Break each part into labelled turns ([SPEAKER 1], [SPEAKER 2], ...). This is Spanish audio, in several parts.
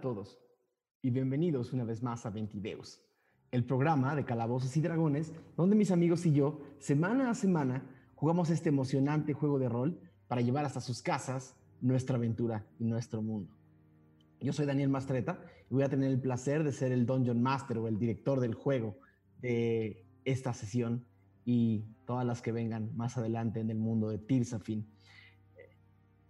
[SPEAKER 1] Todos y bienvenidos una vez más a Ventideus, el programa de Calabozos y Dragones donde mis amigos y yo, semana a semana, jugamos este emocionante juego de rol para llevar hasta sus casas nuestra aventura y nuestro mundo. Yo soy Daniel Mastreta y voy a tener el placer de ser el Dungeon Master o el director del juego de esta sesión y todas las que vengan más adelante en el mundo de Tirsafin.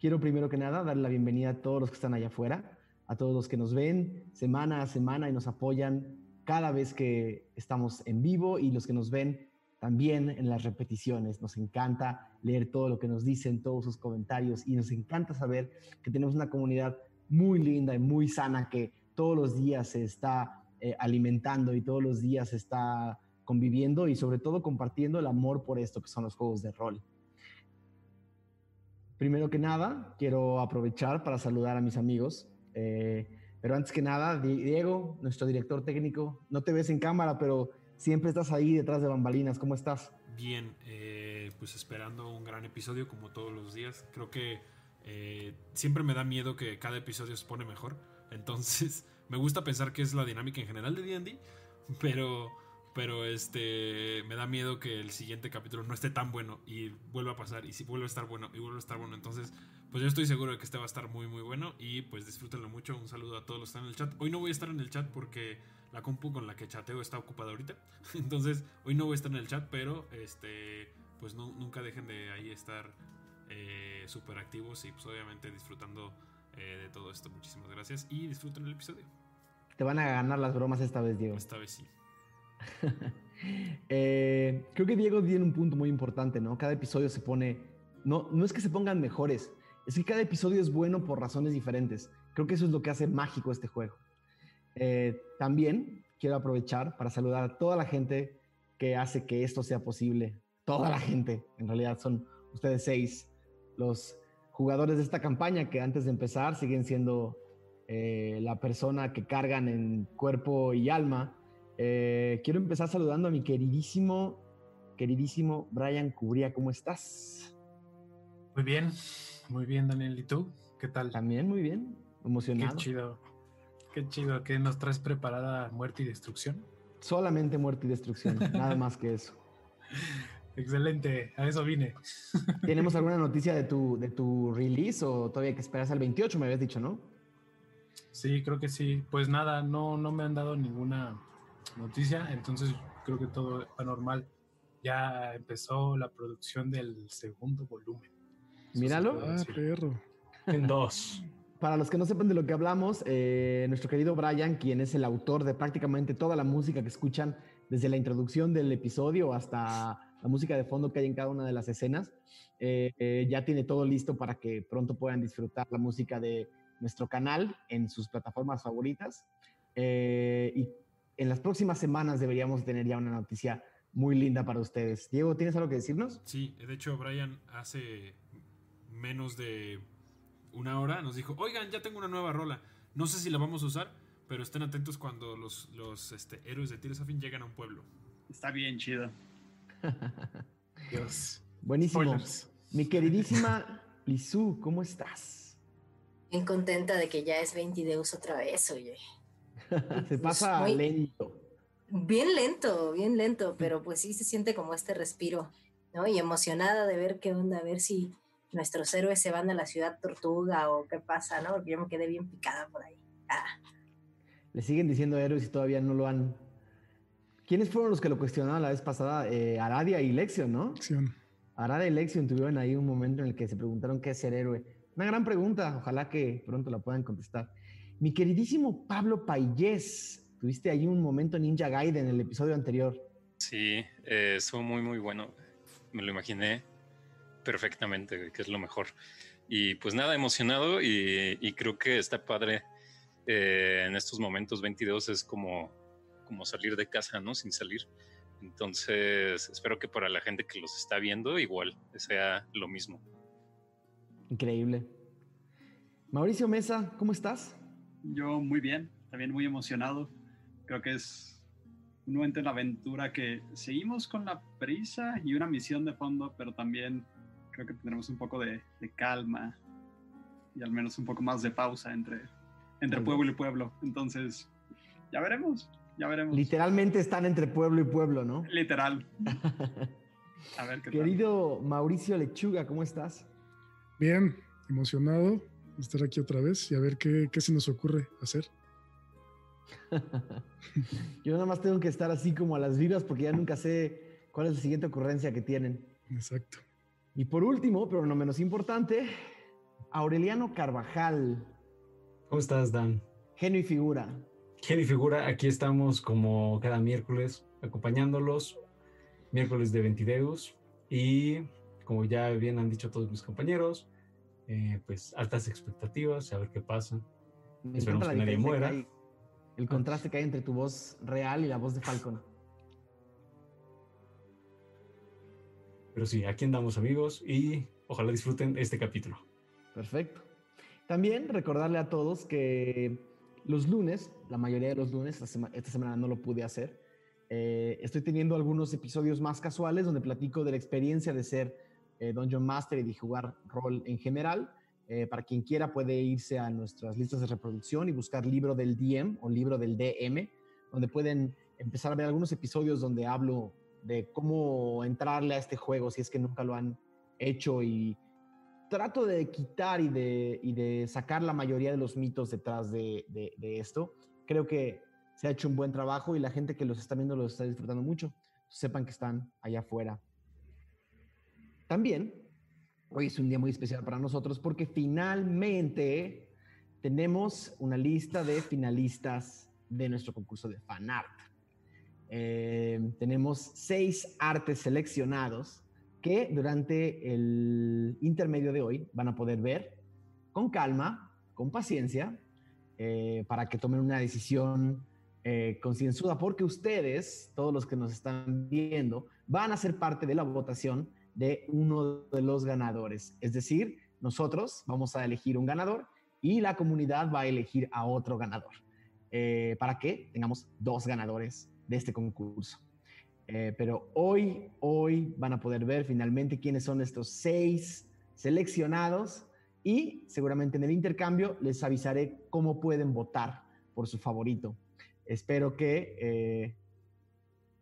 [SPEAKER 1] Quiero primero que nada darle la bienvenida a todos los que están allá afuera, a todos los que nos ven semana a semana y nos apoyan cada vez que estamos en vivo y los que nos ven también en las repeticiones. Nos encanta leer todo lo que nos dicen, todos sus comentarios y nos encanta saber que tenemos una comunidad muy linda y muy sana que todos los días se está eh, alimentando y todos los días se está conviviendo y sobre todo compartiendo el amor por esto que son los juegos de rol. Primero que nada, quiero aprovechar para saludar a mis amigos eh, pero antes que nada, Diego, nuestro director técnico, no te ves en cámara, pero siempre estás ahí detrás de bambalinas. ¿Cómo estás?
[SPEAKER 2] Bien, eh, pues esperando un gran episodio como todos los días. Creo que eh, siempre me da miedo que cada episodio se pone mejor. Entonces, me gusta pensar que es la dinámica en general de DD, pero pero este me da miedo que el siguiente capítulo no esté tan bueno y vuelva a pasar y si vuelve a estar bueno y vuelve a estar bueno. Entonces pues yo estoy seguro de que este va a estar muy muy bueno y pues disfrútenlo mucho. Un saludo a todos los que están en el chat. Hoy no voy a estar en el chat porque la compu con la que chateo está ocupada ahorita. Entonces hoy no voy a estar en el chat pero este pues no, nunca dejen de ahí estar eh, súper activos y pues obviamente disfrutando eh, de todo esto. Muchísimas gracias y disfruten el episodio.
[SPEAKER 1] Te van a ganar las bromas esta vez Diego.
[SPEAKER 2] Esta vez sí
[SPEAKER 1] eh, creo que Diego tiene un punto muy importante, ¿no? Cada episodio se pone, no, no es que se pongan mejores, es que cada episodio es bueno por razones diferentes. Creo que eso es lo que hace mágico este juego. Eh, también quiero aprovechar para saludar a toda la gente que hace que esto sea posible. Toda la gente, en realidad son ustedes seis, los jugadores de esta campaña que antes de empezar siguen siendo eh, la persona que cargan en cuerpo y alma eh, quiero empezar saludando a mi queridísimo, queridísimo Brian Cubría. ¿Cómo estás?
[SPEAKER 3] Muy bien, muy bien, Daniel. ¿Y tú? ¿Qué tal?
[SPEAKER 1] También muy bien, emocionado.
[SPEAKER 3] Qué chido, qué chido. ¿Qué nos traes preparada muerte y destrucción?
[SPEAKER 1] Solamente muerte y destrucción, nada más que eso.
[SPEAKER 3] Excelente, a eso vine.
[SPEAKER 1] ¿Tenemos alguna noticia de tu, de tu release o todavía que esperas al 28, me habías dicho, no?
[SPEAKER 3] Sí, creo que sí. Pues nada, no, no me han dado ninguna noticia, entonces creo que todo va normal. Ya empezó la producción del segundo volumen.
[SPEAKER 1] Míralo.
[SPEAKER 4] Ah, perro.
[SPEAKER 3] En dos.
[SPEAKER 1] Para los que no sepan de lo que hablamos, eh, nuestro querido Brian, quien es el autor de prácticamente toda la música que escuchan, desde la introducción del episodio hasta la música de fondo que hay en cada una de las escenas, eh, eh, ya tiene todo listo para que pronto puedan disfrutar la música de nuestro canal en sus plataformas favoritas. y en las próximas semanas deberíamos tener ya una noticia muy linda para ustedes. Diego, ¿tienes algo que decirnos?
[SPEAKER 2] Sí, de hecho Brian hace menos de una hora nos dijo, oigan, ya tengo una nueva rola. No sé si la vamos a usar, pero estén atentos cuando los, los este, héroes de Tires Fin llegan a un pueblo.
[SPEAKER 5] Está bien chido.
[SPEAKER 3] Dios.
[SPEAKER 1] Buenísimo. Mi queridísima Lizu, ¿cómo estás?
[SPEAKER 6] Bien contenta de que ya es 20 de uso otra vez, oye.
[SPEAKER 1] se pasa lento.
[SPEAKER 6] Bien lento, bien lento, pero pues sí se siente como este respiro, ¿no? Y emocionada de ver qué onda, a ver si nuestros héroes se van a la ciudad tortuga o qué pasa, ¿no? Porque yo me quedé bien picada por ahí. Ah.
[SPEAKER 1] Le siguen diciendo héroes y todavía no lo han. ¿Quiénes fueron los que lo cuestionaron la vez pasada? Eh, Aradia y Lexion, ¿no?
[SPEAKER 4] Lexion.
[SPEAKER 1] Aradia y Lexion tuvieron ahí un momento en el que se preguntaron qué es ser héroe. Una gran pregunta, ojalá que pronto la puedan contestar. Mi queridísimo Pablo Payés, tuviste ahí un momento Ninja Gaiden en el episodio anterior.
[SPEAKER 7] Sí, eh, estuvo muy, muy bueno. Me lo imaginé perfectamente, que es lo mejor. Y pues nada, emocionado y, creo que está padre. Eh, en estos momentos 22 es como, como salir de casa, ¿no? Sin salir. Entonces, espero que para la gente que los está viendo, igual sea lo mismo.
[SPEAKER 1] Increíble. Mauricio Mesa, ¿cómo estás?
[SPEAKER 5] Yo muy bien, también muy emocionado. Creo que es un momento en la aventura que seguimos con la prisa y una misión de fondo, pero también creo que tendremos un poco de, calma y al menos un poco más de pausa entre entre pueblo y pueblo. Entonces, ya veremos, ya veremos.
[SPEAKER 1] Literalmente están entre pueblo y pueblo, ¿no?
[SPEAKER 5] Literal. A ver qué
[SPEAKER 1] Querido Mauricio Lechuga, ¿cómo estás?
[SPEAKER 4] Bien, emocionado estar aquí otra vez y a ver qué, qué se nos ocurre hacer.
[SPEAKER 1] Yo nada más tengo que estar así como a las vivas porque ya nunca sé cuál es la siguiente ocurrencia que tienen.
[SPEAKER 4] Exacto.
[SPEAKER 1] Y por último, pero no menos importante, Aureliano Carvajal.
[SPEAKER 8] ¿Cómo estás, Dan?
[SPEAKER 1] Genio y figura.
[SPEAKER 8] Genio y figura, aquí estamos como cada miércoles acompañándolos, miércoles de Ventideus y como ya bien han dicho todos mis compañeros, eh, pues altas expectativas, a ver qué pasa.
[SPEAKER 1] Me
[SPEAKER 8] Esperemos que nadie muera.
[SPEAKER 1] que hay, el contraste que hay entre tu voz real y la voz de Falcon.
[SPEAKER 8] Pero sí, aquí andamos amigos y ojalá disfruten este capítulo.
[SPEAKER 1] Perfecto. También recordarle a todos que los lunes, la mayoría de los lunes, esta semana no lo pude hacer, eh, estoy teniendo algunos episodios más casuales donde platico de la experiencia de ser eh, Dungeon Master y jugar rol en general. Eh, para quien quiera puede irse a nuestras listas de reproducción y buscar libro del DM o libro del DM, donde pueden empezar a ver algunos episodios donde hablo de cómo entrarle a este juego si es que nunca lo han hecho y trato de quitar y de, y de sacar la mayoría de los mitos detrás de, de- de esto. Creo que se ha hecho un buen trabajo y la gente que los está viendo los está disfrutando mucho. Sepan que están allá afuera. También, hoy es un día muy especial para nosotros porque finalmente tenemos una lista de finalistas de nuestro concurso de fan art. Eh, tenemos seis artes seleccionados que durante el intermedio de hoy van a poder ver con calma, con paciencia, eh, para que tomen una decisión eh, concienzuda, porque ustedes, todos los que nos están viendo, van a ser parte de la votación de uno de los ganadores. Es decir, nosotros vamos a elegir un ganador y la comunidad va a elegir a otro ganador, eh, para que tengamos dos ganadores de este concurso. Eh, pero hoy, hoy van a poder ver finalmente quiénes son estos seis seleccionados y seguramente en el intercambio les avisaré cómo pueden votar por su favorito. Espero que eh,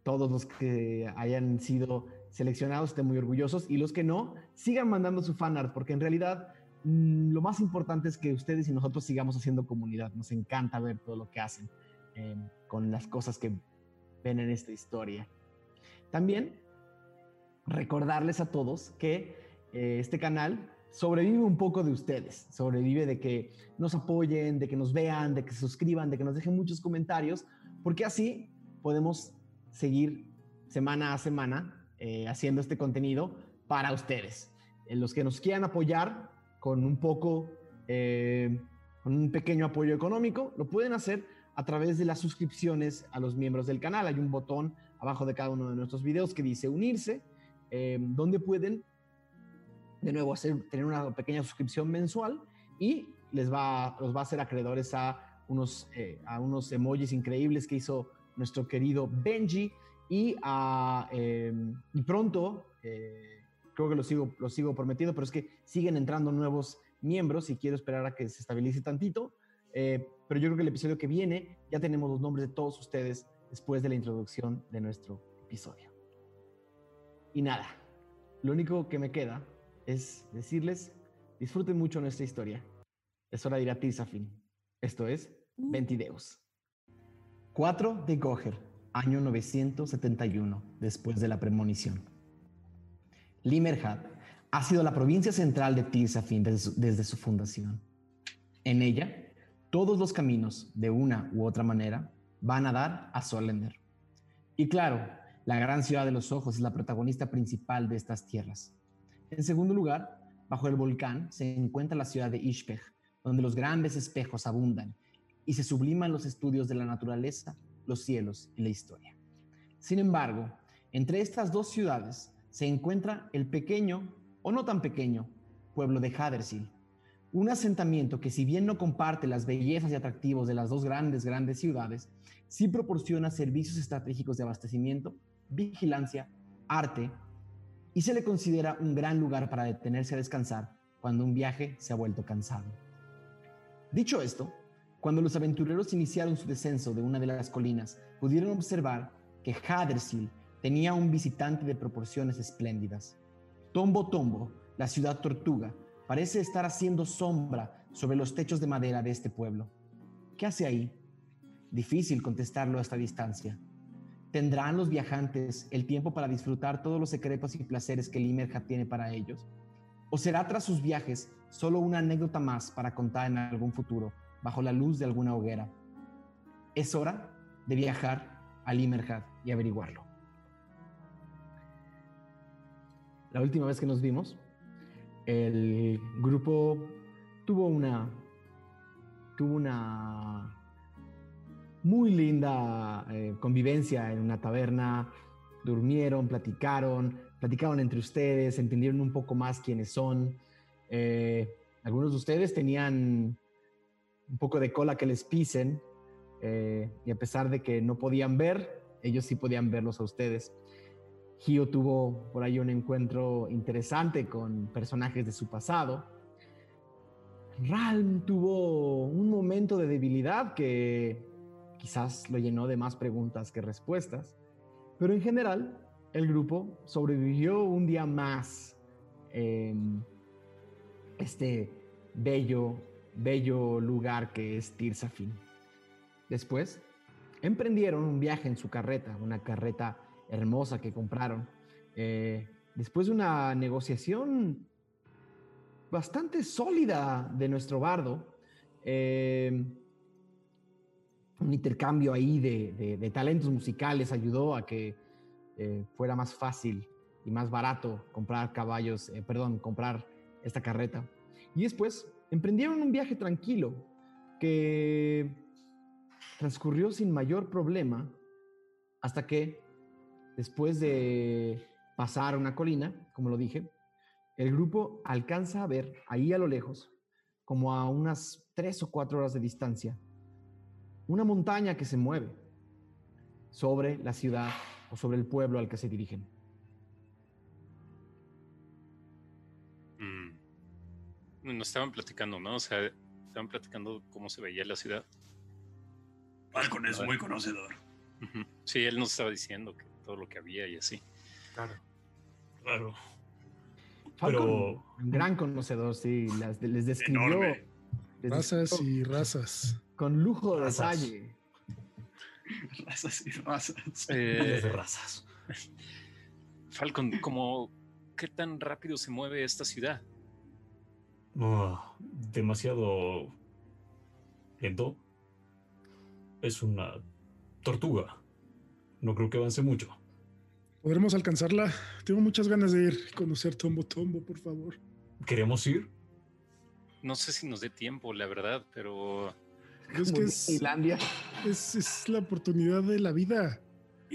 [SPEAKER 1] todos los que hayan sido seleccionados estén muy orgullosos y los que no sigan mandando su fanart porque en realidad mm, lo más importante es que ustedes y nosotros sigamos haciendo comunidad. Nos encanta ver todo lo que hacen eh, con las cosas que ven en esta historia. También recordarles a todos que eh, este canal sobrevive un poco de ustedes, sobrevive de que nos apoyen, de que nos vean, de que se suscriban, de que nos dejen muchos comentarios, porque así podemos seguir semana a semana eh, haciendo este contenido para ustedes. Eh, los que nos quieran apoyar con un poco, eh, con un pequeño apoyo económico, lo pueden hacer a través de las suscripciones a los miembros del canal. Hay un botón abajo de cada uno de nuestros videos que dice unirse, donde pueden de nuevo hacer, tener una pequeña suscripción mensual y les va, los va a hacer acreedores a unos, a unos emojis increíbles que hizo nuestro querido Benji y, a, eh, y pronto, eh, creo que lo sigo, lo sigo prometiendo, pero es que siguen entrando nuevos miembros y quiero esperar a que se estabilice tantito. Eh, pero yo creo que el episodio que viene ya tenemos los nombres de todos ustedes después de la introducción de nuestro episodio. Y nada, lo único que me queda es decirles, disfruten mucho nuestra historia. Es hora de ir a Tirsafin. Esto es Ventideus. 4 de Goher, año 971, después de la premonición. Limerhad ha sido la provincia central de Tirsafin desde desde su fundación. En ella, todos los caminos, de una u otra manera, van a dar a Solender. Y claro, la gran ciudad de los ojos es la protagonista principal de estas tierras. En segundo lugar, bajo el volcán se encuentra la ciudad de Ishpech, donde los grandes espejos abundan y se subliman los estudios de la naturaleza, los cielos y la historia. Sin embargo, entre estas dos ciudades se encuentra el pequeño, o no tan pequeño, pueblo de Hadersil, un asentamiento que si bien no comparte las bellezas y atractivos de las dos grandes, grandes ciudades, sí proporciona servicios estratégicos de abastecimiento, vigilancia, arte, y se le considera un gran lugar para detenerse a descansar cuando un viaje se ha vuelto cansado. Dicho esto, Cuando los aventureros iniciaron su descenso de una de las colinas, pudieron observar que Hadersil tenía un visitante de proporciones espléndidas. Tombo Tombo, la ciudad tortuga, parece estar haciendo sombra sobre los techos de madera de este pueblo. ¿Qué hace ahí? Difícil contestarlo a esta distancia. ¿Tendrán los viajantes el tiempo para disfrutar todos los secretos y placeres que Limerja tiene para ellos? ¿O será tras sus viajes solo una anécdota más para contar en algún futuro, bajo la luz de alguna hoguera? Es hora de viajar a Limerjad y averiguarlo. La última vez que nos vimos, el grupo tuvo una tuvo una muy linda eh, convivencia en una taberna, durmieron, platicaron, platicaron entre ustedes, entendieron un poco más quiénes son. Eh, algunos de ustedes tenían un poco de cola que les pisen eh, y a pesar de que no podían ver, ellos sí podían verlos a ustedes. Gio tuvo por ahí un encuentro interesante con personajes de su pasado. Ralm tuvo un momento de debilidad que quizás lo llenó de más preguntas que respuestas, pero en general el grupo sobrevivió un día más en este bello, bello lugar que es Tirsafin. Después, emprendieron un viaje en su carreta, una carreta hermosa que compraron. Eh, después de una negociación bastante sólida de nuestro bardo, eh, un intercambio ahí de, talentos musicales ayudó a que eh, fuera más fácil y más barato comprar caballos, perdón, comprar esta carreta. Y después emprendieron un viaje tranquilo que transcurrió sin mayor problema hasta que Después de pasar una colina, como lo dije, el grupo alcanza a ver ahí a lo lejos, como a unas tres o cuatro horas de distancia, una montaña que se mueve sobre la ciudad o sobre el pueblo al que se dirigen.
[SPEAKER 7] Nos estaban platicando, ¿no? O sea, estaban platicando cómo se veía la ciudad.
[SPEAKER 5] Falcon es muy conocedor.
[SPEAKER 7] Sí, él nos estaba diciendo que todo lo que había y así.
[SPEAKER 3] Claro.
[SPEAKER 8] Claro.
[SPEAKER 1] Pero. Un gran conocedor, sí. les describió.
[SPEAKER 4] razas y razas.
[SPEAKER 1] Con lujo de detalle.
[SPEAKER 5] Razas y razas.
[SPEAKER 7] Eh, de razas. Falcon, como qué tan rápido se mueve esta ciudad?
[SPEAKER 8] Demasiado lento. Es una tortuga. No creo que avance mucho.
[SPEAKER 4] ¿Podremos alcanzarla? Tengo muchas ganas de ir a conocer Tombo Tombo, por favor.
[SPEAKER 8] ¿Queremos ir?
[SPEAKER 7] No sé si nos dé tiempo, la verdad, pero...
[SPEAKER 4] Es que es, es, la oportunidad de la vida.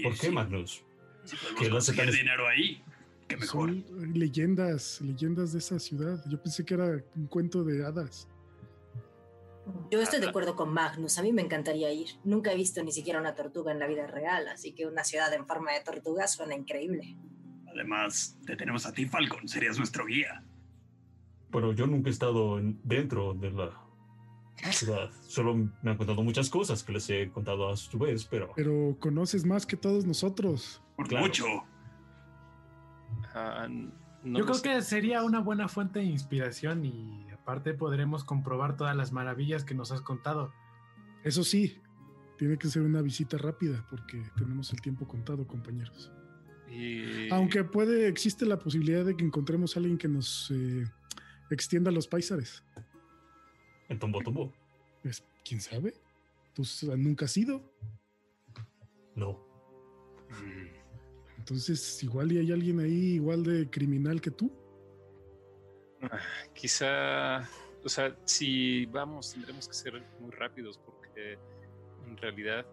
[SPEAKER 8] ¿Por qué, Magnus?
[SPEAKER 5] Si podemos conseguir dinero ahí, qué mejor.
[SPEAKER 4] Son leyendas, leyendas de esa ciudad. Yo pensé que era un cuento de hadas.
[SPEAKER 6] Yo estoy de acuerdo con Magnus, a mí me encantaría ir. Nunca he visto ni siquiera una tortuga en la vida real, así que una ciudad en forma de tortuga suena increíble.
[SPEAKER 5] Además, te tenemos a ti, Falcon, serías nuestro guía.
[SPEAKER 8] Bueno, yo nunca he estado dentro de la ciudad. Solo me han contado muchas cosas que les he contado a su vez, pero...
[SPEAKER 4] Pero conoces más que todos nosotros.
[SPEAKER 5] Por mucho.
[SPEAKER 3] Ah, yo creo que sería una buena fuente de inspiración y Aparte podremos comprobar todas las maravillas que nos has contado.
[SPEAKER 4] Eso sí, tiene que ser una visita rápida porque tenemos el tiempo contado, compañeros. Aunque puede, existe la posibilidad de que encontremos a alguien que nos eh, extienda los paisares.
[SPEAKER 8] ¿En Tombo Tombo?
[SPEAKER 4] Pues, ¿Quién sabe? ¿Tú nunca has ido?
[SPEAKER 8] No.
[SPEAKER 4] Mm. Entonces, igual y hay alguien ahí igual de criminal que tú.
[SPEAKER 7] Quizá, o sea, si vamos, tendremos que ser muy rápidos porque en realidad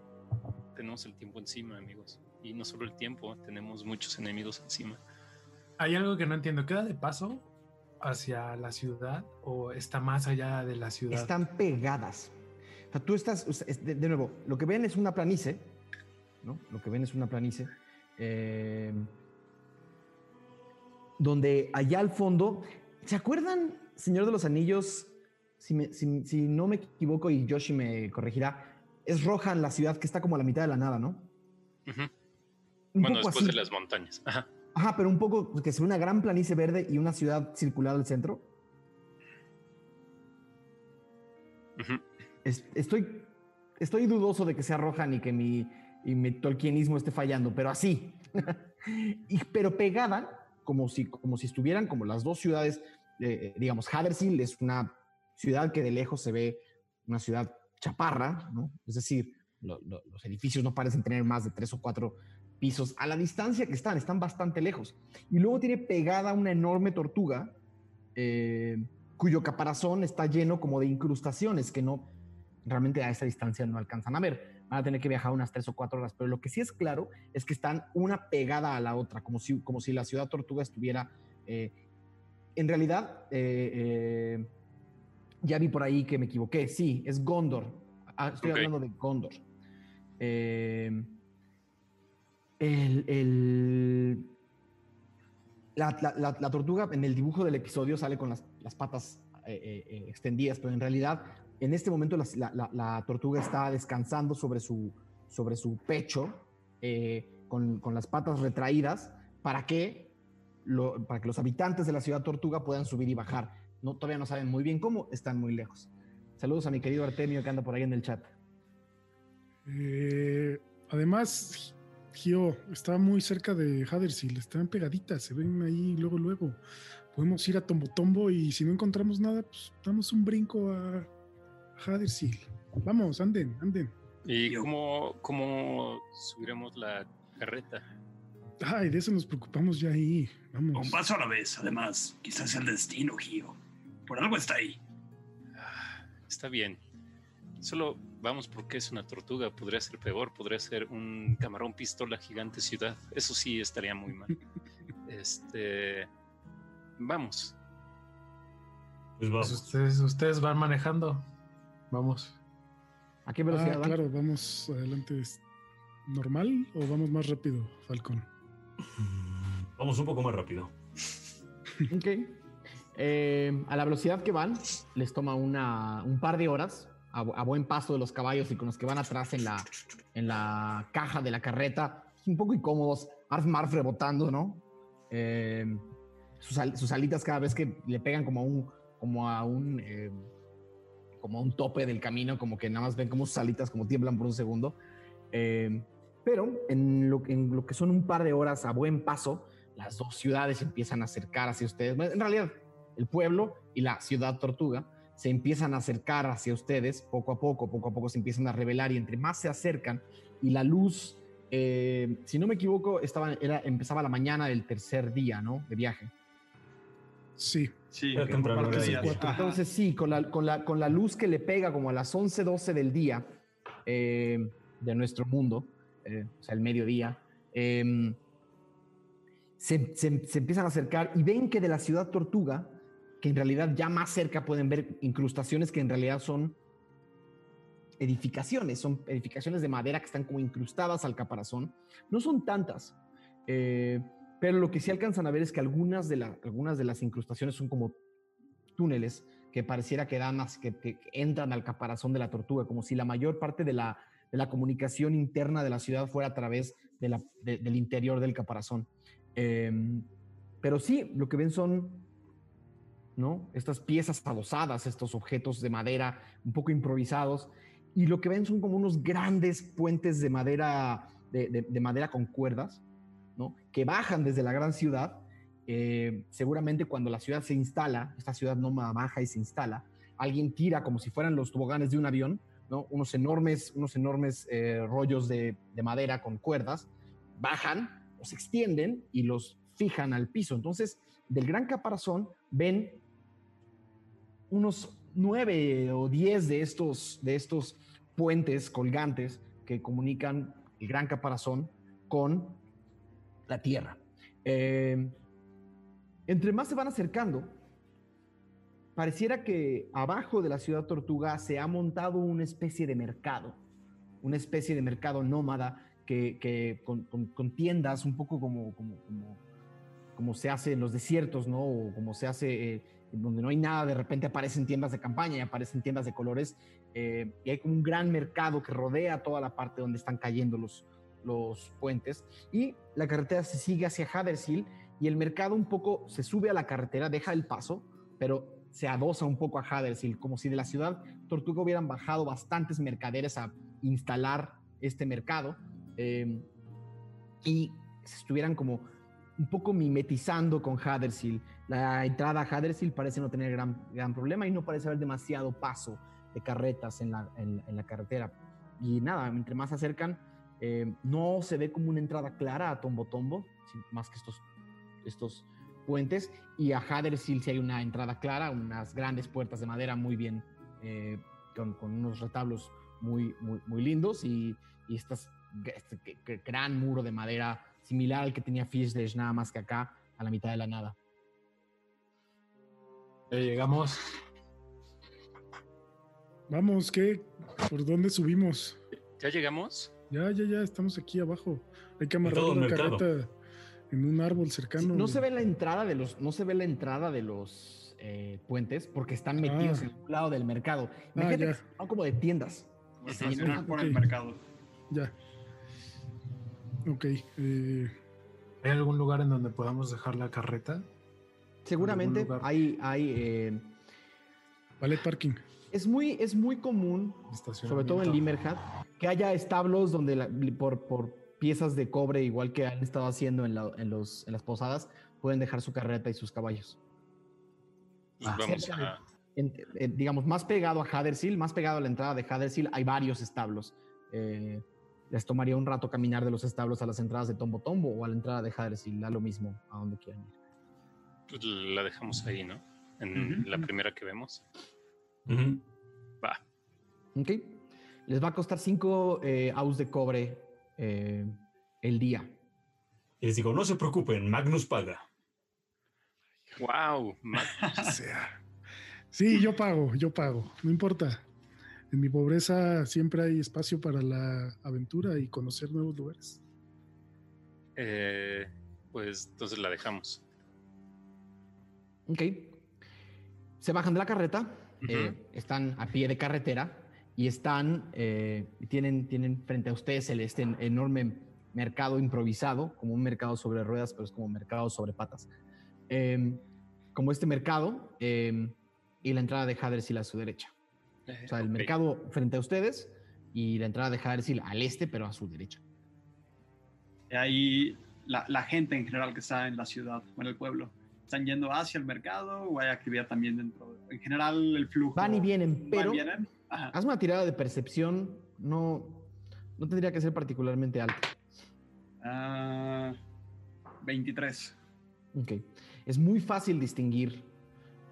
[SPEAKER 7] tenemos el tiempo encima, amigos. Y no solo el tiempo, tenemos muchos enemigos encima.
[SPEAKER 3] Hay algo que no entiendo. ¿Queda de paso hacia la ciudad o está más allá de la ciudad?
[SPEAKER 1] Están pegadas. O sea, tú estás, de, nuevo, lo que ven es una planicie, ¿no? Lo que ven es una planicie. Eh, donde allá al fondo ¿Se acuerdan, Señor de los Anillos, si, me- si- si no me equivoco y Yoshi me corregirá, es roja la ciudad que está como a la mitad de la nada, ¿no?
[SPEAKER 7] Ujú.
[SPEAKER 1] Un
[SPEAKER 7] Bueno, después de
[SPEAKER 1] así.
[SPEAKER 7] las montañas. Ajá.
[SPEAKER 1] Ajá, pero un poco que se ve una gran planicie verde y una ciudad circular al centro. Es- estoy, estoy dudoso de que sea roja ni que mi, y mi tolkienismo esté fallando, pero así. Y- pero pegada, como si, como si estuvieran como las dos ciudades, eh, digamos, Hadersil es una ciudad que de lejos se ve una ciudad chaparra. Es decir, lo- lo- los edificios no parecen tener más de tres o cuatro pisos a la distancia que están, están bastante lejos. Y luego tiene pegada una enorme tortuga eh, cuyo caparazón está lleno como de incrustaciones que no, realmente a esa distancia no alcanzan a ver. Van a tener que viajar unas tres o cuatro horas, pero lo que sí es claro es que están una pegada a la otra, como si, como si la ciudad tortuga estuviera... eh, en realidad, eh, eh, ya vi por ahí que me equivoqué. Sí, es Gondor. Ah, estoy hablando de Gondor. El, el- la, la- la- la tortuga en el dibujo del episodio sale con las, las patas extendidas, pero en realidad en este momento la, tortuga está descansando sobre su, sobre su pecho eh, con, con las patas retraídas para que, para que los habitantes de la ciudad tortuga puedan subir y bajar. No, todavía no saben muy bien cómo, están muy lejos. Saludos a mi querido Artemio que anda por ahí en el chat.
[SPEAKER 4] Eh, además, Gio está muy cerca de Hadersil, están pegaditas, se ven ahí luego, luego. Podemos ir a Tombo Tombo y si no encontramos nada, pues damos un brinco a Hadersil. Vamos, anden, anden.
[SPEAKER 7] ¿Y cómo, cómo subiremos la carreta?
[SPEAKER 4] Ay, de eso nos preocupamos ya ahí. Vamos.
[SPEAKER 9] Un paso a la vez, además. Quizás el destino, Gio. Por algo está ahí.
[SPEAKER 7] Ah, Está bien. Solo vamos porque es una tortuga. Podría ser peor. Podría ser un camarón pistola gigante ciudad. Eso sí estaría muy mal. Este. Vamos.
[SPEAKER 8] Pues
[SPEAKER 3] Pues
[SPEAKER 8] vamos.
[SPEAKER 3] ustedes, ustedes van manejando. Vamos.
[SPEAKER 1] ¿A qué velocidad
[SPEAKER 4] Ah,
[SPEAKER 1] van?
[SPEAKER 4] claro, vamos adelante. ¿Es ¿Normal o vamos más rápido, Falcón?
[SPEAKER 8] Vamos un poco más rápido.
[SPEAKER 1] Ok. Eh, a la velocidad que van, les toma una, un par de horas a, bu- a buen paso de los caballos y con los que van atrás en la, en la caja de la carreta, un poco incómodos, Marf Marf rebotando, ¿no? Eh, sus alitas cada vez que le pegan como a un, como a un, eh, como un tope del camino, como que nada más ven como sus alitas como tiemblan por un segundo. Eh, pero en lo, en lo que son un par de horas a buen paso, las dos ciudades empiezan a acercar hacia ustedes. En realidad, el pueblo y la ciudad tortuga se empiezan a acercar hacia ustedes poco a poco, poco a poco se empiezan a revelar y entre más se acercan y la luz, eh, si no me equivoco, estaba, era, empezaba la mañana del tercer día, ¿no? De viaje.
[SPEAKER 4] Sí.
[SPEAKER 5] Sí, que.
[SPEAKER 1] Entonces sí, con la, con, la, con la luz que le pega como a las 11, 12 del día eh, de nuestro mundo, eh, o sea, el mediodía, eh, se, se- se empiezan a acercar y ven que de la ciudad tortuga, que en realidad ya más cerca pueden ver incrustaciones que en realidad son edificaciones, son edificaciones de madera que están como incrustadas al caparazón. No son tantas, eh, pero lo que sí alcanzan a ver es que algunas de, las incrustaciones son como túneles que pareciera que dan as- que, que entran al caparazón de la tortuga, como si la mayor parte de la, de la comunicación interna de la ciudad fuera a través de la- de- del interior del caparazón. Em, pero sí, lo que ven son ¿no? estas piezas adosadas, estos objetos de madera un poco improvisados, y lo que ven son como unos grandes puentes de madera, de, de- de madera con cuerdas, que bajan desde la gran ciudad eh, seguramente cuando la ciudad se instala, esta ciudad nómada baja y se instala, alguien tira como si fueran los toboganes de un avión, ¿no? unos enormes, unos enormes eh, rollos de, de madera con cuerdas, bajan, los extienden y los fijan al piso. Entonces, del gran caparazón ven unos nueve o diez de estos, de estos puentes colgantes que comunican el gran caparazón con la tierra. Eh, entre más se van acercando, pareciera que abajo de la ciudad tortuga se ha montado una especie de mercado, una especie de mercado nómada que, con, tiendas un poco como, como se hace en los desiertos, ¿no? O como se hace eh, donde no hay nada, de repente aparecen tiendas de campaña y aparecen tiendas de colores, eh, y hay como un gran mercado que rodea toda la parte donde están cayendo los, los puentes, y la carretera se sigue hacia Hadershill, y el mercado un poco se sube a la carretera, deja el paso, pero se adosa un poco a Hadershill, como si de la ciudad Tortuga hubieran bajado bastantes mercaderes a instalar este mercado, eh, y se estuvieran como un poco mimetizando con Hadersil. La entrada a Hadersil parece no tener gran, gran problema y no parece haber demasiado paso de carretas en la, en, la carretera. Y nada, entre más se acercan, eh, no se ve como una entrada clara a Tombo Tombo, más que estos, estos puentes. Y a Hadersil sí hay una entrada clara, unas grandes puertas de madera muy bien, eh, con, con, unos retablos muy, muy, muy lindos y, y estas, este gran muro de madera similar al que tenía Fishless, nada más que acá, a la mitad de la nada.
[SPEAKER 3] Ya llegamos.
[SPEAKER 4] Vamos, ¿qué? ¿Por dónde subimos?
[SPEAKER 7] ¿Ya llegamos?
[SPEAKER 4] Ya, ya, ya, estamos aquí abajo. Hay que amarrar una carreta en un árbol cercano.
[SPEAKER 1] no se ve la entrada de los, no se ve la entrada de los eh, puentes porque están metidos ah. en un lado del mercado. Ah, ya. son como de tiendas.
[SPEAKER 5] por el mercado.
[SPEAKER 4] Ya. Ok. Eh,
[SPEAKER 3] ¿Hay algún lugar en donde podamos dejar la carreta?
[SPEAKER 1] Seguramente hay... hay eh,
[SPEAKER 4] Ballet parking.
[SPEAKER 1] Es muy, es muy común, sobre todo en Limerhat, que haya establos donde por, por piezas de cobre, igual que han estado haciendo en, en, los, en las posadas, pueden dejar su carreta y sus caballos.
[SPEAKER 7] Vamos a...
[SPEAKER 1] digamos, más pegado a Hadersil, más pegado a la entrada de Hadersil, hay varios establos. Eh, les tomaría un rato caminar de los establos a las entradas de Tombo Tombo o a la entrada de Hadres da lo mismo a donde quieran ir.
[SPEAKER 7] Pues la dejamos ahí, ¿no? En la primera que vemos. Va.
[SPEAKER 1] Ok. Les va a costar 5 eh, aus de cobre eh, el día.
[SPEAKER 10] Y les digo, no se preocupen, Magnus paga.
[SPEAKER 7] Wow,
[SPEAKER 4] sí, yo pago, yo pago, no importa en mi pobreza siempre hay espacio para la aventura y conocer nuevos lugares.
[SPEAKER 7] Eh, pues entonces la dejamos.
[SPEAKER 1] Ok. Se bajan de la carreta, eh, están a pie de carretera y están, eh, tienen, tienen frente a ustedes el, este enorme mercado improvisado, como un mercado sobre ruedas, pero es como un mercado sobre patas. Em, como este mercado em, y la entrada de Hadersil a su derecha. O sea, el mercado frente a ustedes y la entrada de Hadersil al este, pero a su derecha.
[SPEAKER 5] Ahí la, la, gente en general que está en la ciudad o en el pueblo, ¿están yendo hacia el mercado o hay actividad también dentro? En general, el flujo.
[SPEAKER 1] Van y vienen, pero. Haz una tirada de percepción, no, no tendría que ser particularmente alta.
[SPEAKER 5] 23.
[SPEAKER 1] Ah, ok. Es muy fácil distinguir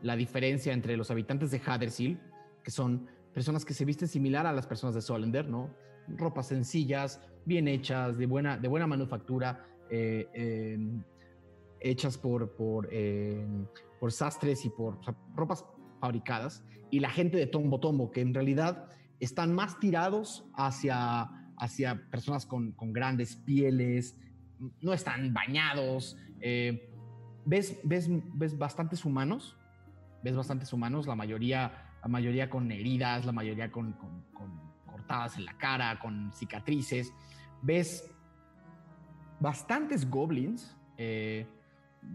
[SPEAKER 1] la diferencia entre los habitantes de Hadersil que son personas que se visten similar a las personas de Solender, ¿no? Ropas sencillas, bien hechas, de buena, de buena manufactura, eh, em, hechas por, por, em, por, sastres y por ropas fabricadas. Y la gente de Tombo Tombo, que en realidad están más tirados hacia, hacia personas con, con grandes pieles, no están bañados. Eh, ves, ves, ves bastantes humanos, ves bastantes humanos, la mayoría la mayoría con heridas, la mayoría con, cortadas en la cara, con cicatrices. Ves bastantes goblins. Eh,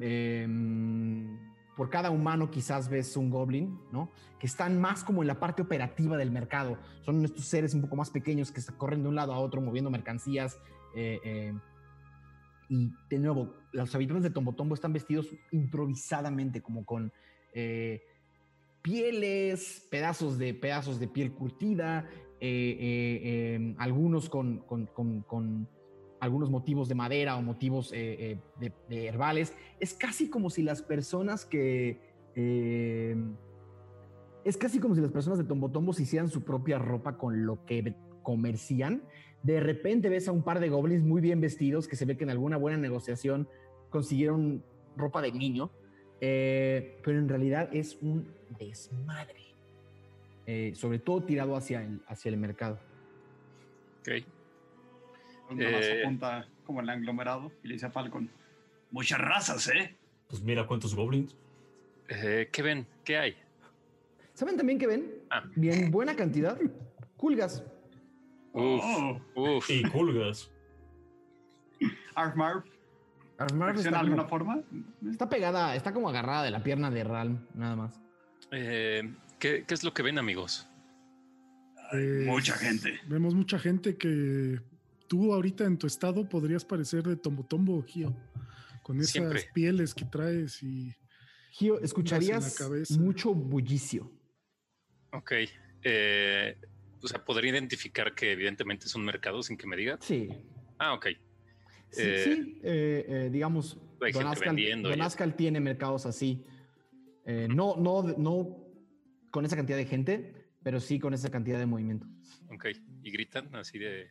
[SPEAKER 1] em, por cada humano quizás ves un goblin, ¿no? Que están más como en la parte operativa del mercado. Son estos seres un poco más pequeños que corren de un lado a otro moviendo mercancías. Eh, eh, y de nuevo, los habitantes de Tombo Tombo están vestidos improvisadamente, como con pieles, pedazos de, pedazos de piel curtida, eh, eh, em, algunos con, algunos motivos de madera o motivos eh, de, herbales. Es casi como si las personas que... Em, es casi como si las personas de Tombo se hicieran su propia ropa con lo que comercian. De repente ves a un par de goblins muy bien vestidos que se ve que en alguna buena negociación consiguieron ropa de niño, pero en realidad es un desmadre. Eh, sobre todo tirado hacia el, hacia el mercado.
[SPEAKER 7] Ok.
[SPEAKER 5] Eh, apunta como el aglomerado y le dice a Falcon: Muchas razas, ¿eh?
[SPEAKER 10] Pues mira cuántos goblins.
[SPEAKER 7] Eh, ¿Qué ven? ¿Qué hay?
[SPEAKER 1] ¿Saben también que ven?
[SPEAKER 7] Ah.
[SPEAKER 1] Bien, buena cantidad. Culgas.
[SPEAKER 7] Uf,
[SPEAKER 5] Oh,
[SPEAKER 7] uf.
[SPEAKER 10] Y culgas.
[SPEAKER 5] Armarv ¿reacciona
[SPEAKER 1] está,
[SPEAKER 5] de alguna
[SPEAKER 1] como-
[SPEAKER 5] forma?
[SPEAKER 1] está pegada, está como agarrada de la pierna de Ralm, nada más.
[SPEAKER 7] Eh, ¿qué, qué es lo que ven, amigos?
[SPEAKER 4] Pues,
[SPEAKER 9] Mucha gente.
[SPEAKER 4] Vemos mucha gente que tú ahorita en tu estado podrías parecer de Tombo Tombo, Gio. Con esas
[SPEAKER 7] Siempre.
[SPEAKER 4] pieles que traes y
[SPEAKER 1] Gio, escucharías mucho bullicio.
[SPEAKER 7] Ok. eh, o sea, podría identificar que evidentemente es un mercado sin que me diga.
[SPEAKER 1] Sí.
[SPEAKER 7] Ah, ok.
[SPEAKER 1] Sí,
[SPEAKER 7] Eh,
[SPEAKER 1] sí, eh, eh, digamos,
[SPEAKER 7] hay
[SPEAKER 1] Don
[SPEAKER 7] gente
[SPEAKER 1] Ascal, Don tiene mercados así. Eh, no, no, no con esa cantidad de gente, pero sí con esa cantidad de movimiento.
[SPEAKER 7] Ok. Y gritan así de.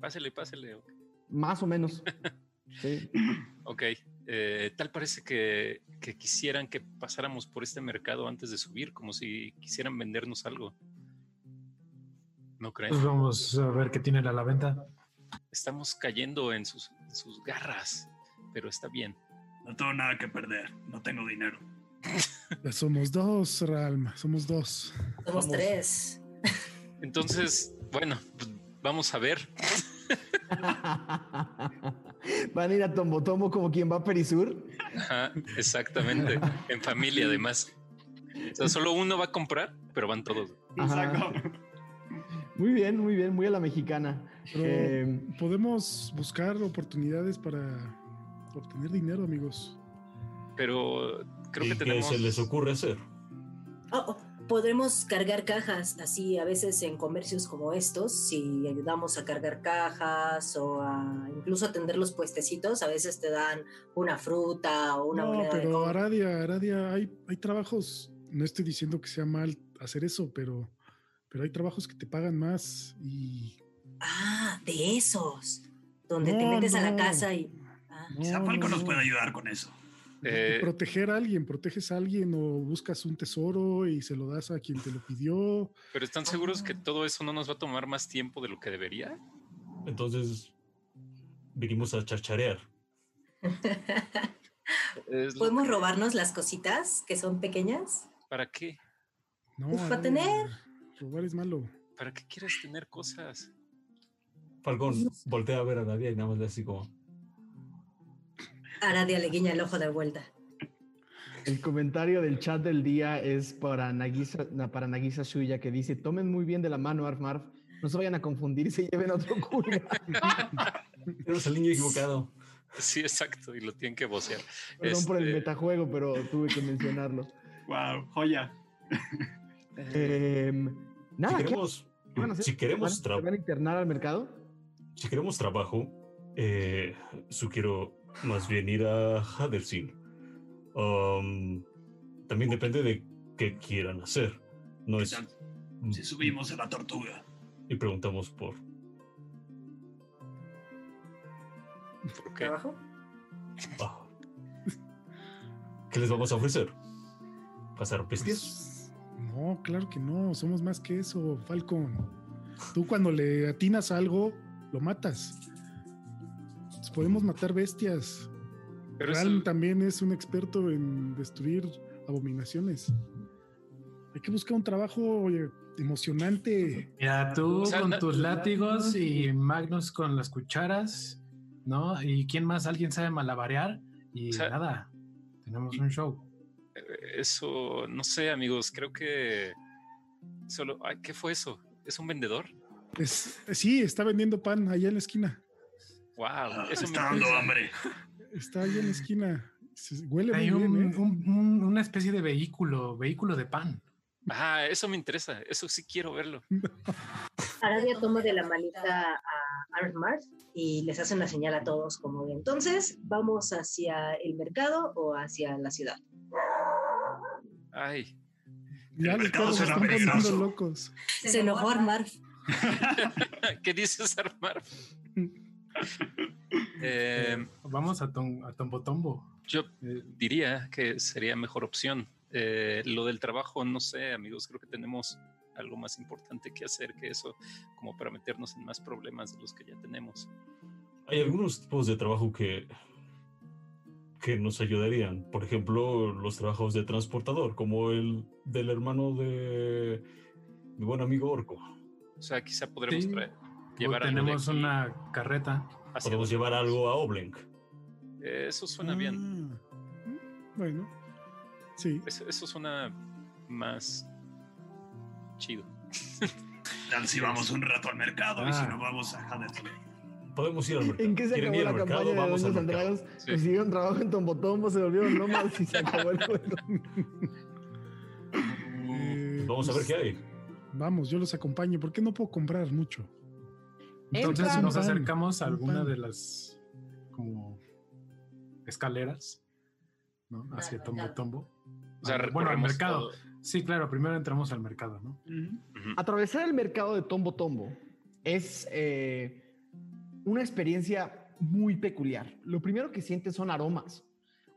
[SPEAKER 7] Pásele, pásele.
[SPEAKER 1] Más o menos. Sí.
[SPEAKER 7] Ok. eh, tal parece que, que quisieran que pasáramos por este mercado antes de subir, como si quisieran vendernos algo. ¿No creen?
[SPEAKER 3] Pues vamos a ver qué tienen a la venta.
[SPEAKER 7] Estamos cayendo en sus, en sus garras, pero está bien.
[SPEAKER 9] No tengo nada que perder. No tengo dinero.
[SPEAKER 4] ya somos dos, Ralma, somos dos.
[SPEAKER 6] Somos tres.
[SPEAKER 7] Entonces, bueno, pues, vamos a ver.
[SPEAKER 1] Van a ir a Tombo Tombo como quien va a Perisur.
[SPEAKER 7] Ajá, exactamente. En familia, además. O sea, solo uno va a comprar, pero van todos.
[SPEAKER 5] Exacto.
[SPEAKER 1] Muy bien, muy bien, muy a la mexicana.
[SPEAKER 4] Pero
[SPEAKER 1] Eh,
[SPEAKER 4] podemos buscar oportunidades para obtener dinero, amigos.
[SPEAKER 7] Pero creo
[SPEAKER 10] ¿Y
[SPEAKER 7] que
[SPEAKER 10] qué
[SPEAKER 7] tenemos.
[SPEAKER 10] se les ocurre hacer?
[SPEAKER 6] Oh, oh, podremos cargar cajas así a veces en comercios como estos, si ayudamos a cargar cajas o a incluso atender los puestecitos, a veces te dan una fruta o una
[SPEAKER 4] no,
[SPEAKER 6] moneda de
[SPEAKER 4] pero
[SPEAKER 6] cobre.
[SPEAKER 4] Aradia, Aradia, hay, hay trabajos, no estoy diciendo que sea mal hacer eso, pero, pero hay trabajos que te pagan más y...
[SPEAKER 6] Ah, de esos, donde te
[SPEAKER 4] No,
[SPEAKER 6] metes a la casa y... ah.
[SPEAKER 9] Quizá Falco
[SPEAKER 4] no,
[SPEAKER 9] nos
[SPEAKER 4] no.
[SPEAKER 9] puede ayudar con eso.
[SPEAKER 7] Eh,
[SPEAKER 4] proteger a alguien, proteges a alguien o buscas un tesoro y se lo das a quien te lo pidió.
[SPEAKER 7] pero ¿están seguros que todo eso no nos va a tomar más tiempo de lo que debería?
[SPEAKER 10] Entonces, vinimos a charcharear.
[SPEAKER 6] ¿Podemos
[SPEAKER 7] que-
[SPEAKER 6] robarnos las cositas que son pequeñas?
[SPEAKER 7] ¿Para qué?
[SPEAKER 4] No,
[SPEAKER 6] Pues, para tener.
[SPEAKER 4] Robar es malo.
[SPEAKER 7] ¿Para qué quieres tener cosas?
[SPEAKER 10] Falcón voltea a ver a Nadia y nada más le así como.
[SPEAKER 6] Aradia le guiña el ojo de vuelta.
[SPEAKER 1] El comentario del chat del día es para Nagisa, na- para Nagisa Shuya que dice: Tomen muy bien de la mano, Arf Marf. No se vayan a confundir y se lleven otro culga.
[SPEAKER 10] Eres el niño equivocado.
[SPEAKER 7] Sí, exacto, y lo tienen que vocear.
[SPEAKER 1] Perdón por el
[SPEAKER 7] Este,
[SPEAKER 1] metajuego, pero tuve que mencionarlo.
[SPEAKER 5] Wow, joya.
[SPEAKER 1] Em, nada,
[SPEAKER 10] si
[SPEAKER 1] ¿qué-
[SPEAKER 10] queremos,
[SPEAKER 1] qué van a hacer?
[SPEAKER 10] si queremos,
[SPEAKER 1] ¿Van- ¿Se van a internar al mercado?
[SPEAKER 10] si queremos trabajo, eh, sugiero más bien ir a Hadelsin. Um, también depende de qué quieran hacer. No
[SPEAKER 9] ¿Qué
[SPEAKER 10] es.
[SPEAKER 9] tal Si subimos a la tortuga.
[SPEAKER 10] Y preguntamos por.
[SPEAKER 7] ¿por qué?
[SPEAKER 6] ¿Trabajo?
[SPEAKER 10] ah, ¿Qué les vamos a ofrecer? ¿Pasar?
[SPEAKER 4] Pues, no, claro que no, somos más que eso, Falcon. Tú cuando le atinas a algo, lo matas. Pues podemos matar bestias.
[SPEAKER 7] Pero
[SPEAKER 4] Ral también es un experto en destruir abominaciones. Hay que buscar un trabajo oye, emocionante.
[SPEAKER 3] Mira, tú
[SPEAKER 7] O sea,
[SPEAKER 3] con tus látigos y Magnus con las cucharas, ¿no? ¿Y quién más? ¿Alguien sabe malabarear? Y
[SPEAKER 7] O sea,
[SPEAKER 3] nada, tenemos
[SPEAKER 7] y-
[SPEAKER 3] un show.
[SPEAKER 7] Eh, Eso, no sé, amigos, creo que solo. ay, ¿Qué fue eso? ¿Es un vendedor?
[SPEAKER 4] Es- sí, está vendiendo pan allá en la esquina.
[SPEAKER 7] Wow,
[SPEAKER 9] Ah,
[SPEAKER 7] eso me
[SPEAKER 9] está dando
[SPEAKER 7] interesa.
[SPEAKER 9] hambre.
[SPEAKER 4] Está ahí en la esquina. Se- Huele
[SPEAKER 3] Hay
[SPEAKER 4] muy
[SPEAKER 3] un-
[SPEAKER 4] bien, ¿eh?
[SPEAKER 3] un- un- una especie de vehículo, vehículo de pan.
[SPEAKER 7] Ah, eso me interesa, eso sí quiero verlo.
[SPEAKER 6] Aradia toma de la maleta a Armar y les hace una señal a todos como de entonces vamos hacia el mercado o hacia la ciudad.
[SPEAKER 7] Ay,
[SPEAKER 4] Ya
[SPEAKER 9] El
[SPEAKER 4] los
[SPEAKER 9] mercado
[SPEAKER 4] perros se
[SPEAKER 9] suena
[SPEAKER 4] están poniendo
[SPEAKER 9] peligroso.
[SPEAKER 4] locos.
[SPEAKER 6] Se enojó Armar.
[SPEAKER 7] ¿qué dices, Armar? Eh,
[SPEAKER 3] Vamos a, Tom- a Tombo Tombo.
[SPEAKER 7] yo
[SPEAKER 3] Eh,
[SPEAKER 7] diría que sería mejor opción. Eh, lo del trabajo, no sé, amigos, creo que tenemos algo más importante que hacer que eso, como para meternos en más problemas de los que ya tenemos.
[SPEAKER 10] Hay algunos tipos de trabajo que que nos ayudarían. Por ejemplo, los trabajos de transportador, como el del hermano de mi buen amigo Orco.
[SPEAKER 7] O sea, quizá podremos
[SPEAKER 3] Sí.
[SPEAKER 7] traer- llevar de
[SPEAKER 3] tenemos
[SPEAKER 7] aquí
[SPEAKER 3] una carreta.
[SPEAKER 10] Podemos llevar algo a Oblink.
[SPEAKER 7] Eh, Eso suena bien.
[SPEAKER 4] Ah, Bueno, sí.
[SPEAKER 7] Eso, eso suena más chido.
[SPEAKER 9] Tal si vamos un rato al mercado y si
[SPEAKER 3] Ah.
[SPEAKER 9] no vamos a Haddonfield.
[SPEAKER 10] Podemos ir al mercado.
[SPEAKER 1] ¿En qué se
[SPEAKER 10] ¿Quieren
[SPEAKER 1] acabó la
[SPEAKER 10] mercado?
[SPEAKER 1] campaña de
[SPEAKER 10] Vamos
[SPEAKER 1] Dungeons. Dragons?
[SPEAKER 7] Sí.
[SPEAKER 1] Consiguieron trabajo en Tombotombo, se volvieron nómadas y se acabó el juego.
[SPEAKER 4] Eh,
[SPEAKER 10] Vamos a ver
[SPEAKER 4] pues,
[SPEAKER 10] qué hay.
[SPEAKER 4] Vamos, yo los acompaño. ¿Por qué no puedo comprar mucho?
[SPEAKER 3] Entonces nos acercamos a
[SPEAKER 4] un
[SPEAKER 3] alguna
[SPEAKER 4] pan.
[SPEAKER 3] de las como escaleras, ¿no? Hacia Tombo. Tombo.
[SPEAKER 7] O sea,
[SPEAKER 3] bueno, al mercado.
[SPEAKER 7] todo.
[SPEAKER 3] Sí, claro, primero entramos al mercado, ¿no?
[SPEAKER 1] Atravesar el mercado de Tombo Tombo es eh, una experiencia muy peculiar. Lo primero que sientes son aromas,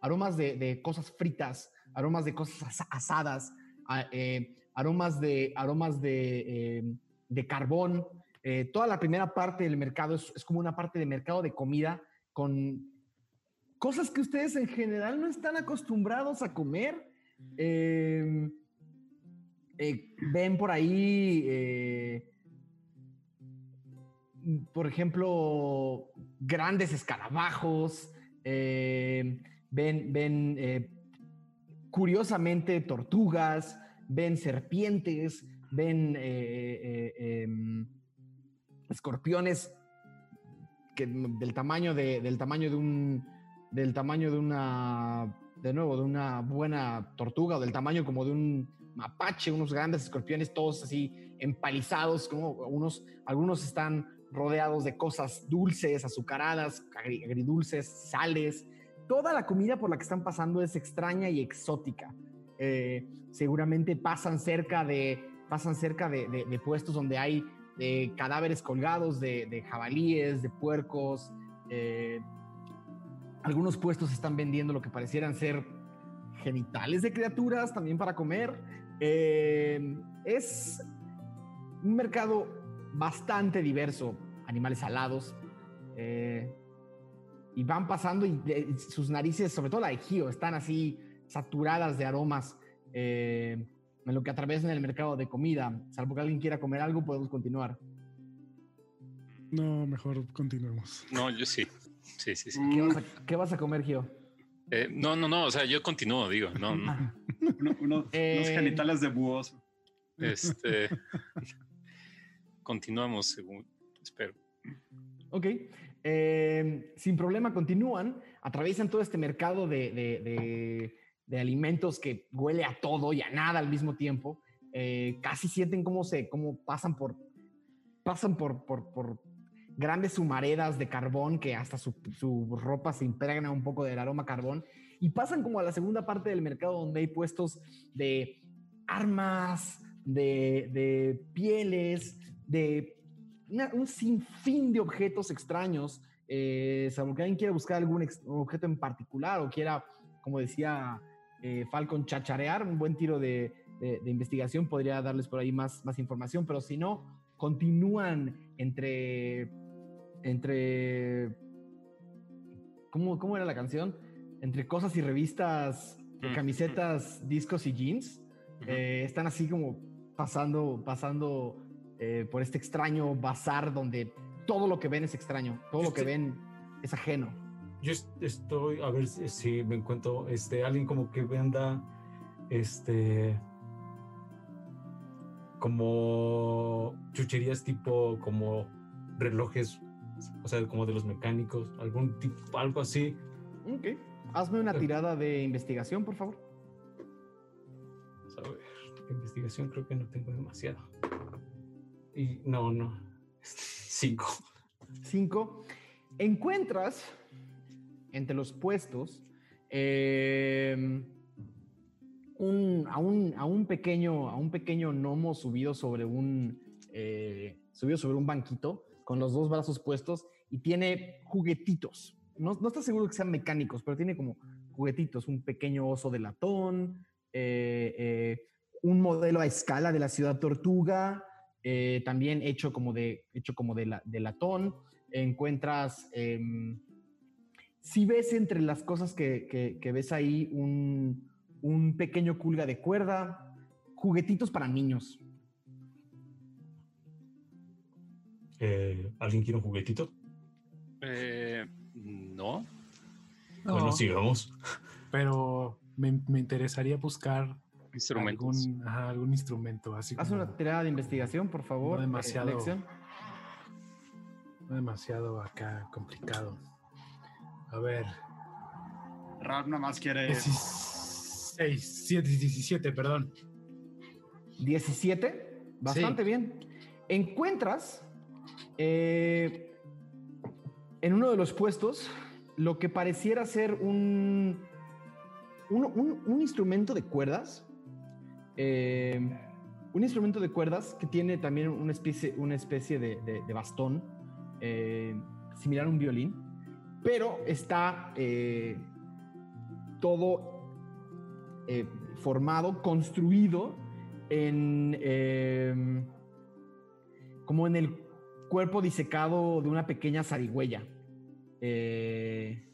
[SPEAKER 1] aromas de, de cosas fritas, aromas de cosas asa- asadas, a- eh, aromas de, aromas de, eh, de carbón. Eh, toda la primera parte del mercado es, es como una parte de mercado de comida con cosas que ustedes en general no están acostumbrados a comer. Eh, eh, ven por ahí, eh, por ejemplo, grandes escarabajos, ven, ven curiosamente tortugas, ven serpientes, ven em, escorpiones que, del tamaño de, del tamaño de un del tamaño de una de nuevo de una buena tortuga o del tamaño como de un mapache unos grandes escorpiones todos así empalizados como unos algunos están rodeados de cosas dulces azucaradas agri- agridulces sales. Toda la comida por la que están pasando es extraña y exótica. Eh, seguramente pasan cerca de pasan cerca de puestos donde hay eh, cadáveres colgados de, de jabalíes, de puercos. eh, algunos puestos están vendiendo lo que parecieran ser genitales de criaturas también para comer. Eh, es un mercado bastante diverso, animales alados. eh, y van pasando y sus narices, sobre todo la de Gio, están así saturadas de aromas. En lo que atraviesan el mercado de comida. Salvo que alguien quiera comer algo, podemos continuar.
[SPEAKER 4] No, mejor continuemos.
[SPEAKER 7] No, yo sí. Sí, sí, sí.
[SPEAKER 1] ¿Qué vas a, qué vas a comer, Gio?
[SPEAKER 7] Eh, no, no, no. O sea, yo continúo, digo. No, no.
[SPEAKER 1] Ah,
[SPEAKER 5] Uno- uno-
[SPEAKER 1] Eh,
[SPEAKER 5] Unos genitales de búhos.
[SPEAKER 7] Este. continuamos según. Espero.
[SPEAKER 1] ok. Eh, sin problema continúan, atraviesan todo este mercado de, de- de- de alimentos que huele a todo y a nada al mismo tiempo. Eh, casi sienten cómo se, cómo pasan por, pasan por, por, grandes humaredas de carbón que hasta su, su ropa se impregna un poco del aroma carbón y pasan como a la segunda parte del mercado donde hay puestos de armas, de, de pieles, de una- un sinfín de objetos extraños, eh, salvo que alguien quiera buscar algún objeto en particular o quiera, como decía eh, Falcon, chacharear, un buen tiro de, de- de investigación podría darles por ahí más, más información, pero si no, continúan entre, entre, ¿cómo, cómo era la canción? Entre cosas y revistas,
[SPEAKER 7] Mm.
[SPEAKER 1] camisetas, discos y jeans. Eh, están así como pasando, pasando eh, por este extraño bazar donde todo lo que ven es extraño, todo lo que ven es ajeno.
[SPEAKER 8] Yo est- estoy, a ver si, si me encuentro, este, alguien como que venda, este, como chucherías tipo, como relojes, o sea, como de los mecánicos, algún tipo, algo así.
[SPEAKER 1] Ok. Hazme una tirada de investigación, por favor.
[SPEAKER 8] Vamos a ver, investigación creo que no tengo demasiado. Y no, no, cinco.
[SPEAKER 1] Cinco. Encuentras entre los puestos eh, un, a, un, pequeño, a un pequeño gnomo subido sobre un, eh, subido sobre un banquito con los dos brazos puestos y tiene juguetitos. No, no estás seguro que sean mecánicos, pero tiene como juguetitos, un pequeño oso de latón, eh, eh, un modelo a escala de la ciudad tortuga, también hecho como de, hecho como de latón. Encuentras em, si ves entre las cosas que, que- que ves ahí un, un pequeño culga de cuerda, juguetitos para niños.
[SPEAKER 10] Eh, ¿Alguien quiere un juguetito?
[SPEAKER 7] Eh, no.
[SPEAKER 3] No,
[SPEAKER 10] Bueno, sigamos.
[SPEAKER 3] pero me, me interesaría buscar
[SPEAKER 7] Instrumentos.
[SPEAKER 3] algún, ajá, algún instrumento así
[SPEAKER 1] Haz
[SPEAKER 3] como
[SPEAKER 1] una tirada de investigación, por favor.
[SPEAKER 3] No demasiado.
[SPEAKER 1] eh,
[SPEAKER 3] no demasiado acá complicado. A ver,
[SPEAKER 5] Ralph nada más quiere.
[SPEAKER 3] 16, 7, 17, perdón.
[SPEAKER 1] 17, bastante bien. Encuentras eh, en uno de los puestos lo que pareciera ser un, un, un- un instrumento de cuerdas. eh, un instrumento de cuerdas que tiene también una especie, una especie de, de- de bastón eh, similar a un violín, pero está eh, todo eh, formado, construido en em, como en el cuerpo disecado de una pequeña zarigüeya. Eh,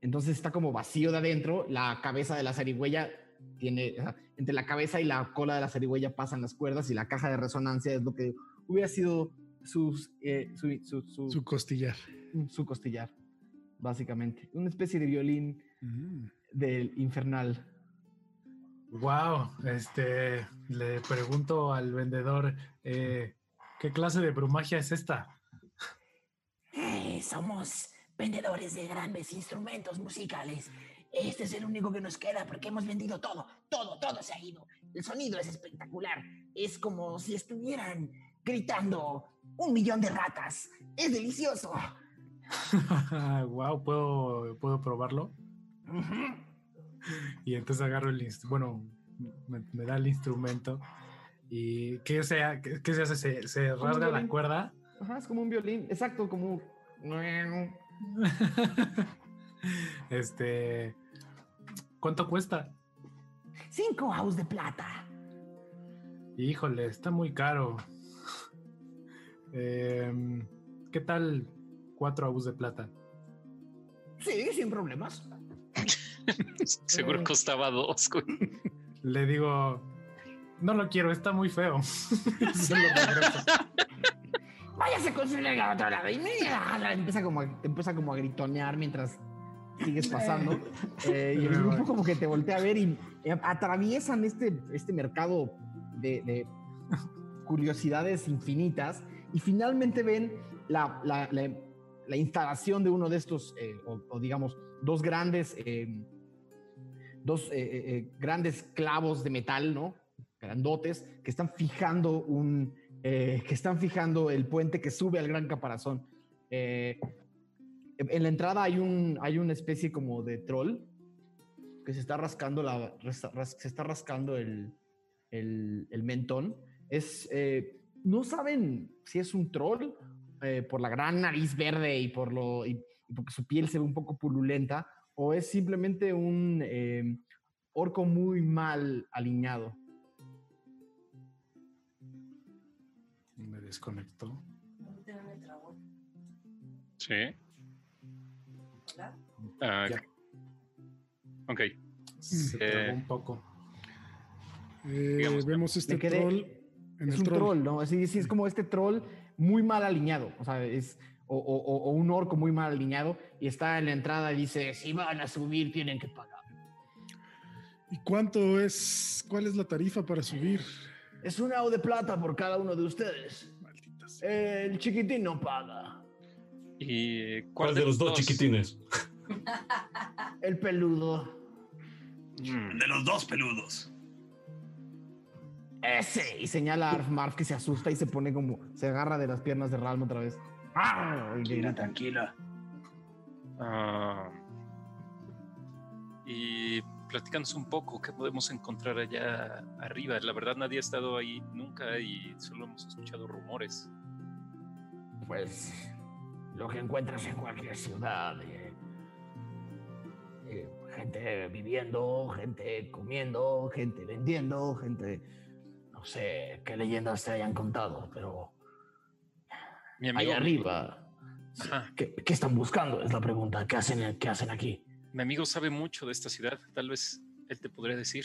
[SPEAKER 1] entonces está como vacío de adentro. La cabeza de la zarigüeya tiene entre la cabeza y la cola de la zarigüeya pasan las cuerdas y la caja de resonancia es lo que hubiera sido sus, eh, su, su- su-
[SPEAKER 4] Su costillar.
[SPEAKER 1] su costillar, básicamente. Una especie de violín
[SPEAKER 4] Mm.
[SPEAKER 1] del infernal.
[SPEAKER 3] Wow, este, le pregunto al vendedor, eh, ¿qué clase de brumagia es esta?
[SPEAKER 11] Eh, somos vendedores de grandes instrumentos musicales. Este es el único que nos queda porque hemos vendido todo, todo, todo se ha ido. El sonido es espectacular. Es como si estuvieran gritando un millón de ratas. Es delicioso.
[SPEAKER 3] wow, ¿puedo, ¿puedo probarlo? Y entonces agarro el instrumento, bueno, me, me da el instrumento y ¿qué se, ha- qué, qué se hace? ¿Se, rasga la cuerda?
[SPEAKER 1] Ajá, es como un violín. Exacto, como...
[SPEAKER 3] este, ¿cuánto cuesta?
[SPEAKER 11] Cinco aus de plata.
[SPEAKER 3] Híjole, está muy caro. Em, ¿Qué tal cuatro aus de plata?
[SPEAKER 11] Sí, sin problemas.
[SPEAKER 7] Seguro
[SPEAKER 3] Eh.
[SPEAKER 7] costaba dos, güey.
[SPEAKER 3] Le digo, no lo quiero, está muy feo.
[SPEAKER 11] Váyase con su nega a otro lado y mira.
[SPEAKER 1] empieza como, a- te empieza como a gritonear mientras sigues pasando. Eh, y el grupo como que te voltea a ver y eh, atraviesan este, este mercado de, de curiosidades infinitas y finalmente ven la, la- la- la instalación de uno de estos, eh, o, digamos, dos grandes, eh, dos eh, grandes clavos de metal, ¿no? Grandotes, que están fijando un, que están fijando el puente que sube al gran caparazón. En la entrada hay un, hay una especie como de troll que se está rascando la, se está rascando el, el, el mentón. Es, no saben si es un troll eh, por la gran nariz verde y por lo y, y porque su piel se ve un poco pululenta o es simplemente un eh, orco muy mal alineado.
[SPEAKER 3] Me desconectó.
[SPEAKER 7] Sí. Ah,
[SPEAKER 3] Ya.
[SPEAKER 7] ok.
[SPEAKER 3] Se
[SPEAKER 7] Eh,
[SPEAKER 3] trabó un poco.
[SPEAKER 4] Eh,
[SPEAKER 7] Digamos,
[SPEAKER 4] vemos este troll en
[SPEAKER 1] es
[SPEAKER 4] el
[SPEAKER 1] un
[SPEAKER 4] troll.
[SPEAKER 1] troll, ¿no? Sí, sí, es como este troll muy mal alineado, o sea, es o, o- o- o un orco muy mal alineado y está en la entrada y dice, si van a subir tienen que pagar.
[SPEAKER 4] ¿Y cuánto es? ¿Cuál es la tarifa para subir?
[SPEAKER 1] Es un AU de plata por cada uno de ustedes.
[SPEAKER 4] Malditas.
[SPEAKER 1] El chiquitín no paga.
[SPEAKER 7] ¿Y
[SPEAKER 10] ¿Cuál de los dos chiquitines?
[SPEAKER 1] El peludo.
[SPEAKER 7] Mm,
[SPEAKER 9] De los dos peludos.
[SPEAKER 1] Ese. Y señala a Arf Marf que se asusta y se pone como, se agarra de las piernas de Ralm otra vez. ¡Ah! Y
[SPEAKER 9] Tranquila, tranquila.
[SPEAKER 7] ah, y platícanos un poco, ¿qué podemos encontrar allá arriba? La verdad nadie ha estado ahí nunca y solo hemos escuchado rumores.
[SPEAKER 11] Pues lo que encuentras en cualquier ciudad. eh, eh, gente viviendo, gente comiendo, gente vendiendo, gente... No sé qué leyendas te hayan contado, pero
[SPEAKER 7] Mi amigo,
[SPEAKER 11] ahí arriba
[SPEAKER 7] Ajá.
[SPEAKER 12] ¿Qué, qué están buscando? Es la pregunta. ¿Qué hacen, ¿Qué hacen aquí?
[SPEAKER 7] Mi amigo sabe mucho de esta ciudad. Tal vez él te podría decir.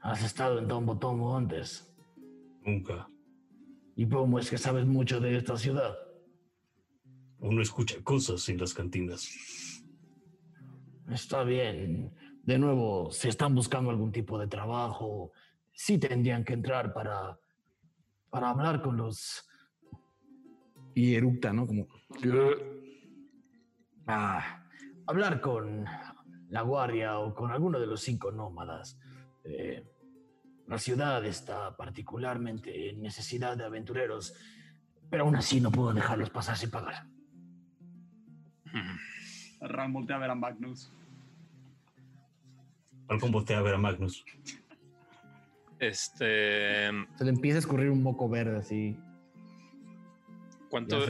[SPEAKER 12] ¿Has estado en Tombo Tombo antes?
[SPEAKER 10] Nunca.
[SPEAKER 12] ¿Y cómo es que sabes mucho de esta ciudad?
[SPEAKER 10] Uno escucha cosas en las cantinas.
[SPEAKER 12] Está bien. De nuevo, si están buscando algún tipo de trabajo, sí tendrían que entrar para, para hablar con los...
[SPEAKER 1] Y eructa, ¿no? Como...
[SPEAKER 12] Ah, hablar con la guardia o con alguno de los cinco nómadas. Eh, la ciudad está particularmente en necesidad de aventureros, pero aún así no puedo dejarlos pasar sin pagar.
[SPEAKER 5] Ram voltea a ver a Magnus.
[SPEAKER 10] Falcon voltea a ver a Magnus.
[SPEAKER 7] Este.
[SPEAKER 1] Se le empieza a escurrir un moco verde así.
[SPEAKER 7] ¿Cuánto?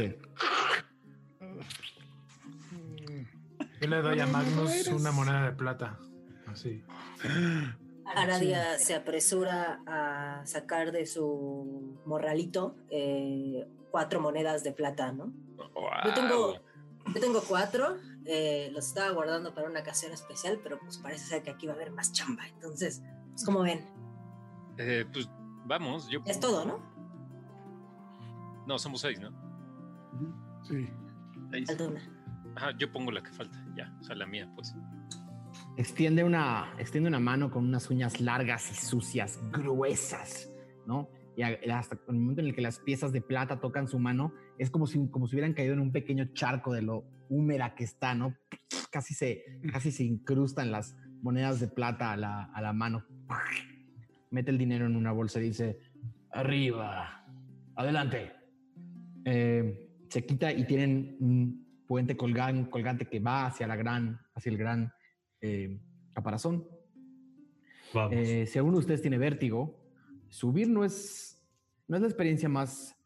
[SPEAKER 3] Yo le doy a Magnus una moneda de plata. Así.
[SPEAKER 6] Aradia se apresura a sacar de su morralito eh, cuatro monedas de plata, ¿no? Yo tengo, yo tengo cuatro, eh, los estaba guardando para una ocasión especial, pero pues parece ser que aquí va a haber más chamba. Entonces, pues como ven,
[SPEAKER 7] Eh, pues vamos, yo.
[SPEAKER 6] es todo, ¿no?
[SPEAKER 7] No, somos seis, ¿no?
[SPEAKER 4] Sí.
[SPEAKER 6] Falta una.
[SPEAKER 7] Ajá, yo pongo la que falta, ya. O sea, la mía, pues.
[SPEAKER 1] Extiende una, extiende una mano con unas uñas largas y sucias, gruesas, ¿no? Y hasta el momento en el que las piezas de plata tocan su mano, es como si, como si hubieran caído en un pequeño charco de lo húmeda que está, ¿no? Casi se, casi se incrustan las monedas de plata a la, a la mano. Mete el dinero en una bolsa y dice,
[SPEAKER 12] Arriba. Adelante.
[SPEAKER 1] eh, se quita y tienen un puente colgan- colgante que va hacia la gran, hacia el gran eh, caparazón. Eh, si alguno de ustedes tiene vértigo, subir no es, no es la experiencia más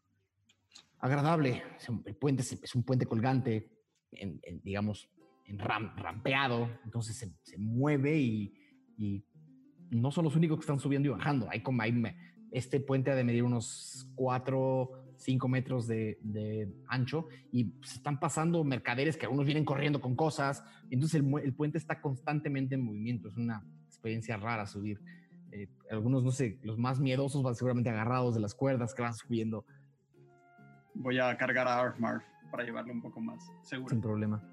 [SPEAKER 1] agradable. El puente es, es un puente colgante, en- en, digamos, en ram- rampeado, entonces se, se mueve y, y no son los únicos que están subiendo y bajando. Hay como hay, este puente ha de medir unos 4, 5 metros de, de ancho y se están pasando mercaderes que algunos vienen corriendo con cosas. Entonces el, puente está constantemente en movimiento. Es una experiencia rara subir. Eh, algunos, no sé, los más miedosos van seguramente agarrados de las cuerdas que van subiendo
[SPEAKER 5] Voy a cargar a Arfmar para llevarlo un poco más seguro.
[SPEAKER 1] sin problema.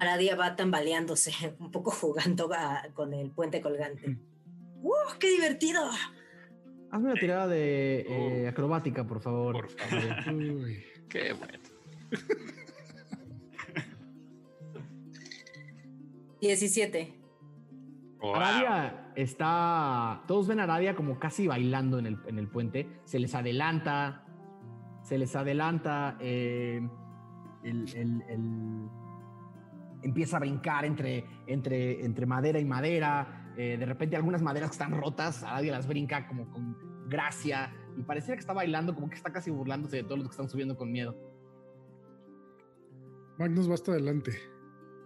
[SPEAKER 6] Aradia va tambaleándose, un poco jugando a- con el puente colgante. ¡Uh, qué divertido!
[SPEAKER 1] Hazme una tirada de eh, acrobática, por favor.
[SPEAKER 7] Por favor.
[SPEAKER 4] Uy.
[SPEAKER 7] Qué bueno.
[SPEAKER 6] 17.
[SPEAKER 7] Wow.
[SPEAKER 1] Aradia está. Todos ven a Aradia como casi bailando en el, en el puente. Se les adelanta. Se les adelanta. eh, el, el- el- empieza a brincar entre, entre, entre madera y madera. eh, de repente, algunas maderas que están rotas, Aradia las brinca como con gracia. Y pareciera que está bailando, como que está casi burlándose de todos los que están subiendo con miedo.
[SPEAKER 4] Magnus va hasta adelante,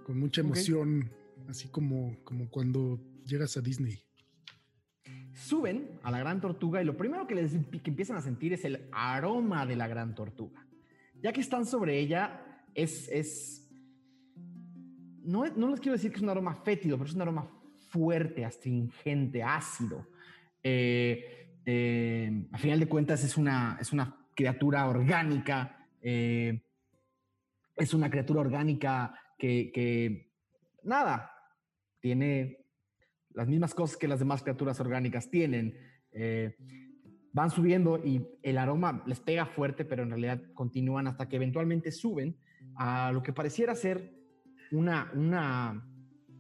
[SPEAKER 4] con mucha emoción, así como, como cuando llegas a Disney.
[SPEAKER 1] suben a la gran tortuga y lo primero que, les, que empiezan a sentir es el aroma de la gran tortuga. Ya que están sobre ella, es... es no, no les quiero decir que es un aroma fétido, pero es un aroma fuerte, astringente, ácido. Eh, eh, a final de cuentas es una, es una criatura orgánica. eh, es una criatura orgánica que, que, nada, tiene las mismas cosas que las demás criaturas orgánicas tienen. Van subiendo y el aroma les pega fuerte, pero en realidad continúan hasta que eventualmente suben a lo que pareciera ser una, una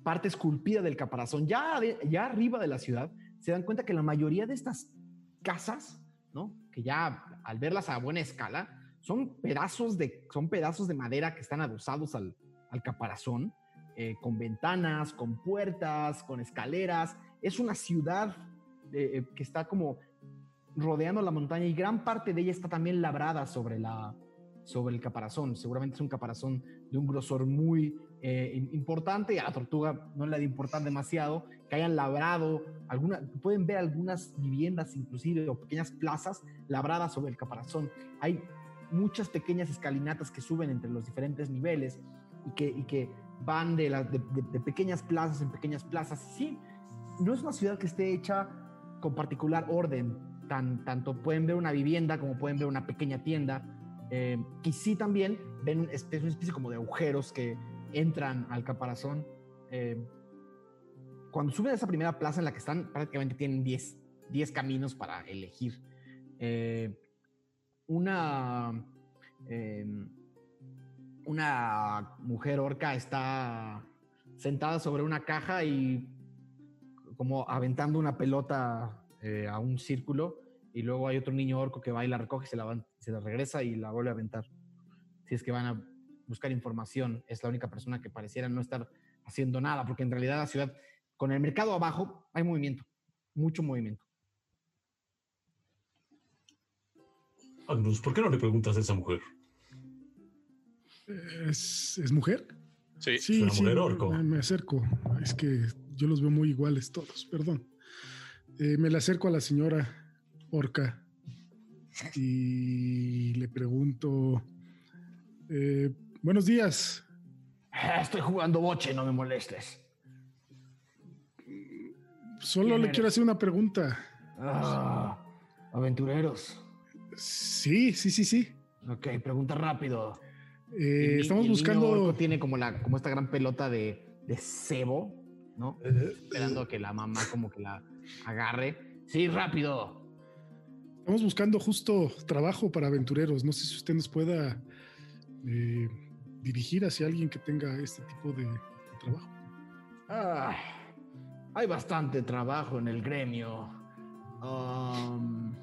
[SPEAKER 1] parte esculpida del caparazón. Ya, ya arriba de la ciudad se dan cuenta que la mayoría de estas casas, ¿no? que ya al verlas a buena escala, son pedazos de, son pedazos de madera que están adosados al, al caparazón eh, con ventanas, con puertas, con escaleras. Es una ciudad eh, eh, que está como rodeando la montaña y gran parte de ella está también labrada sobre, la, sobre el caparazón. Seguramente es un caparazón de un grosor muy eh, im- importante. A la tortuga no le de importar demasiado que hayan labrado. Alguna, pueden ver algunas viviendas inclusive o pequeñas plazas labradas sobre el caparazón. Hay muchas pequeñas escalinatas que suben entre los diferentes niveles y que, y que van de, la- de- de- de pequeñas plazas en pequeñas plazas. Sí, no es una ciudad que esté hecha con particular orden. Tan, tanto pueden ver una vivienda como pueden ver una pequeña tienda. Eh, y sí también ven una una especie como de agujeros que entran al caparazón. Eh, cuando suben a esa primera plaza en la que están, prácticamente tienen 10, 10 caminos para elegir. Eh, una, eh, una mujer orca está sentada sobre una caja y como aventando una pelota eh, a un círculo y luego hay otro niño orco que va y la recoge, se la, se la regresa y la vuelve a aventar. Si es que van a buscar información, es la única persona que pareciera no estar haciendo nada, porque en realidad la ciudad, con el mercado abajo, hay movimiento, mucho movimiento.
[SPEAKER 10] Agnus, ¿por qué no le preguntas a esa mujer?
[SPEAKER 4] ¿Es, es mujer?
[SPEAKER 10] Sí,
[SPEAKER 4] Sí,
[SPEAKER 10] es una
[SPEAKER 4] sí,
[SPEAKER 10] mujer orco.
[SPEAKER 4] Me, me acerco. Es que yo los veo muy iguales todos, perdón. Eh, me le acerco a la señora Orca y le pregunto, eh, buenos días.
[SPEAKER 12] Estoy jugando boche, no me molestes.
[SPEAKER 4] Solo
[SPEAKER 12] ¿Quién
[SPEAKER 4] le
[SPEAKER 12] eres?
[SPEAKER 4] quiero hacer una pregunta.
[SPEAKER 12] Ah, aventureros.
[SPEAKER 4] Sí, sí, sí, sí.
[SPEAKER 12] Ok, pregunta rápido.
[SPEAKER 4] Eh, estamos buscando...
[SPEAKER 1] tiene como, la, como esta gran pelota de, de cebo, ¿no? Esperando a que la mamá como que la agarre. Sí, rápido.
[SPEAKER 4] Estamos buscando justo trabajo para aventureros. No sé si usted nos pueda eh, dirigir hacia alguien que tenga este tipo de, trabajo.
[SPEAKER 12] Ah, hay bastante trabajo en el gremio. Um,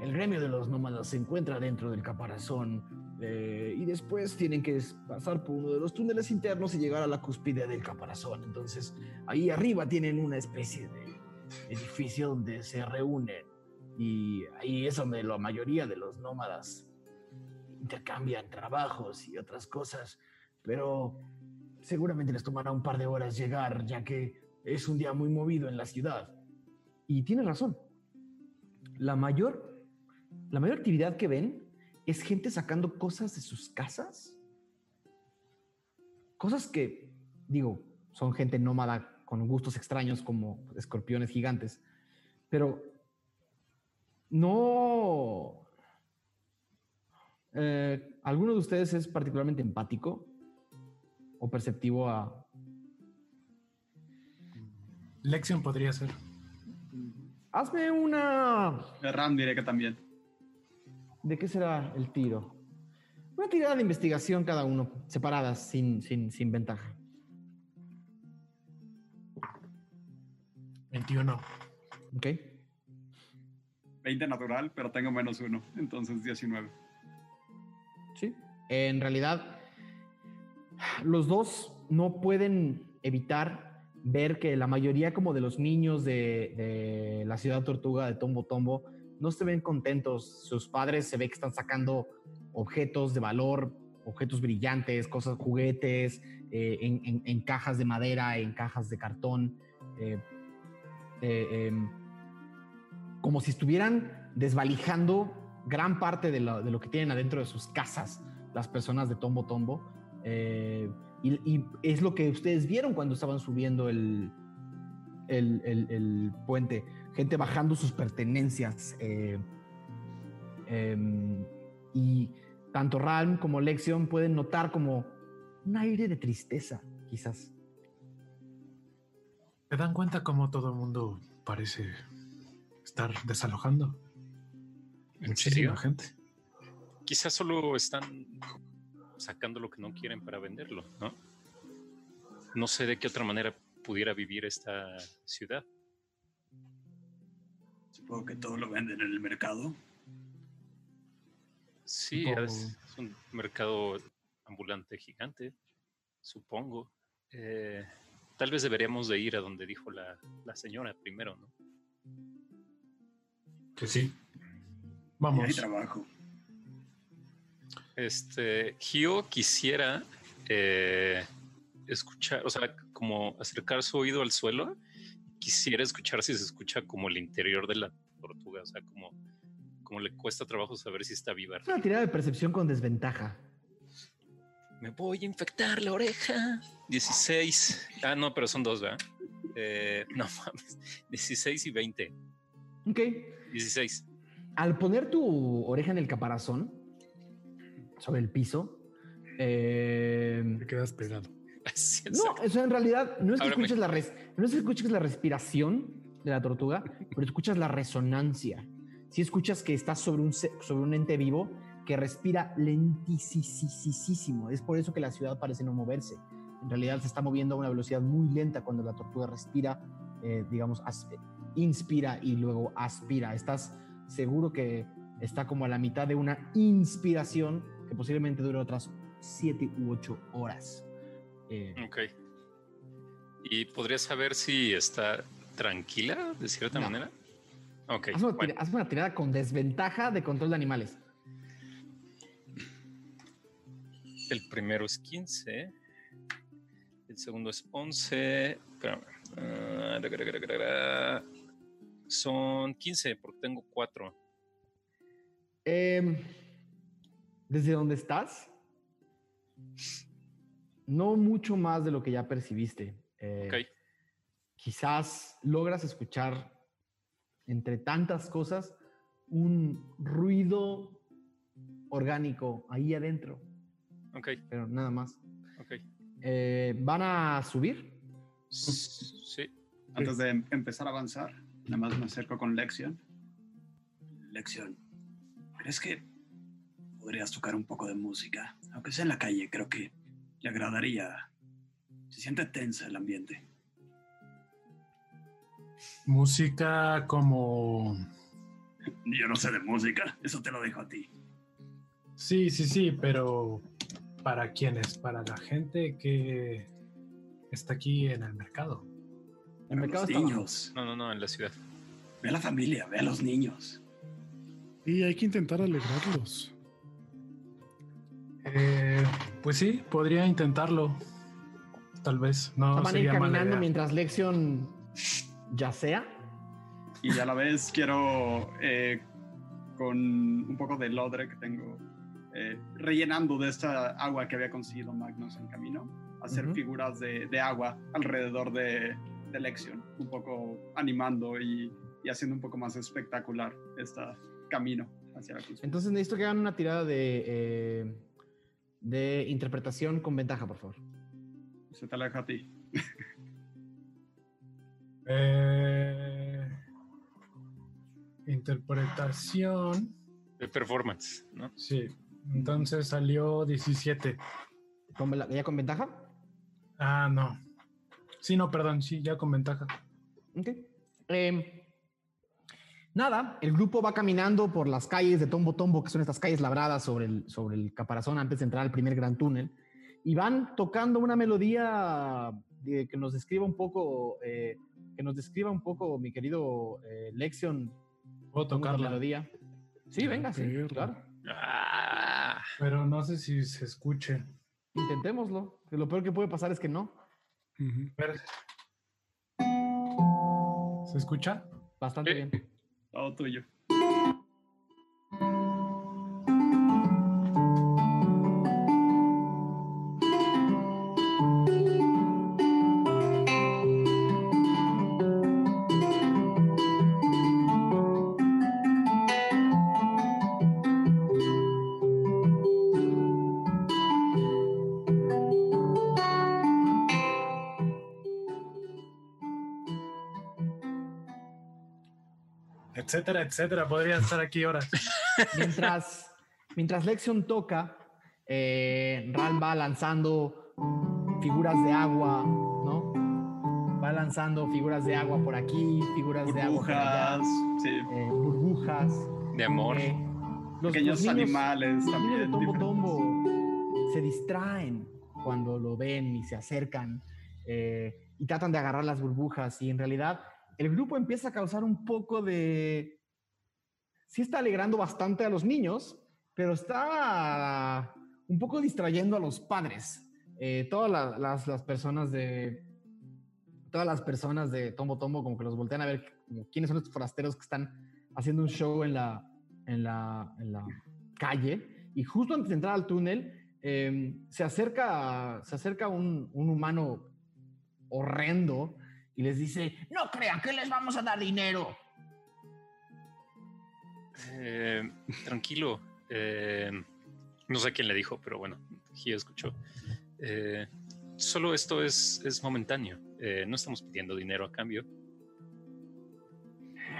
[SPEAKER 12] el gremio de los nómadas se encuentra dentro del caparazón eh, y después tienen que pasar por uno de los túneles internos y llegar a la cúspide del caparazón. Entonces, ahí arriba tienen una especie de edificio donde se reúnen y ahí es donde la mayoría de los nómadas intercambian trabajos y otras cosas, pero seguramente les tomará un par de horas llegar, ya que es un día muy movido en la ciudad.
[SPEAKER 1] Y tiene razón. La mayor, la mayor actividad que ven es gente sacando cosas de sus casas. Cosas que, digo, son gente nómada con gustos extraños como escorpiones gigantes. Pero no... Eh, ¿Alguno de ustedes es particularmente empático o perceptivo a...
[SPEAKER 3] Lexion podría ser.
[SPEAKER 1] Hazme una...
[SPEAKER 5] Ram diré que también.
[SPEAKER 1] ¿De qué será el tiro? Una tirada de investigación cada uno, separadas, sin, sin, sin ventaja.
[SPEAKER 3] 21.
[SPEAKER 1] ¿Ok?
[SPEAKER 5] 20 natural, pero tengo menos uno, entonces 19.
[SPEAKER 1] Sí. En realidad, los dos no pueden evitar ver que la mayoría como de los niños de, la ciudad tortuga de Tombo Tombo no se ven contentos. Sus padres se ve que están sacando objetos de valor, objetos brillantes, cosas, juguetes, eh, en cajas de madera, en cajas de cartón, eh, eh, em, como si estuvieran desvalijando gran parte de lo, que tienen adentro de sus casas las personas de Tombo Tombo. Eh, y, es lo que ustedes vieron cuando estaban subiendo el, el, puente. Gente bajando sus pertenencias. eh, em, y tanto Ralm como Lexion pueden notar como un aire de tristeza, quizás.
[SPEAKER 3] ¿Se dan cuenta cómo todo el mundo parece estar desalojando?
[SPEAKER 7] ¿En
[SPEAKER 3] Muchísima
[SPEAKER 7] serio?
[SPEAKER 3] gente.
[SPEAKER 7] Quizás solo están sacando lo que no quieren para venderlo, ¿no? No sé de qué otra manera pudiera vivir esta ciudad.
[SPEAKER 9] Supongo que todo lo venden en el mercado.
[SPEAKER 7] Sí, es un mercado ambulante gigante, supongo. Eh, tal vez deberíamos de ir a donde dijo la, la señora primero, ¿no?
[SPEAKER 10] Pues sí.
[SPEAKER 3] Vamos.
[SPEAKER 9] Y hay trabajo.
[SPEAKER 7] Este, Gio quisiera eh, escuchar, o sea, como acercar su oído al suelo. Quisiera escuchar si se escucha como el interior de la tortuga, o sea, como como le cuesta trabajo saber si está viva.
[SPEAKER 1] Una tirada de percepción con desventaja.
[SPEAKER 7] Me voy a infectar la oreja. 16. Ah, no, pero son dos, ¿verdad? Eh, no mames. 16 y 20.
[SPEAKER 1] Ok.
[SPEAKER 7] 16.
[SPEAKER 1] Al poner tu oreja en el caparazón, sobre el piso, eh,
[SPEAKER 4] Te quedas pegado.
[SPEAKER 1] No, eso en realidad no es que escuches la, res- no es que escuches la respiración de la tortuga, pero escuchas la resonancia. Si escuchas que estás sobre un, sobre un ente vivo que respira lentísimo. Es por eso que la ciudad parece no moverse. En realidad se está moviendo a una velocidad muy lenta cuando la tortuga respira, eh, digamos, inspira y luego aspira. Estás seguro que está como a la mitad de una inspiración que posiblemente dure otras siete u ocho horas. Eh,
[SPEAKER 7] Ok. ¿Y podrías saber si está tranquila de cierta
[SPEAKER 1] No.
[SPEAKER 7] manera? Ok.
[SPEAKER 1] Haz una,
[SPEAKER 7] bueno.
[SPEAKER 1] tira- haz una tirada con desventaja de control de animales.
[SPEAKER 7] El primero es 15. El segundo es 11. Espérame. Ah, Son 15 porque tengo 4.
[SPEAKER 1] Em, Desde donde estás, no mucho más de lo que ya percibiste. Eh,
[SPEAKER 7] Ok.
[SPEAKER 1] Quizás logras escuchar entre tantas cosas un ruido orgánico ahí adentro,
[SPEAKER 7] Ok.
[SPEAKER 1] pero nada más.
[SPEAKER 7] Ok.
[SPEAKER 1] Eh, ¿Van a subir?
[SPEAKER 7] Sí.
[SPEAKER 5] Antes de em- empezar a avanzar, nada más me acerco con Lexion.
[SPEAKER 9] Lección. ¿Crees que podrías tocar un poco de música? Aunque sea en la calle, creo que le agradaría. Se siente tensa el ambiente.
[SPEAKER 3] Música como...
[SPEAKER 9] Yo no sé de música, eso te lo dejo a ti.
[SPEAKER 3] Sí, sí, sí, pero ¿para quiénes? Para la gente que está aquí en el mercado.
[SPEAKER 1] El mercado
[SPEAKER 9] los niños.
[SPEAKER 7] No, no, no, en la ciudad.
[SPEAKER 9] Ve a la familia, ve a los niños.
[SPEAKER 4] Y hay que intentar alegrarlos.
[SPEAKER 3] Eh, pues sí, podría intentarlo. Tal vez. No
[SPEAKER 1] ¿Van a ir caminando
[SPEAKER 3] idea.
[SPEAKER 1] mientras Lexion ya sea?
[SPEAKER 5] Y a la vez quiero, eh, con un poco de lodre que tengo, eh, rellenando de esta agua que había conseguido Magnus en camino, hacer
[SPEAKER 1] Ujú.
[SPEAKER 5] figuras de, de agua alrededor de, de Lexion, un poco animando y, y haciendo un poco más espectacular este camino hacia la cruz.
[SPEAKER 1] Entonces necesito que hagan una tirada de, eh, de interpretación con ventaja, por favor.
[SPEAKER 5] Se te aleja a ti.
[SPEAKER 3] Eh, interpretación.
[SPEAKER 7] De performance, ¿no?
[SPEAKER 3] Sí. Entonces salió 17.
[SPEAKER 1] ¿Con vela- ¿Ya con ventaja?
[SPEAKER 3] Ah, no. Sí, no, perdón. Sí, ya con ventaja.
[SPEAKER 1] Ok. Em, nada, el grupo va caminando por las calles de Tombo Tombo, que son estas calles labradas sobre el, sobre el caparazón antes de entrar al primer gran túnel, y van tocando una melodía de- que nos describa un poco, eh, que nos describa un poco, mi querido eh, Lexion.
[SPEAKER 3] Puedo
[SPEAKER 1] una
[SPEAKER 3] tocarla.
[SPEAKER 1] melodía. Sí, venga, sí, claro.
[SPEAKER 7] Ah,
[SPEAKER 3] Pero no sé si se escuche.
[SPEAKER 1] Intentémoslo. Lo peor que puede pasar es que no.
[SPEAKER 3] ¿Se escucha?
[SPEAKER 1] Bastante
[SPEAKER 7] Eh.
[SPEAKER 1] bien.
[SPEAKER 5] Todo tuyo.
[SPEAKER 3] Etcétera, etcétera. Podría estar aquí horas.
[SPEAKER 1] Mientras, mientras Lexion toca, eh, Ral va lanzando figuras de agua, ¿no? Va lanzando figuras de agua por aquí, figuras de agua por allá,
[SPEAKER 5] Burbujas, sí,
[SPEAKER 1] eh, burbujas.
[SPEAKER 7] de amor.
[SPEAKER 1] eh, los,
[SPEAKER 5] pequeños
[SPEAKER 1] los niños-
[SPEAKER 5] animales
[SPEAKER 1] los niños de
[SPEAKER 5] también.
[SPEAKER 1] Tombo se distraen cuando lo ven y se acercan eh, y tratan de agarrar las burbujas y en realidad el grupo empieza a causar un poco de... Sí está alegrando bastante a los niños, pero está un poco distrayendo a los padres. Eh, todas la- las, las personas de... Todas las personas de Tombo Tombo como que los voltean a ver como quiénes son estos forasteros que están haciendo un show en la, en la, en la calle y justo antes de entrar al túnel eh, se acerca, se acerca un, un humano horrendo y les dice,
[SPEAKER 11] No crean que les vamos a dar dinero.
[SPEAKER 7] Eh, tranquilo. eh, no sé quién le dijo, pero bueno, Gio escuchó. Eh, solo esto es, es momentáneo. Eh, no estamos pidiendo dinero a cambio.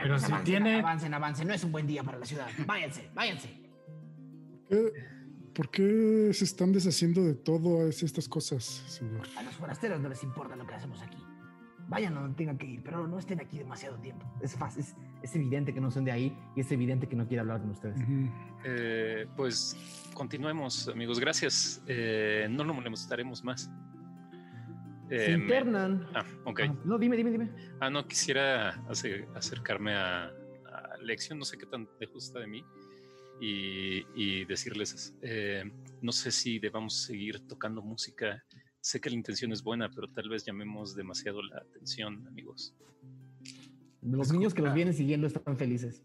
[SPEAKER 3] Pero si tiene-
[SPEAKER 11] Avancen, avancen. No es un buen día para la ciudad. Váyanse, váyanse.
[SPEAKER 4] ¿Qué- ¿Por qué se están deshaciendo de todas estas cosas, señor?
[SPEAKER 11] A los forasteros no les importa lo que hacemos aquí. Vayan a donde tengan que ir, pero no estén aquí demasiado tiempo.
[SPEAKER 1] es, fácil, es, es evidente que no son de ahí y es evidente que no quiere hablar con ustedes.
[SPEAKER 7] Eh, pues continuemos, amigos. Gracias. Eh, no lo molestaremos más.
[SPEAKER 1] Se
[SPEAKER 7] Eh, me-
[SPEAKER 1] internan.
[SPEAKER 7] Ah, ok.
[SPEAKER 1] Ah, no, dime, dime, dime.
[SPEAKER 7] Ah, no, quisiera ace- acercarme a, a Lección, no sé qué tan lejos está de mí, y, y decirles, eh, no sé si debamos seguir tocando música. Sé que la intención es buena, pero tal vez llamemos demasiado la atención, amigos.
[SPEAKER 1] Los niños que los vienen siguiendo están felices.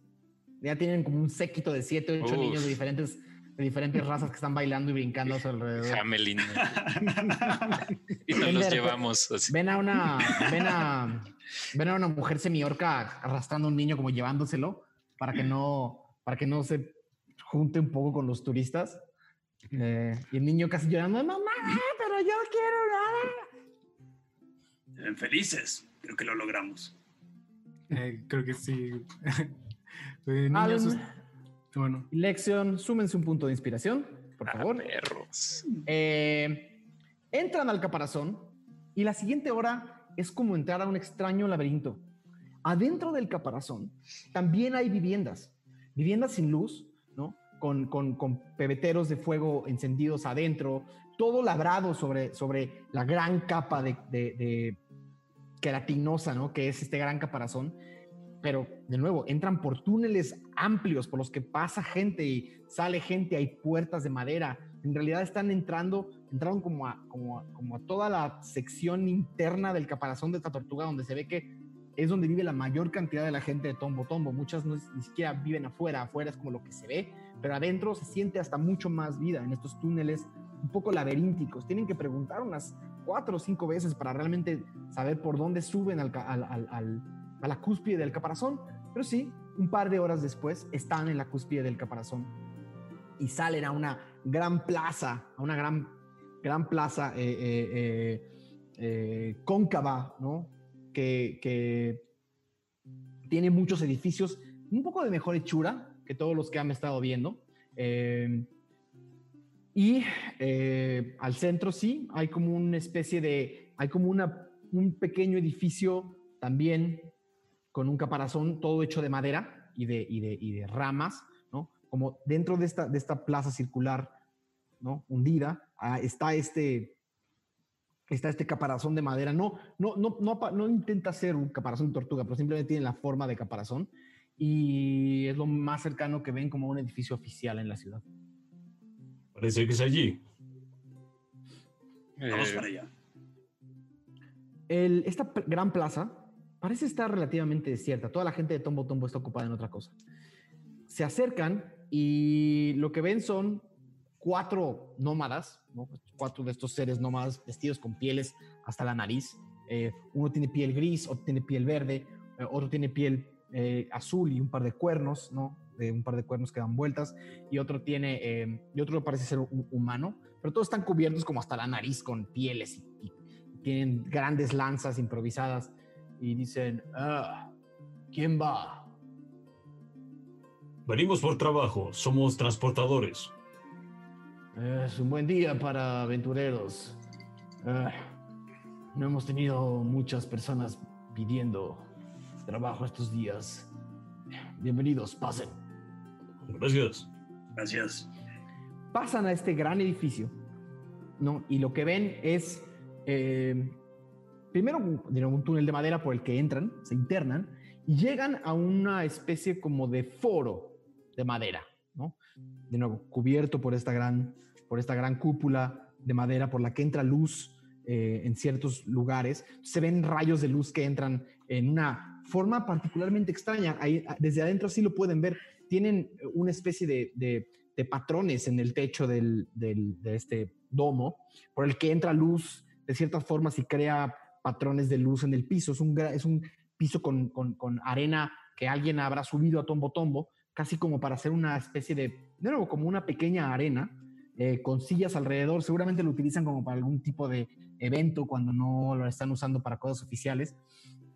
[SPEAKER 1] Ya tienen como un séquito de siete, ocho
[SPEAKER 7] Uf.
[SPEAKER 1] niños de diferentes, de diferentes razas que están bailando y brincando a su alrededor.
[SPEAKER 7] Hamelin. y nos los llevamos así.
[SPEAKER 1] Ven a una, ven a, ven a una mujer semiorca arrastrando a un niño como llevándoselo para que no, para que no se junte un poco con los turistas. Eh, y el niño casi llorando, mamá, pero yo quiero nada.
[SPEAKER 9] Se ven felices. Creo que lo logramos.
[SPEAKER 3] Eh, creo que sí. Niños, bueno,
[SPEAKER 1] Lexion, súmense un punto de inspiración, por
[SPEAKER 7] Ah,
[SPEAKER 1] favor.
[SPEAKER 7] perros.
[SPEAKER 1] Eh, entran al caparazón y la siguiente hora es como entrar a un extraño laberinto. Adentro del caparazón también hay viviendas, viviendas sin luz. Con, pebeteros de fuego encendidos adentro, todo labrado sobre, sobre la gran capa de, de- queratinosa, ¿no? Que es este gran caparazón. Pero, de nuevo, entran por túneles amplios por los que pasa gente y sale gente, hay puertas de madera. En realidad están entrando, entraron como como a, como a toda la sección interna del caparazón de esta tortuga, donde se ve que es donde vive la mayor cantidad de la gente de Tombo Tombo. Muchas no, ni siquiera viven afuera, afuera es como lo que se ve, pero adentro se siente hasta mucho más vida en estos túneles un poco laberínticos. Tienen que preguntar unas cuatro o cinco veces para realmente saber por dónde suben al, al- al- a la cúspide del caparazón. Pero sí, un par de horas después están en la cúspide del caparazón y salen a una gran plaza, a una gran, gran plaza eh, eh, eh, cóncava, ¿no? Que, que tiene muchos edificios, un poco de mejor hechura que todos los que han estado viendo. Eh, y eh, al centro sí, hay como una especie de, hay como una, un pequeño edificio también con un caparazón todo hecho de madera y de, y de, y de ramas, ¿no? Como dentro de esta, de esta plaza circular, ¿no? Hundida, ah, está este, está este caparazón de madera. No, no, no, no, intenta ser un caparazón de tortuga, pero simplemente tiene la forma de caparazón y es lo más cercano que ven como un edificio oficial en la ciudad.
[SPEAKER 10] Parece que es allí.
[SPEAKER 9] Vamos
[SPEAKER 7] Eh,
[SPEAKER 9] para allá.
[SPEAKER 1] El- esta gran plaza parece estar relativamente desierta. Toda la gente de Tombo Tombo está ocupada en otra cosa. Se acercan y lo que ven son cuatro nómadas, ¿no? cuatro de estos seres nómadas vestidos con pieles hasta la nariz. Eh, uno tiene piel gris, otro tiene piel verde, eh, otro tiene piel eh, azul y un par de cuernos, ¿no? De un par de cuernos que dan vueltas, y otro tiene, eh, y otro parece ser un humano, pero todos están cubiertos como hasta la nariz con pieles y, y tienen grandes lanzas improvisadas y dicen, "Ah, ¿quién va?
[SPEAKER 10] Venimos por trabajo, somos transportadores.
[SPEAKER 1] Es un buen día para aventureros. Ah, no hemos tenido muchas personas pidiendo trabajo estos días. Bienvenidos, pasen.
[SPEAKER 10] Gracias.
[SPEAKER 9] Gracias.
[SPEAKER 1] Pasan a este gran edificio, ¿no? Y lo que ven es, eh, primero, un- túnel de madera por el que entran, se internan y llegan a una especie como de foro de madera, De nuevo, cubierto por esta gran, por esta gran cúpula de madera por la que entra luz eh, en ciertos lugares. Se ven rayos de luz que entran en una forma particularmente extraña. Ahí, desde adentro sí lo pueden ver. tienen una especie de, de- patrones en el techo del, del- de este domo, por el que entra luz de ciertas formas y crea patrones de luz en el piso. Es un, es un piso con- con arena que alguien habrá subido a tombo tombo, casi como para hacer una especie de, de nuevo, como una pequeña arena, eh, con sillas alrededor. Seguramente lo utilizan como para algún tipo de evento cuando no lo están usando para cosas oficiales.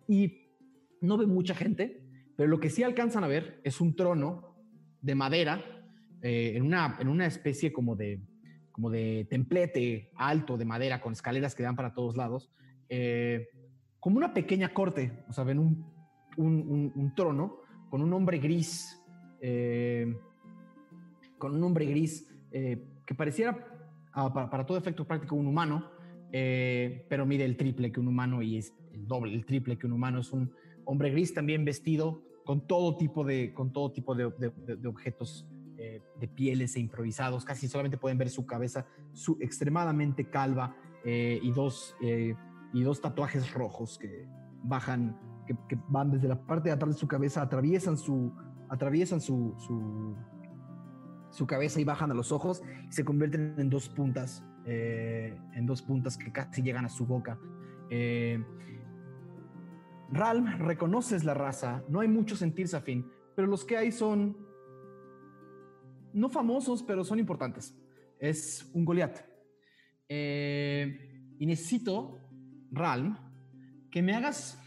[SPEAKER 1] Y no ve mucha gente, pero lo que sí alcanzan a ver es un trono de madera eh, en, una, en una especie como de, como de templete alto de madera con escaleras que dan para todos lados, eh, como una pequeña corte, o sea, ven un, un- un- un trono con un hombre gris, eh, con un hombre gris eh, que pareciera, ah, para, para todo efecto práctico, un humano, eh, pero mide el triple que un humano y es el doble, el triple que un humano. Es un hombre gris también vestido con todo tipo de, con todo tipo de, de- de- de objetos de pieles e improvisados. Casi solamente pueden ver su cabeza su, extremadamente calva y, dos, y dos tatuajes rojos que bajan, que, que van desde la parte de atrás de su cabeza, atraviesan su, atraviesan su, su, cabeza y bajan a los ojos y se convierten en dos puntas, eh, en dos puntas que casi llegan a su boca. Eh, Ralm, reconoces la raza, no hay muchos en Tirsafin, pero los que hay son no famosos, pero son importantes. Es un Goliath. Eh, y necesito, Ralm, que me hagas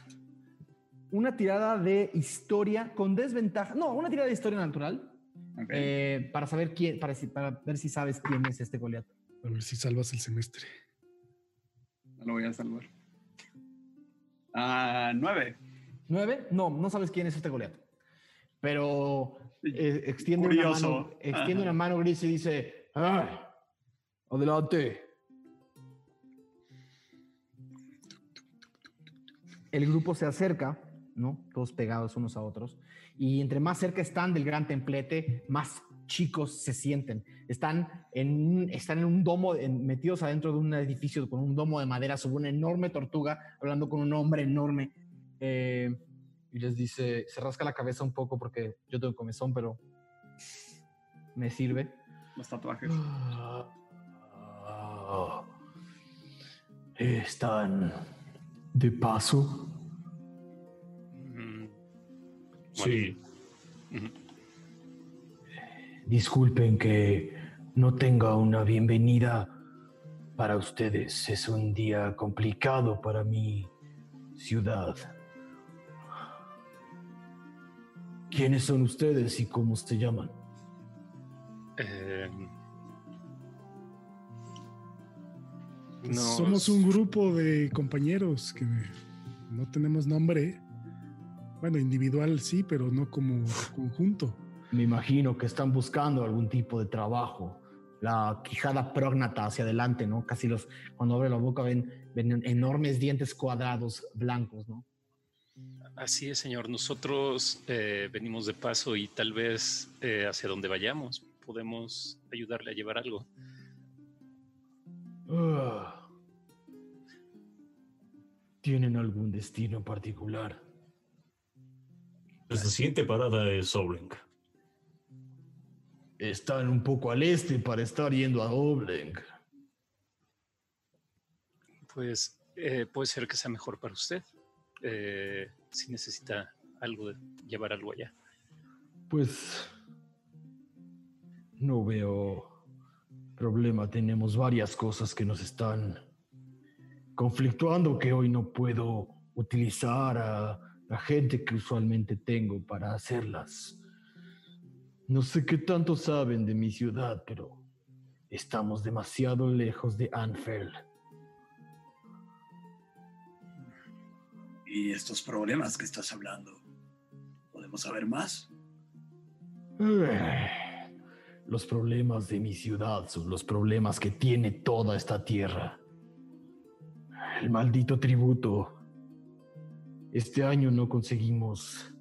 [SPEAKER 1] una tirada de historia con desventaja. No, una tirada de historia natural. eh, para saber quién, para, ver si sabes quién es este Goliath.
[SPEAKER 4] A ver si salvas el semestre.
[SPEAKER 5] No lo voy a salvar. Ah, nueve.
[SPEAKER 1] ¿Nueve? No, no sabes quién es este Goliath. Pero eh, extiende, una mano, extiende
[SPEAKER 5] Ajá.
[SPEAKER 1] una mano gris y dice: "Ay, Adelante. El grupo se acerca, ¿no? Todos pegados unos a otros. Y entre más cerca están del gran templete, más chicos se sienten. Están en un, están en un domo, en- metidos adentro de un edificio con un domo de madera sobre una enorme tortuga, hablando con un hombre enorme. Eh, y les dice, se rasca la cabeza un poco porque yo tengo comezón, pero me sirve.
[SPEAKER 5] Los tatuajes.
[SPEAKER 12] Ah, ¿Están de paso?
[SPEAKER 10] Sí.
[SPEAKER 12] Disculpen que no tenga una bienvenida para ustedes. Es un día complicado para mi ciudad. ¿Quiénes son ustedes y cómo se llaman?
[SPEAKER 7] Eh, Nos-
[SPEAKER 4] Somos un grupo de compañeros que no tenemos nombre. Bueno, individual sí, pero no como conjunto.
[SPEAKER 1] Me imagino que están buscando algún tipo de trabajo. La quijada prógnata hacia adelante, ¿no? Casi los, cuando abre la boca ven, ven enormes dientes cuadrados blancos, ¿no?
[SPEAKER 7] Así es, señor. Nosotros eh, venimos de paso y tal vez eh, hacia donde vayamos podemos ayudarle a llevar algo.
[SPEAKER 12] Ah. ¿Tienen algún destino en particular?
[SPEAKER 10] Nuestra siguiente parada es Oblenk.
[SPEAKER 12] Están un poco al este para estar yendo a Oblenk.
[SPEAKER 7] Pues eh, puede ser que sea mejor para usted. eh, si necesita algo de llevar algo allá.
[SPEAKER 12] Pues no veo problema. Tenemos varias cosas que nos están conflictuando que hoy no puedo utilizar a la gente que usualmente tengo para hacerlas. No sé qué tanto saben de mi ciudad, pero estamos demasiado lejos de Anfield.
[SPEAKER 9] Y estos problemas que estás hablando, ¿podemos saber más?
[SPEAKER 12] Eh, Los problemas de mi ciudad son los problemas que tiene toda esta tierra. El maldito tributo. Este año no conseguimos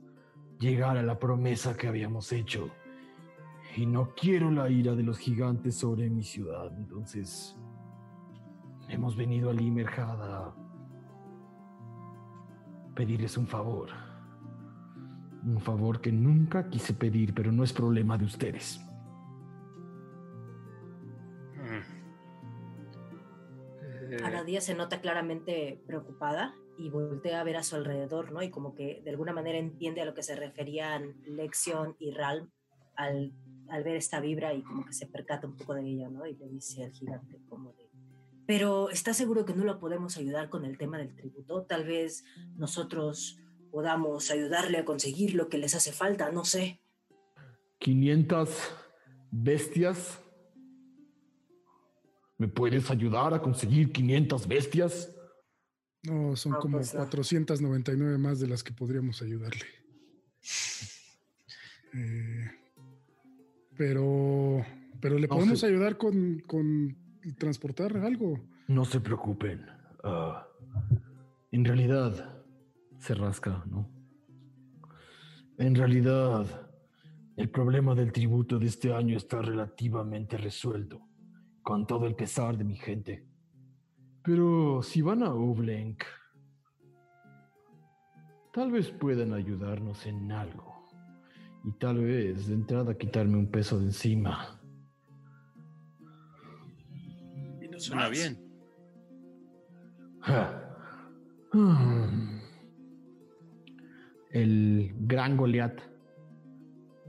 [SPEAKER 12] llegar a la promesa que habíamos hecho. Y no quiero la ira de los gigantes sobre mi ciudad. Entonces, hemos venido a Limerjad a pedirles un favor.
[SPEAKER 1] Un favor que nunca quise pedir, pero no es problema de ustedes.
[SPEAKER 6] Anadia se nota claramente preocupada y voltea a ver a su alrededor, ¿no? Y como que de alguna manera entiende a lo que se referían Lexion y Ralm al, al ver esta vibra y como que se percata un poco de ella, ¿no? Y le dice al gigante como de, pero ¿está seguro que no lo podemos ayudar con el tema del tributo? Tal vez nosotros podamos ayudarle a conseguir lo que les hace falta, no sé.
[SPEAKER 1] 500 bestias. ¿Me puedes ayudar a conseguir 500 bestias?
[SPEAKER 4] No, son
[SPEAKER 6] No,
[SPEAKER 4] como
[SPEAKER 6] pues, no.
[SPEAKER 4] 499 más de las que podríamos ayudarle. Eh, pero, pero le
[SPEAKER 1] No
[SPEAKER 4] podemos ayudar con, con transportar algo.
[SPEAKER 1] No se preocupen. Ah, en realidad, se rasca, ¿no? En realidad, el problema del tributo de este año está relativamente resuelto, con todo el pesar de mi gente. Pero si van a Ublenk, tal vez puedan ayudarnos en algo. Y tal vez de entrada quitarme un peso de encima.
[SPEAKER 9] Y nos
[SPEAKER 7] Suena
[SPEAKER 9] más.
[SPEAKER 7] bien.
[SPEAKER 1] Hmm. El gran Goliat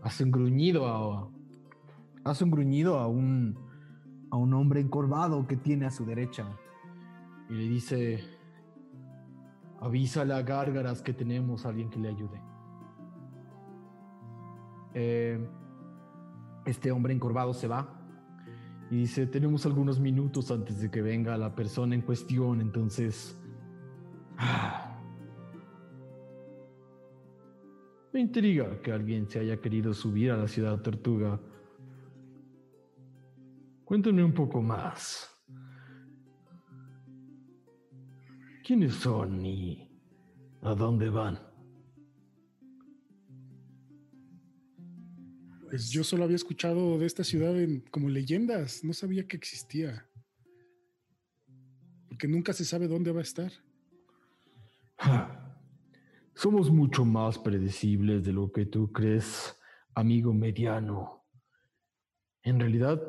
[SPEAKER 1] hace un gruñido a, hace un gruñido a un a un hombre encorvado que tiene a su derecha y le dice avísale a Gárgaras que tenemos a alguien que le ayude. Eh, este hombre encorvado se va y dice, tenemos algunos minutos antes de que venga la persona en cuestión, entonces... ah, Me intriga que alguien se haya querido subir a la ciudad tortuga. Cuéntame un poco más. ¿Quiénes son y a dónde van?
[SPEAKER 4] Pues yo solo había escuchado de esta ciudad en, como leyendas, no sabía que existía. Porque nunca se sabe dónde va a estar.
[SPEAKER 1] Somos mucho más predecibles de lo que tú crees, amigo mediano. En realidad,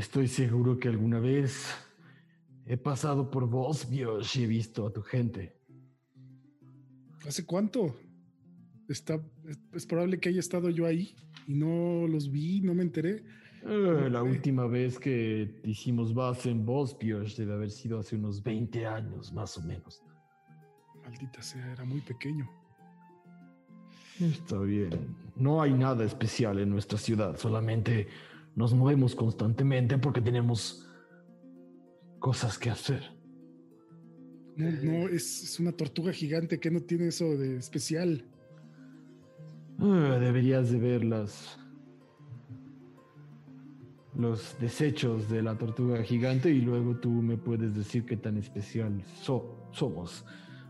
[SPEAKER 1] estoy seguro que alguna vez he pasado por vos, Bios, y he visto a tu gente.
[SPEAKER 4] ¿Hace cuánto? Está, es, es probable que haya estado yo ahí y no los vi, no me enteré.
[SPEAKER 1] Eh, la última vez que hicimos base en vos, Bios, debe haber sido hace unos 20 años, más o menos.
[SPEAKER 4] Maldita sea, era muy pequeño.
[SPEAKER 1] Está bien. No hay nada especial en nuestra ciudad, solamente nos movemos constantemente porque tenemos cosas que hacer.
[SPEAKER 4] No, no, es, es una tortuga gigante que no tiene eso de especial.
[SPEAKER 1] Ah, deberías de ver las los desechos de la tortuga gigante y luego tú me puedes decir qué tan especial so- somos.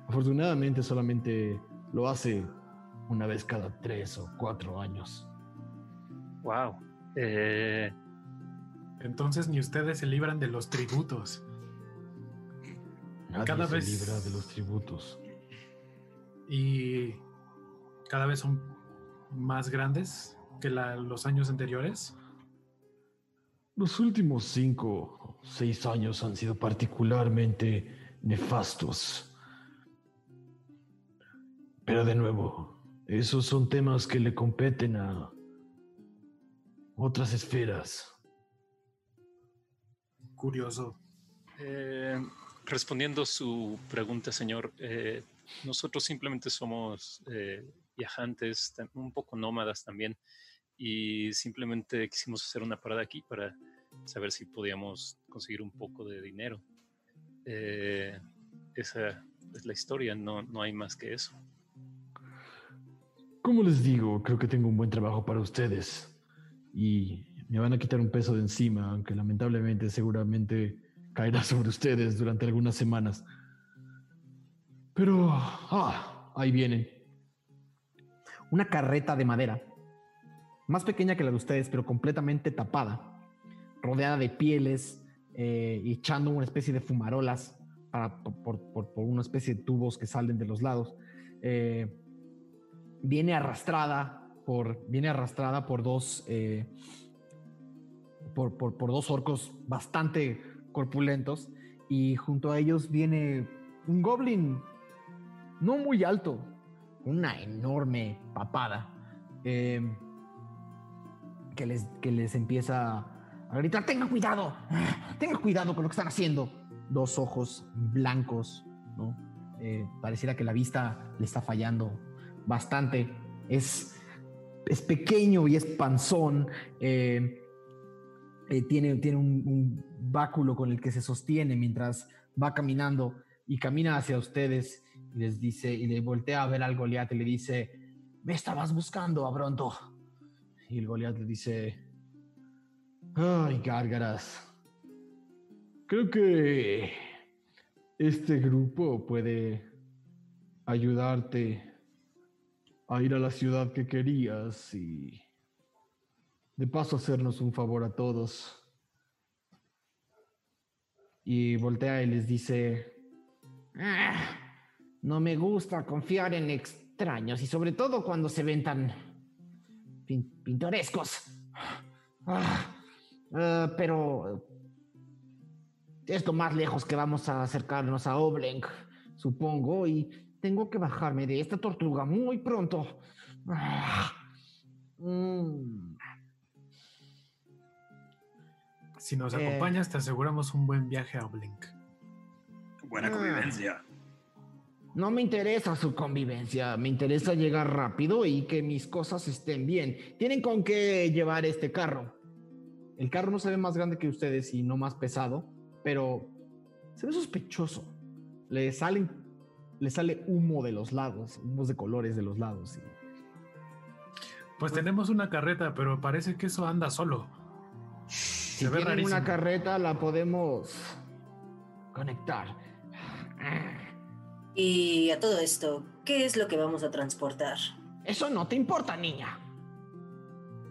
[SPEAKER 1] Afortunadamente solamente lo hace una vez cada tres o cuatro años.
[SPEAKER 7] Wow. Eh,
[SPEAKER 3] Entonces ni ustedes se libran de los tributos.
[SPEAKER 1] Nadie
[SPEAKER 3] Cada
[SPEAKER 1] se
[SPEAKER 3] vez-
[SPEAKER 1] libra de los tributos.
[SPEAKER 3] Y cada vez son más grandes que la- los años anteriores.
[SPEAKER 1] Los últimos cinco o seis años han sido particularmente nefastos. Pero de nuevo, esos son temas que le competen a otras esferas.
[SPEAKER 3] Curioso.
[SPEAKER 7] eh, respondiendo su pregunta, señor, eh, nosotros simplemente somos eh, viajantes, un poco nómadas también, y simplemente quisimos hacer una parada aquí para saber si podíamos conseguir un poco de dinero. Eh, esa es la historia, no, no hay más que eso.
[SPEAKER 1] Como les digo, creo que tengo un buen trabajo para ustedes. Y me van a quitar un peso de encima, aunque lamentablemente seguramente caerá sobre ustedes durante algunas semanas. Pero, ah, ahí vienen. Una carreta de madera, más pequeña que la de ustedes, pero completamente tapada, rodeada de pieles eh, echando una especie de fumarolas. por, por, por, una especie de tubos que salen de los lados. Eh, viene arrastrada viene arrastrada por dos, eh, por, dos orcos bastante corpulentos y junto a ellos viene un goblin no muy alto, una enorme papada, eh, que, les, que les empieza a gritar, tengan cuidado, tengan cuidado con lo que están haciendo. Dos ojos blancos. Eh, pareciera que la vista le está fallando bastante. Es, es pequeño y es panzón. Eh, tiene tiene un, un, báculo con el que se sostiene mientras va caminando y camina hacia ustedes y les dice, y le voltea a ver al Goliat y le dice, me estabas buscando, Abronto. Y el Goliat le dice, ay, gárgaras, creo que este grupo puede ayudarte a ir a la ciudad que querías y de paso hacernos un favor a todos. Y voltea y les dice, ah, no me gusta confiar en extraños y sobre todo cuando se ven tan pintorescos. Ah, ah, pero es lo más lejos que vamos a acercarnos a Oblenk, supongo, y tengo que bajarme de esta tortuga muy pronto. Ah,
[SPEAKER 3] mm. Si nos eh. acompañas, te aseguramos un buen viaje a Oblenk.
[SPEAKER 9] Buena convivencia.
[SPEAKER 1] No me interesa su convivencia, me interesa llegar rápido y que mis cosas estén bien. Tienen con qué llevar este carro. El carro no se ve más grande que ustedes y no más pesado, pero se ve sospechoso. Le salen, le sale humo de los lados, humos de colores de los lados.
[SPEAKER 3] Pues tenemos una carreta, pero parece que eso anda solo.
[SPEAKER 1] Si tienen una carreta, la podemos conectar.
[SPEAKER 6] Y a todo esto, ¿qué es lo que vamos a transportar?
[SPEAKER 1] Eso no te importa, niña.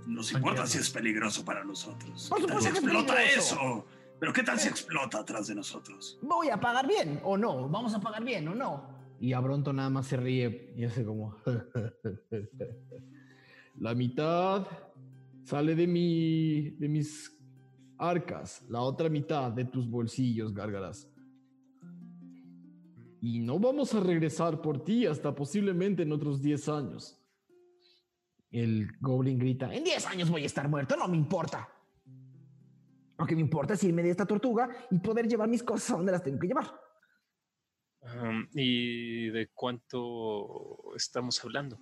[SPEAKER 9] Nos importa si es peligroso para nosotros.
[SPEAKER 1] Por supuesto
[SPEAKER 9] explota eso. Pero ¿qué tal si explota atrás de nosotros?
[SPEAKER 1] Voy a pagar bien o no. Vamos a pagar bien o no. Y Abronto nada más se ríe y hace como... La mitad sale de mi... de mis arcas. La otra mitad de tus bolsillos, gárgaras y no vamos a regresar por ti hasta posiblemente en otros 10 años. El goblin grita, en 10 años voy a estar muerto, no me importa. Lo que me importa es irme de esta tortuga y poder llevar mis cosas a donde las tengo que llevar.
[SPEAKER 7] ¿Y de cuánto estamos hablando?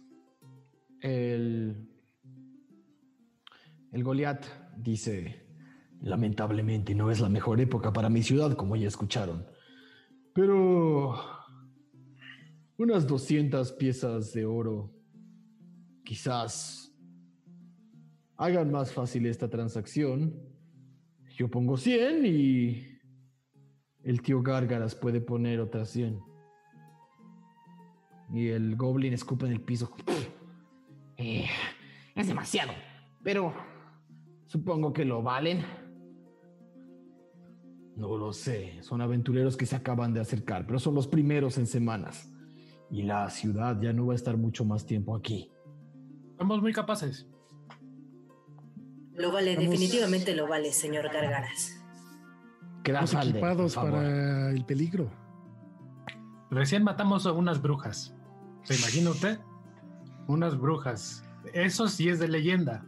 [SPEAKER 1] El, el Goliat dice, lamentablemente no es la mejor época para mi ciudad, como ya escucharon. Pero unas 200 piezas de oro quizás hagan más fácil esta transacción. Yo pongo 100 y el tío Gárgaras puede poner otras 100. Y el goblin escupe en el piso. Eh, es demasiado, pero supongo que lo valen. No lo sé, son aventureros que se acaban de acercar, pero son los primeros en semanas. Y la ciudad ya no va a estar mucho más tiempo aquí.
[SPEAKER 3] Somos muy capaces.
[SPEAKER 6] Lo vale, definitivamente lo vale, señor Gargaras.
[SPEAKER 4] Estamos equipados para el peligro.
[SPEAKER 3] Recién matamos a unas brujas. ¿Se imagina usted? Unas brujas. Eso sí es de leyenda.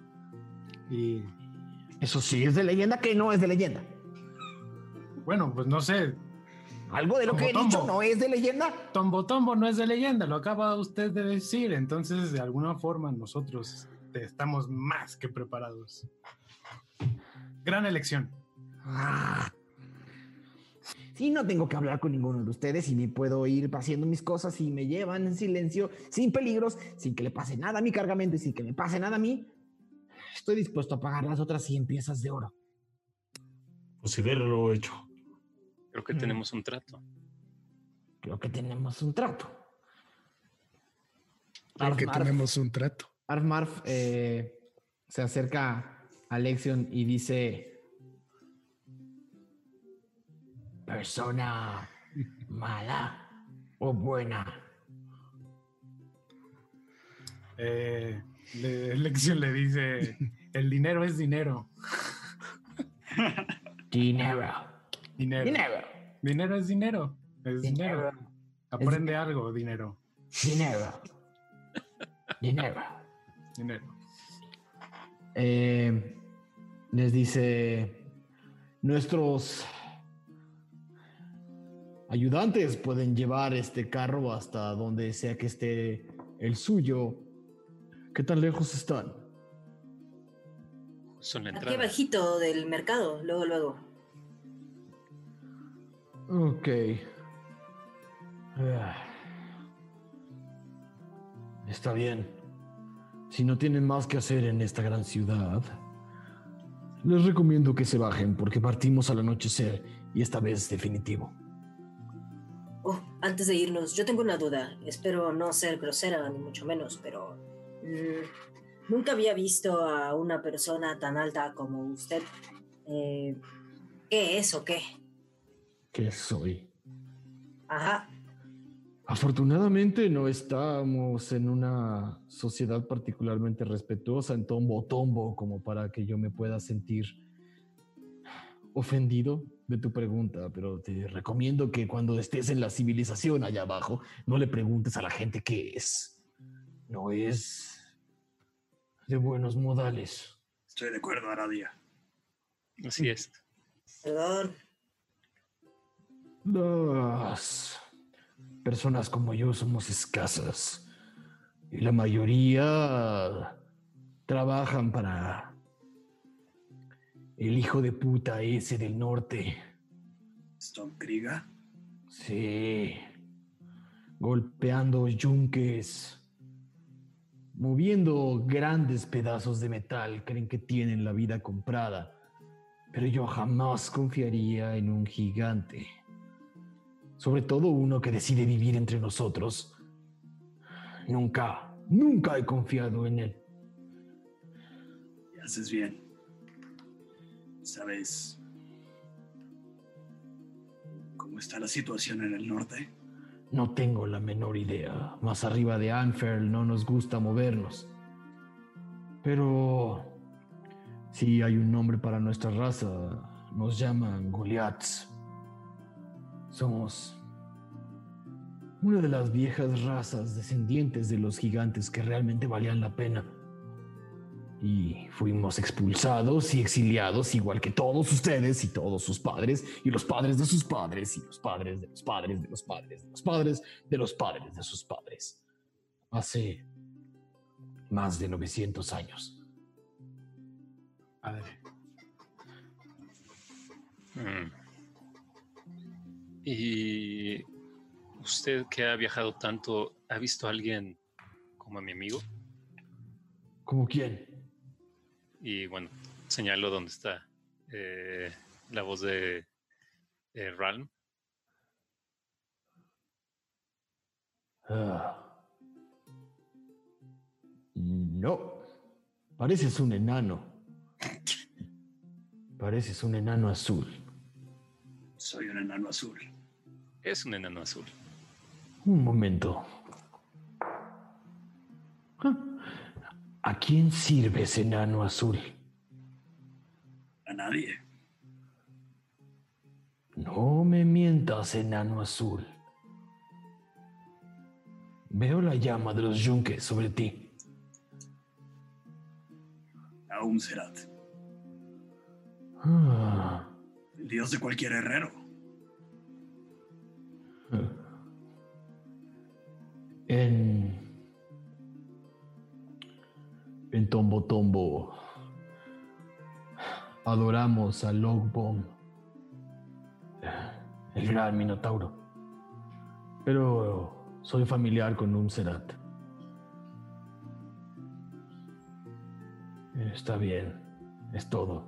[SPEAKER 3] Y.
[SPEAKER 1] Eso sí es de leyenda que no es de leyenda.
[SPEAKER 3] Bueno, pues no sé.
[SPEAKER 1] Algo de lo que he dicho no es de leyenda.
[SPEAKER 3] Tombo Tombo no es de leyenda, lo acaba usted de decir. Entonces, de alguna forma, nosotros estamos más que preparados. Gran elección. Ah.
[SPEAKER 1] Sí, no tengo que hablar con ninguno de ustedes y me puedo ir haciendo mis cosas y me llevan en silencio, sin peligros, sin que le pase nada a mi cargamento y sin que me pase nada a mí. Estoy dispuesto a pagar las otras 100 piezas de oro.
[SPEAKER 10] Considéralo hecho.
[SPEAKER 7] Creo que tenemos un trato.
[SPEAKER 1] Creo que tenemos un trato.
[SPEAKER 4] Creo que tenemos un trato.
[SPEAKER 1] Arf eh, se acerca a Lexion y dice: Persona
[SPEAKER 12] ¿Mala o buena?
[SPEAKER 3] Eh, le, Lección le dice, el dinero es dinero.
[SPEAKER 12] Dinero.
[SPEAKER 3] Dinero.
[SPEAKER 12] Dinero.
[SPEAKER 3] Dinero es dinero. Es dinero.
[SPEAKER 12] Dinero.
[SPEAKER 3] Aprende algo, dinero.
[SPEAKER 12] Dinero. Dinero.
[SPEAKER 3] Dinero.
[SPEAKER 1] Eh, les dice, nuestros ayudantes pueden llevar este carro hasta donde sea que esté el suyo. ¿Qué tan lejos están?
[SPEAKER 7] Son la
[SPEAKER 6] Aquí bajito del mercado, luego, luego.
[SPEAKER 1] Ok.
[SPEAKER 12] Ah.
[SPEAKER 1] Está bien. Si no tienen más que hacer en esta gran ciudad, les recomiendo que se bajen porque partimos al anochecer y esta vez es definitivo.
[SPEAKER 6] Antes de irnos, yo tengo una duda. Espero no ser grosera, ni mucho menos, pero... mm, nunca había visto a una persona tan alta como usted. Eh, ¿Qué es o qué?
[SPEAKER 1] ¿Qué soy?
[SPEAKER 6] Ajá.
[SPEAKER 1] Afortunadamente no estamos en una sociedad particularmente respetuosa en tombo tombo como para que yo me pueda sentir ofendido de tu pregunta, pero te recomiendo que cuando estés en la civilización allá abajo no le preguntes a la gente qué es. No es de buenos modales.
[SPEAKER 9] Estoy de acuerdo, Aradia.
[SPEAKER 7] Así es.
[SPEAKER 6] Perdón.
[SPEAKER 1] Las personas como yo somos escasas y la mayoría trabajan para el hijo de puta ese del norte.
[SPEAKER 9] Stone Kriga.
[SPEAKER 1] Sí, golpeando yunques, moviendo grandes pedazos de metal, creen que tienen la vida comprada, pero yo jamás confiaría en un gigante, sobre todo uno que decide vivir entre nosotros. Nunca, nunca he confiado en él.
[SPEAKER 9] Y haces bien. ¿Sabes cómo está la situación en el norte?
[SPEAKER 1] No tengo la menor idea. Más arriba de Anferl no nos gusta movernos. Pero si hay un nombre para nuestra raza. Nos llaman Goliaths. Somos una de las viejas razas descendientes de los gigantes que realmente valían la pena. Y fuimos expulsados y exiliados igual que todos ustedes y todos sus padres y los padres de sus padres y los padres de los padres de los padres de los padres de los padres de sus padres. Hace más de 900 años.
[SPEAKER 3] Padre.
[SPEAKER 7] Mm. Y usted que ha viajado tanto, ¿ha visto a alguien como a mi amigo?
[SPEAKER 1] ¿Como quién?
[SPEAKER 7] Y bueno, señalo dónde está eh, la voz de eh, Ralm.
[SPEAKER 1] Ah. No. Pareces un enano. Pareces un enano azul.
[SPEAKER 9] Soy un enano azul.
[SPEAKER 7] Es un enano azul.
[SPEAKER 1] Un momento. Ah. ¿A quién sirve ese enano azul?
[SPEAKER 9] A nadie.
[SPEAKER 1] No me mientas, enano azul. Veo la llama de los yunques sobre ti.
[SPEAKER 9] A Umserat,
[SPEAKER 1] Ah.
[SPEAKER 9] el dios de cualquier herrero.
[SPEAKER 1] En. En Tombo Tombo. Adoramos a Logbom. El gran Minotauro. Pero soy familiar con Umserat. Está bien. Es todo.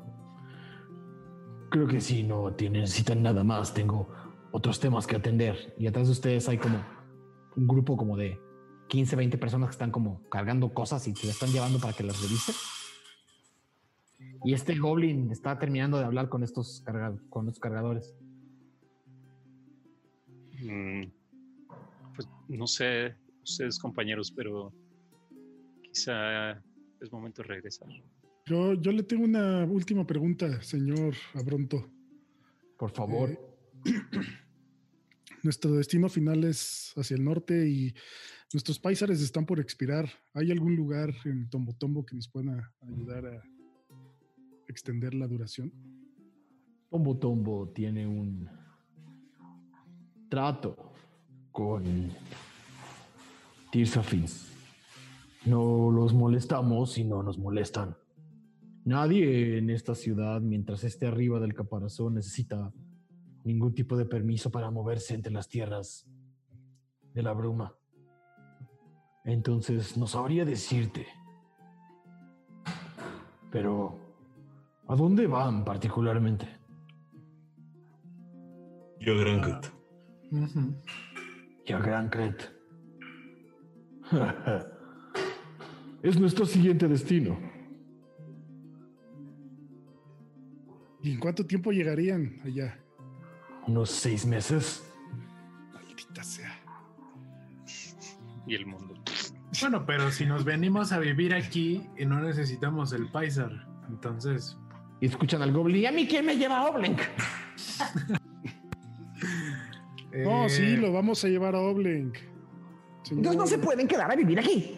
[SPEAKER 1] Creo que si no tienen, necesitan nada más. Tengo otros temas que atender. Y atrás de ustedes hay como un grupo como de 15, 20 personas que están como cargando cosas y se las están llevando para que las revise. Y este goblin está terminando de hablar con estos, carga- con estos cargadores.
[SPEAKER 7] Mm, pues no sé, ustedes compañeros, pero quizá es momento de regresar.
[SPEAKER 4] Yo, yo le tengo una última pregunta, señor Abronto.
[SPEAKER 1] Por favor.
[SPEAKER 4] Eh, nuestro destino final es hacia el norte y nuestros paisares están por expirar. ¿Hay algún lugar en Tombo Tombo que nos pueda ayudar a extender la duración?
[SPEAKER 1] Tombo Tombo tiene un trato con Tirsafins. No los molestamos y no nos molestan. Nadie en esta ciudad, mientras esté arriba del caparazón, necesita ningún tipo de permiso para moverse entre las tierras de la bruma. Entonces, no sabría decirte. Pero, ¿a dónde van particularmente?
[SPEAKER 10] Yo Grancret.
[SPEAKER 1] Y a Grancret. es nuestro siguiente destino.
[SPEAKER 4] ¿Y en cuánto tiempo llegarían allá?
[SPEAKER 1] Unos seis meses.
[SPEAKER 4] Maldita sea.
[SPEAKER 7] Y el mundo.
[SPEAKER 3] Bueno, pero si nos venimos a vivir aquí y no necesitamos el Paisar, entonces.
[SPEAKER 1] Y escuchan al Goblin. ¿Y a mí quién me lleva a Oblenk?
[SPEAKER 4] No,
[SPEAKER 3] Eh,
[SPEAKER 4] sí, lo vamos a llevar a Oblenk.
[SPEAKER 1] Entonces no se pueden quedar a vivir aquí.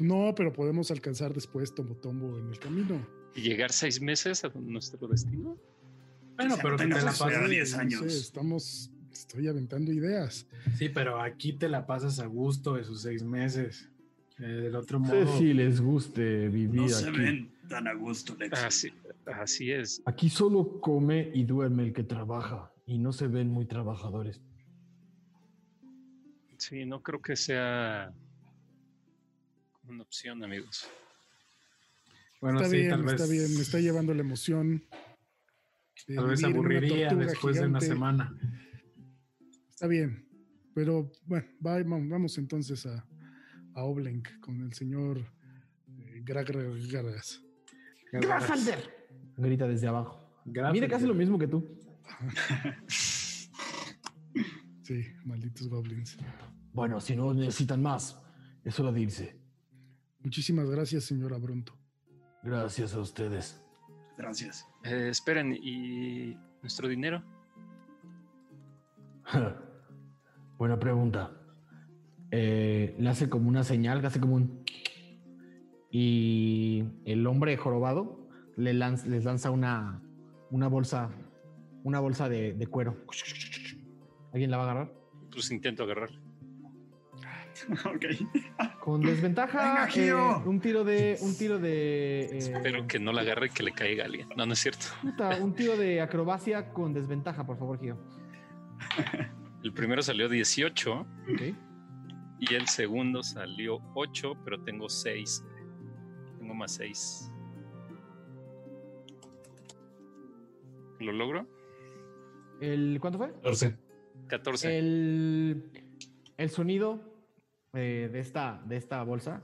[SPEAKER 4] No, pero podemos alcanzar después Tombo Tombo en el camino.
[SPEAKER 7] ¿Y llegar seis meses a nuestro destino?
[SPEAKER 3] Bueno, pero que te la
[SPEAKER 9] era 10
[SPEAKER 4] No
[SPEAKER 9] años.
[SPEAKER 4] sé, estamos, estoy aventando ideas.
[SPEAKER 3] Sí, pero aquí te la pasas a gusto esos seis meses. Eh, del otro
[SPEAKER 1] No sé
[SPEAKER 3] modo.
[SPEAKER 1] si les guste vivir
[SPEAKER 9] No se
[SPEAKER 1] aquí.
[SPEAKER 9] ven tan a gusto, Lex.
[SPEAKER 7] Así, así es.
[SPEAKER 1] Aquí solo come y duerme el que trabaja y no se ven muy trabajadores.
[SPEAKER 7] Sí, no creo que sea una opción, amigos.
[SPEAKER 3] Bueno,
[SPEAKER 4] está
[SPEAKER 3] sí,
[SPEAKER 4] bien,
[SPEAKER 3] tal vez.
[SPEAKER 4] está bien, me está llevando la emoción. De
[SPEAKER 3] Tal vez aburriría después de una semana.
[SPEAKER 4] Está bien, pero bueno, va- va- vamos entonces a, a Oblenk con el señor eh.
[SPEAKER 1] ¡Grafalder! Grita desde abajo. Mire casi lo mismo que tú.
[SPEAKER 4] Sí, malditos goblins.
[SPEAKER 1] Bueno, si no necesitan más, es hora de irse.
[SPEAKER 4] Muchísimas gracias, señor Abronto.
[SPEAKER 1] Gracias a ustedes.
[SPEAKER 9] Gracias.
[SPEAKER 7] Eh, esperen, ¿y nuestro dinero?
[SPEAKER 1] Buena pregunta. Eh, le hace como una señal, le hace como un... Y el hombre jorobado le lanza, les lanza una, una bolsa, una bolsa de, de cuero. ¿Alguien la va a agarrar?
[SPEAKER 7] Pues intento agarrar.
[SPEAKER 9] ok.
[SPEAKER 1] Con desventaja,
[SPEAKER 9] Venga, Gio.
[SPEAKER 1] eh, un tiro de, un tiro de, eh,
[SPEAKER 7] Espero que no la agarre y que le caiga a alguien. No, no es cierto.
[SPEAKER 1] puta, un tiro de acrobacia con desventaja, por favor, Gio.
[SPEAKER 7] El primero salió 18
[SPEAKER 1] Ok.
[SPEAKER 7] y el segundo salió 8, pero tengo 6. Tengo más 6. ¿Lo logro?
[SPEAKER 1] El, ¿Cuánto fue?
[SPEAKER 10] 14.
[SPEAKER 7] 14.
[SPEAKER 1] El, el sonido eh, de, esta, de esta bolsa.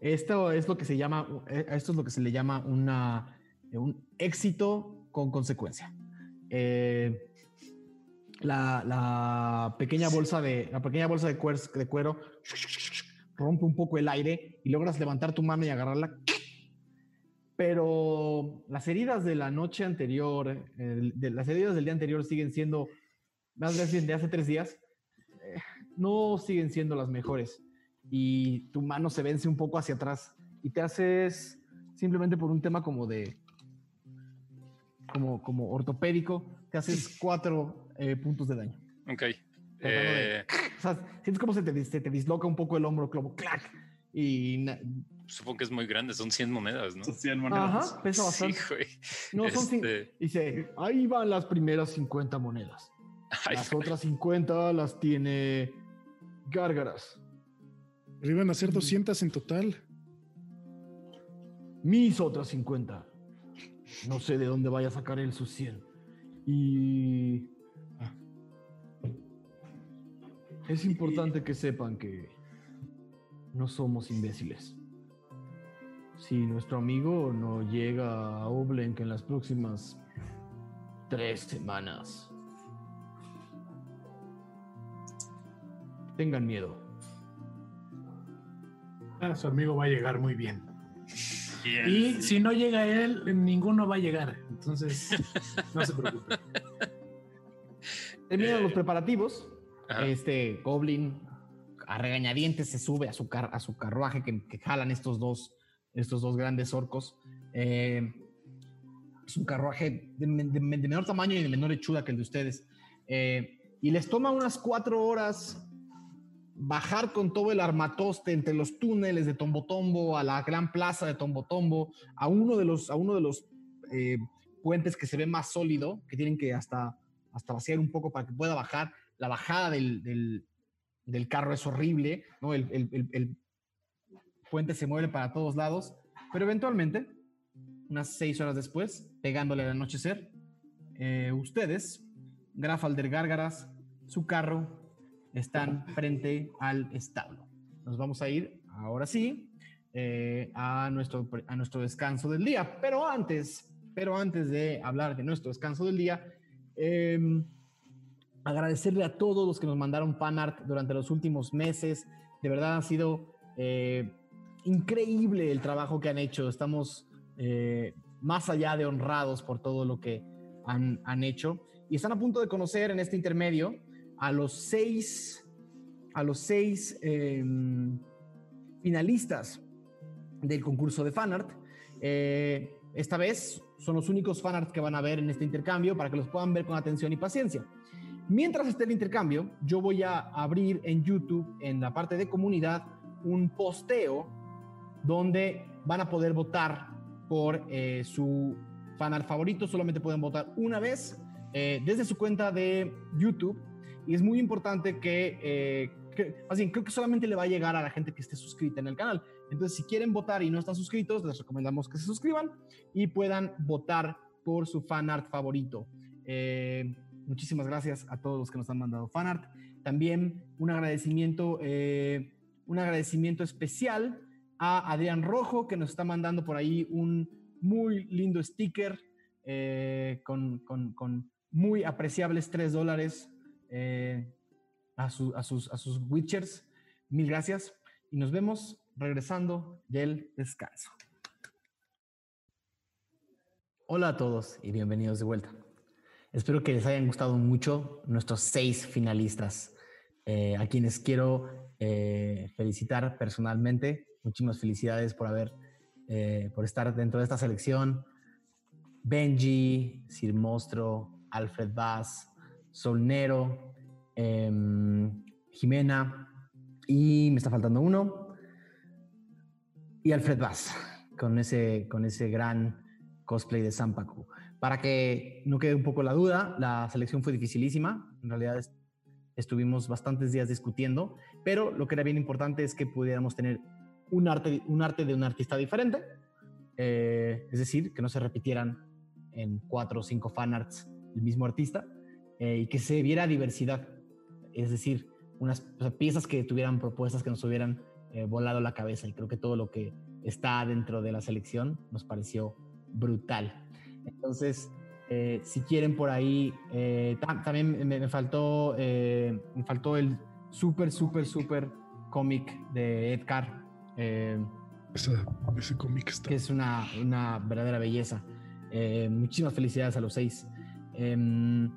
[SPEAKER 1] Esto es lo que se llama, eh, esto es lo que se le llama una, un éxito con consecuencia. Eh, la, la pequeña bolsa de la pequeña bolsa de, cuer- de cuero rompe un poco el aire y logras levantar tu mano y agarrarla. Pero las heridas de la noche anterior, eh, de, las heridas del día anterior siguen siendo, más bien de hace tres días, eh, no siguen siendo las mejores. Y tu mano se vence un poco hacia atrás y te haces simplemente por un tema como de, como, como ortopédico, te haces cuatro eh, puntos de daño.
[SPEAKER 7] Ok.
[SPEAKER 1] De-
[SPEAKER 7] Eh,
[SPEAKER 1] O sea, sientes como se te, se te disloca un poco el hombro, como clac. Y
[SPEAKER 7] supongo que es muy grande, son 100 monedas, ¿no?
[SPEAKER 9] Son 100 monedas.
[SPEAKER 1] Ajá, pesa bastante.
[SPEAKER 7] Sí, güey.
[SPEAKER 1] No, son
[SPEAKER 7] Este,
[SPEAKER 1] Dice, ahí van las primeras 50 monedas.
[SPEAKER 7] ay,
[SPEAKER 1] Las otras 50 las tiene Gárgaras.
[SPEAKER 4] Pero iban a ser 200 en total.
[SPEAKER 1] Mis otras 50. No sé de dónde vaya a sacar él sus 100. Y... ah. Es importante que sepan que no somos imbéciles. Si nuestro amigo no llega a Oblenk en las próximas tres semanas, tengan miedo.
[SPEAKER 3] Ah, su amigo va a llegar muy bien. Y si no llega él, ninguno va a llegar. Entonces, no se preocupe.
[SPEAKER 1] Terminan los preparativos. Este Goblin a regañadientes se sube a su, car- a su carruaje que, que jalan estos dos, estos dos grandes orcos. Eh, es un carruaje de menor tamaño y de menor hechura que el de ustedes. Eh, y les toma unas cuatro horas bajar con todo el armatoste entre los túneles de Tombotombo a la gran plaza de Tombotombo, a uno de los, a uno de los eh, puentes que se ve más sólido, que tienen que hasta, hasta vaciar un poco para que pueda bajar. La bajada del, del- carro es horrible, ¿no? El, el- el- el puente se mueve para todos lados, pero eventualmente, unas seis horas después, pegándole al anochecer, eh, ustedes, Grafalder Gárgaras, su carro, están frente al establo. Nos vamos a ir, ahora sí, eh, a, nuestro, a nuestro descanso del día. Pero antes, pero antes de hablar de nuestro descanso del día, em, agradecerle a todos los que nos mandaron fanart durante los últimos meses. De verdad ha sido eh, increíble el trabajo que han hecho. Estamos eh, más allá de honrados por todo lo que han, han hecho. Y están a punto de conocer en este intermedio a los seis, a los seis em, finalistas del concurso de fanart. Eh, esta vez son los únicos fanarts que van a ver en este intercambio para que los puedan ver con atención y paciencia. Mientras esté el intercambio, yo voy a abrir en YouTube, en la parte de comunidad, un posteo donde van a poder votar por eh, su fanart favorito. Solamente pueden votar una vez eh, desde su cuenta de YouTube. Y es muy importante que, eh, que- creo que solamente le va a llegar a la gente que esté suscrita en el canal. Entonces, si quieren votar y no están suscritos, les recomendamos que se suscriban y puedan votar por su fanart favorito. Eh, muchísimas gracias a todos los que nos han mandado fanart. También un agradecimiento, eh, un agradecimiento especial a Adrián Rojo, que nos está mandando por ahí un muy lindo sticker eh, con, con- con muy apreciables 3 dólares eh, a, a sus, a sus Witchers. Mil gracias y nos vemos regresando del descanso. Hola a todos y bienvenidos de vuelta. Espero que les hayan gustado mucho nuestros seis finalistas, eh, a quienes quiero eh, felicitar personalmente. Muchísimas felicidades por haber, por estar dentro de esta selección. Benji, Sir Mostro, Alfred Bass, Solnero, em, Jimena y me está faltando uno. Y Alfred Bass, con ese, con ese gran cosplay de Sampaku. Para que no quede un poco la duda, la selección fue dificilísima. En realidad es- estuvimos bastantes días discutiendo, pero lo que era bien importante es que pudiéramos tener un arte, un arte de un artista diferente. Eh, es decir, que no se repitieran en cuatro o cinco fanarts el mismo artista eh, y que se viera diversidad. Es decir, unas o sea, piezas que tuvieran propuestas que nos hubieran eh, volado la cabeza. Y creo que todo lo que está dentro de la selección nos pareció brutal. Entonces, eh, si quieren por ahí, eh, tam- también me, me faltó, eh, me faltó el súper, súper, súper cómic de Edgar. eh,
[SPEAKER 4] Esa- ese cómic está.
[SPEAKER 1] que es una, una verdadera belleza. Eh, muchísimas felicidades a los seis. Em,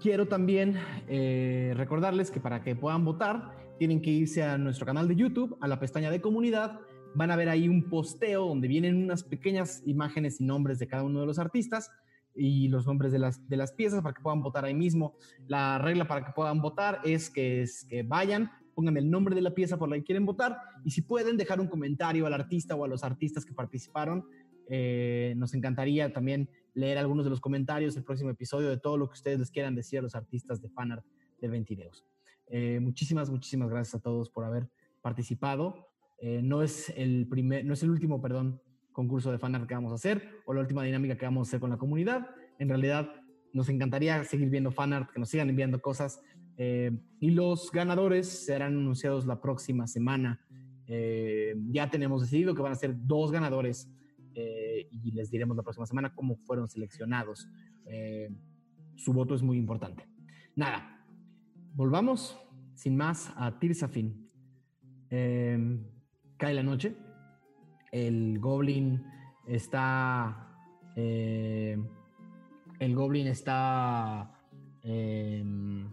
[SPEAKER 1] quiero también eh, recordarles que para que puedan votar, tienen que irse a nuestro canal de YouTube, a la pestaña de comunidad. Van a ver ahí un posteo donde vienen unas pequeñas imágenes y nombres de cada uno de los artistas y los nombres de las, de las piezas para que puedan votar ahí mismo. La regla para que puedan votar es que, es que vayan, pongan el nombre de la pieza por la que quieren votar y si pueden dejar un comentario al artista o a los artistas que participaron, eh, nos encantaría también leer algunos de los comentarios del próximo episodio de todo lo que ustedes les quieran decir a los artistas de fanart de Ventideos. Eh, muchísimas, muchísimas gracias a todos por haber participado. Eh, no es el primer, no es el último, perdón, concurso de fanart que vamos a hacer o la última dinámica que vamos a hacer con la comunidad. En realidad, nos encantaría seguir viendo fanart, que nos sigan enviando cosas. eh, y los ganadores serán anunciados la próxima semana. Eh, ya tenemos decidido que van a ser dos ganadores eh, y les diremos la próxima semana cómo fueron seleccionados. Eh, su voto es muy importante. Nada, volvamos sin más a Tirsafin. Em, cae la noche. El goblin está. eh, el goblin está. em,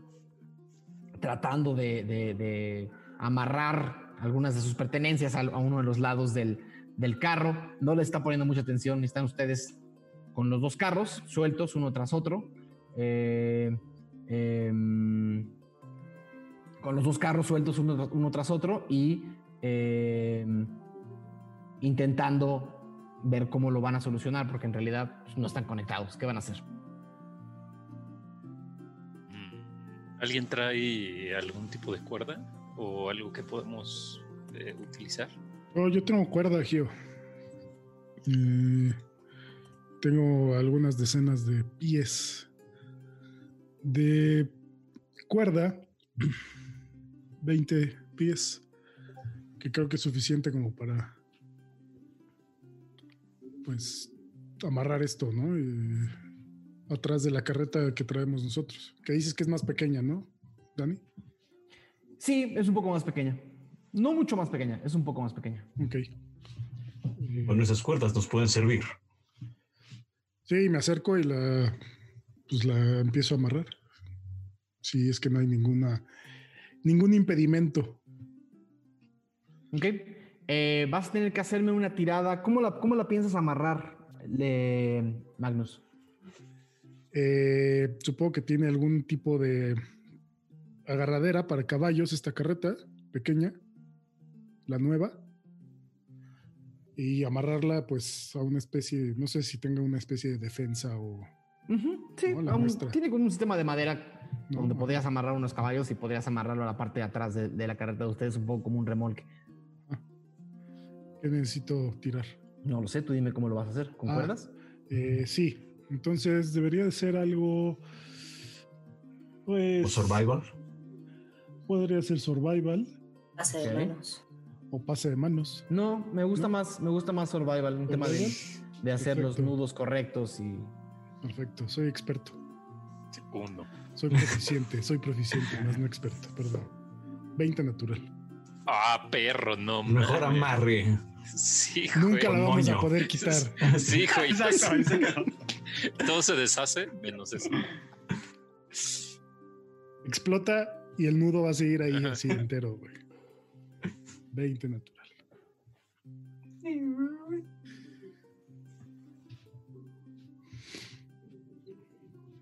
[SPEAKER 1] tratando de, amarrar algunas de sus pertenencias a uno de los lados del, del carro. No le está poniendo mucha atención. Están ustedes con los dos carros sueltos uno tras otro. Eh, em, con los dos carros sueltos uno, tras- otro y em, intentando ver cómo lo van a solucionar, porque en realidad pues, no están conectados. ¿Qué van a hacer?
[SPEAKER 7] ¿Alguien trae algún tipo de cuerda o algo que podemos eh, utilizar?
[SPEAKER 4] Oh, yo tengo cuerda, Gio. Eh, tengo algunas decenas de pies de cuerda, 20 pies, que creo que es suficiente como para, pues, amarrar esto, ¿no? Eh, atrás de la carreta que traemos nosotros. Que dices que es más pequeña, ¿no, Dani?
[SPEAKER 1] Sí, es un poco más pequeña. No mucho más pequeña, es un poco más pequeña.
[SPEAKER 4] Ok.
[SPEAKER 10] Bueno, esas cuerdas nos pueden servir.
[SPEAKER 4] Sí, me acerco y la, pues la empiezo a amarrar. Sí, es que no hay ninguna, ningún impedimento.
[SPEAKER 1] Ok. Eh, vas a tener que hacerme una tirada. ¿Cómo la, cómo la piensas amarrar, le- Magnus?
[SPEAKER 4] Eh, supongo que tiene algún tipo de agarradera para caballos esta carreta pequeña, la nueva. Y amarrarla pues a una especie, no sé si tenga una especie de defensa o...
[SPEAKER 1] Sí,
[SPEAKER 4] No,
[SPEAKER 1] un- tiene como un sistema de madera
[SPEAKER 4] No,
[SPEAKER 1] donde
[SPEAKER 4] ajá.
[SPEAKER 1] podrías amarrar unos caballos y podrías amarrarlo a la parte de atrás de, de la carreta de ustedes, un poco como un remolque.
[SPEAKER 4] ¿Qué necesito tirar?
[SPEAKER 1] No lo sé, tú dime cómo lo vas a hacer. ¿Con
[SPEAKER 4] Ah,
[SPEAKER 1] cuerdas?
[SPEAKER 4] eh, sí, entonces debería de ser algo... Pues...
[SPEAKER 10] ¿O survival?
[SPEAKER 4] Podría ser survival
[SPEAKER 6] Pase de
[SPEAKER 1] Ok.
[SPEAKER 4] O pase de manos.
[SPEAKER 1] No, me gusta más, me gusta más survival, un tema de, de hacer los nudos correctos y.
[SPEAKER 4] Perfecto, soy experto.
[SPEAKER 7] Uno.
[SPEAKER 4] Soy proficiente, soy proficiente, más no experto, perdón. 20 natural.
[SPEAKER 7] Ah, perro, no.
[SPEAKER 10] Mejor amarre.
[SPEAKER 7] Sí,
[SPEAKER 4] Nunca la vamos a poder quitar.
[SPEAKER 7] Sí, güey. Todo se deshace, menos eso.
[SPEAKER 4] Explota y el nudo va a seguir ahí así entero, güey. 20 natural.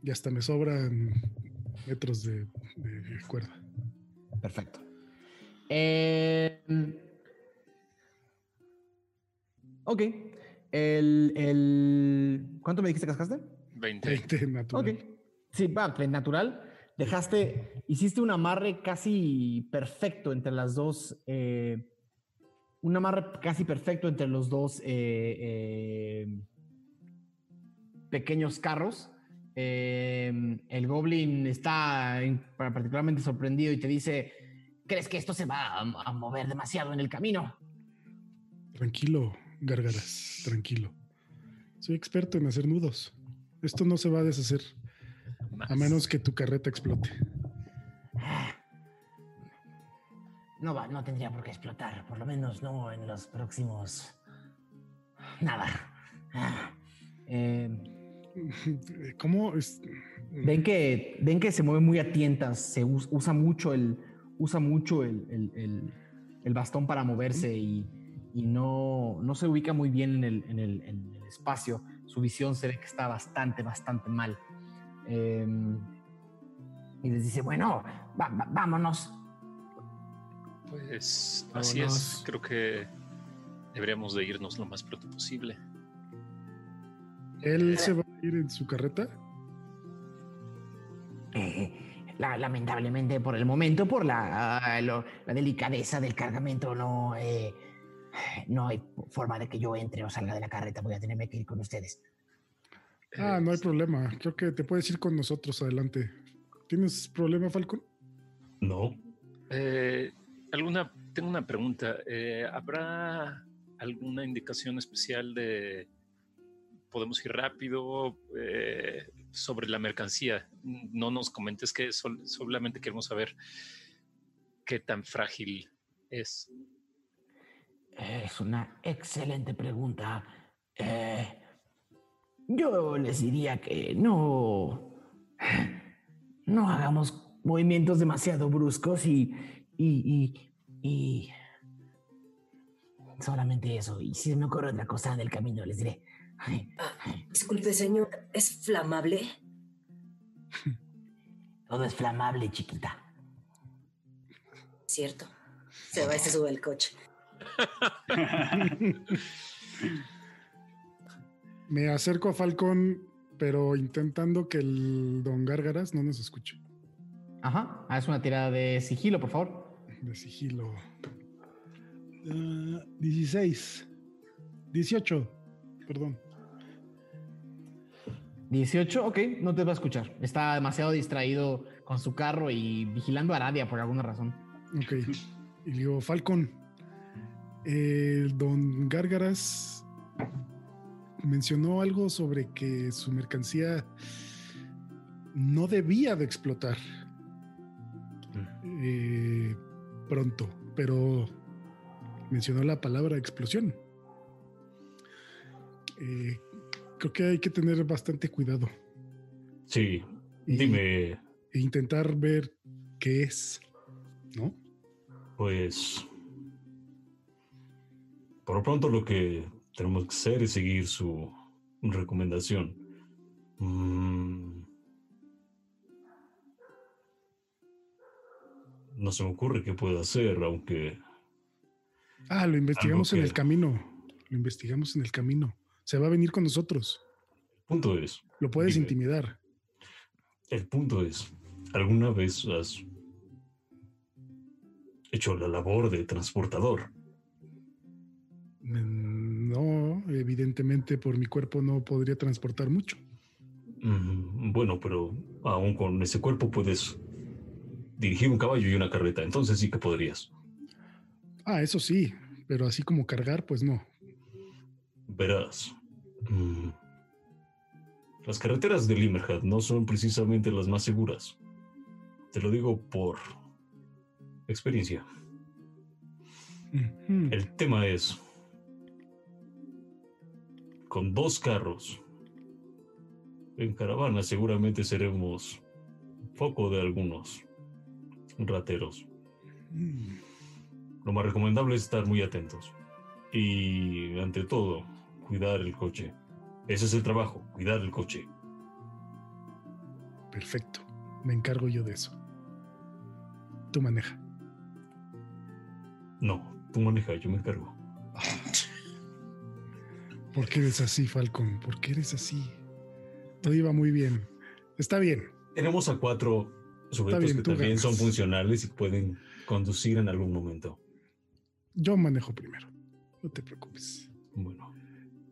[SPEAKER 4] Y hasta me sobran metros de, de cuerda.
[SPEAKER 1] Perfecto. Eh, ok. El, el- ¿Cuánto me dijiste que cascaste?
[SPEAKER 7] 20.
[SPEAKER 4] 20 natural.
[SPEAKER 1] Ok. Sí, va, natural. Dejaste, hiciste un amarre casi perfecto entre las dos. eh, un amarre casi perfecto entre los dos eh, eh, pequeños carros. El Goblin está en- particularmente sorprendido y te dice:
[SPEAKER 11] ¿Crees que esto se va a mover demasiado en el camino?
[SPEAKER 4] Tranquilo, gárgaras, tranquilo. Soy experto en hacer nudos. Esto no se va a deshacer a menos que tu carreta explote.
[SPEAKER 11] No va, no tendría por qué explotar, por lo menos no en los próximos. Nada. Ah,
[SPEAKER 1] eh,
[SPEAKER 4] ¿Cómo? Es...
[SPEAKER 1] Ven que, ven que se mueve muy a tientas, se us- usa mucho el, usa mucho el, el- el- el bastón para moverse y, y no, no se ubica muy bien en el, en el- en el espacio. Su visión se ve que está bastante, bastante mal. Em,
[SPEAKER 11] y les dice, bueno, va- va- vámonos.
[SPEAKER 7] Pues así es. Creo que deberíamos de irnos lo más pronto posible.
[SPEAKER 4] ¿Él se va a ir en su carreta?
[SPEAKER 11] Eh, la- lamentablemente por el momento, por la, lo- la delicadeza del cargamento, no, eh, no hay forma de que yo entre o salga de la carreta. Voy a tenerme que ir con ustedes.
[SPEAKER 4] Ah, no hay problema. Creo que te puedes ir con nosotros adelante. ¿Tienes problema, Falcon?
[SPEAKER 10] No.
[SPEAKER 7] Eh, alguna, tengo una pregunta. Eh, ¿Habrá alguna indicación especial de podemos ir rápido eh, sobre la mercancía? No nos comentes que sol- solamente queremos saber qué tan frágil es?
[SPEAKER 11] Es una excelente pregunta. Eh, yo les diría que no. No hagamos movimientos demasiado bruscos y. y. y. y solamente eso. Y si me ocurre otra cosa en el camino, les diré.
[SPEAKER 6] Disculpe, señor, ¿es flamable?
[SPEAKER 11] Todo es flamable, chiquita.
[SPEAKER 6] Cierto. Se va y se sube el coche.
[SPEAKER 4] Me acerco a Falcón, pero intentando que el don Gárgaras no nos escuche.
[SPEAKER 1] Ajá. Haz una tirada de sigilo, por favor.
[SPEAKER 4] De sigilo. Ah, 16. 18. Perdón.
[SPEAKER 1] 18, ok, no te va a escuchar. Está demasiado distraído con su carro y vigilando a Aradia por alguna razón.
[SPEAKER 4] Ok. Y digo, Falcon, el don Gárgaras mencionó algo sobre que su mercancía no debía de explotar eh, pronto, pero mencionó la palabra explosión. Eh, creo que hay que tener bastante cuidado.
[SPEAKER 10] Sí, dime.
[SPEAKER 4] E intentar ver qué es, ¿no?
[SPEAKER 10] Pues. Por lo pronto, lo que tenemos que hacer es seguir su recomendación. Mm. No se me ocurre qué puedo hacer, aunque.
[SPEAKER 4] Ah, lo investigamos en
[SPEAKER 10] que-
[SPEAKER 4] el camino. Lo investigamos en el camino. Se va a venir con nosotros.
[SPEAKER 10] punto es.
[SPEAKER 4] Lo puedes
[SPEAKER 10] Dime.
[SPEAKER 4] intimidar.
[SPEAKER 10] El punto es, ¿alguna vez has hecho la labor de transportador?
[SPEAKER 4] Mm, No, evidentemente por mi cuerpo no podría transportar mucho.
[SPEAKER 10] Mm, Bueno, pero aún con ese cuerpo puedes dirigir un caballo y una carreta, entonces sí que podrías.
[SPEAKER 4] Ah, eso sí, pero así como cargar, pues no.
[SPEAKER 10] Verás, mm, las carreteras de Limerhead no son precisamente las más seguras. Te lo digo por experiencia. El tema es, con dos carros en caravana seguramente seremos foco de algunos rateros. Lo más recomendable es estar muy atentos. Y ante todo, cuidar el coche. Ese es el trabajo, cuidar el coche.
[SPEAKER 4] Perfecto. Me encargo yo de eso. Tú maneja.
[SPEAKER 10] No, tú maneja, yo me encargo.
[SPEAKER 4] ¿Por qué eres así, Falcon? ¿Por qué eres así? Todo iba muy bien. Está bien.
[SPEAKER 10] Tenemos a cuatro sujetos
[SPEAKER 4] bien,
[SPEAKER 10] que también son funcionales y pueden conducir en algún momento.
[SPEAKER 4] Yo manejo primero. No te preocupes.
[SPEAKER 10] Bueno,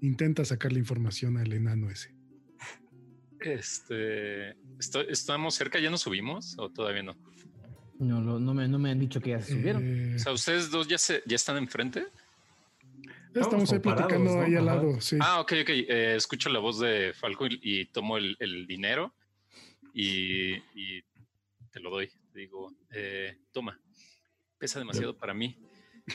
[SPEAKER 4] Intenta sacar la información al enano ese.
[SPEAKER 7] Este, ¿Estamos cerca? ¿Ya nos subimos o todavía no?
[SPEAKER 1] No, lo- no, me, no me han dicho que ya se subieron.
[SPEAKER 4] Eh,
[SPEAKER 7] O sea, ¿ustedes dos ya, se, ya están enfrente?
[SPEAKER 4] Estamos ahí
[SPEAKER 10] como parados,
[SPEAKER 4] platicando
[SPEAKER 10] ¿no?
[SPEAKER 4] ahí al lado. Sí.
[SPEAKER 7] Ah, ok, ok. Eh, escucho la voz de Falco y, y tomo el, el dinero y, y te lo doy. Te digo, eh, toma, pesa demasiado para mí.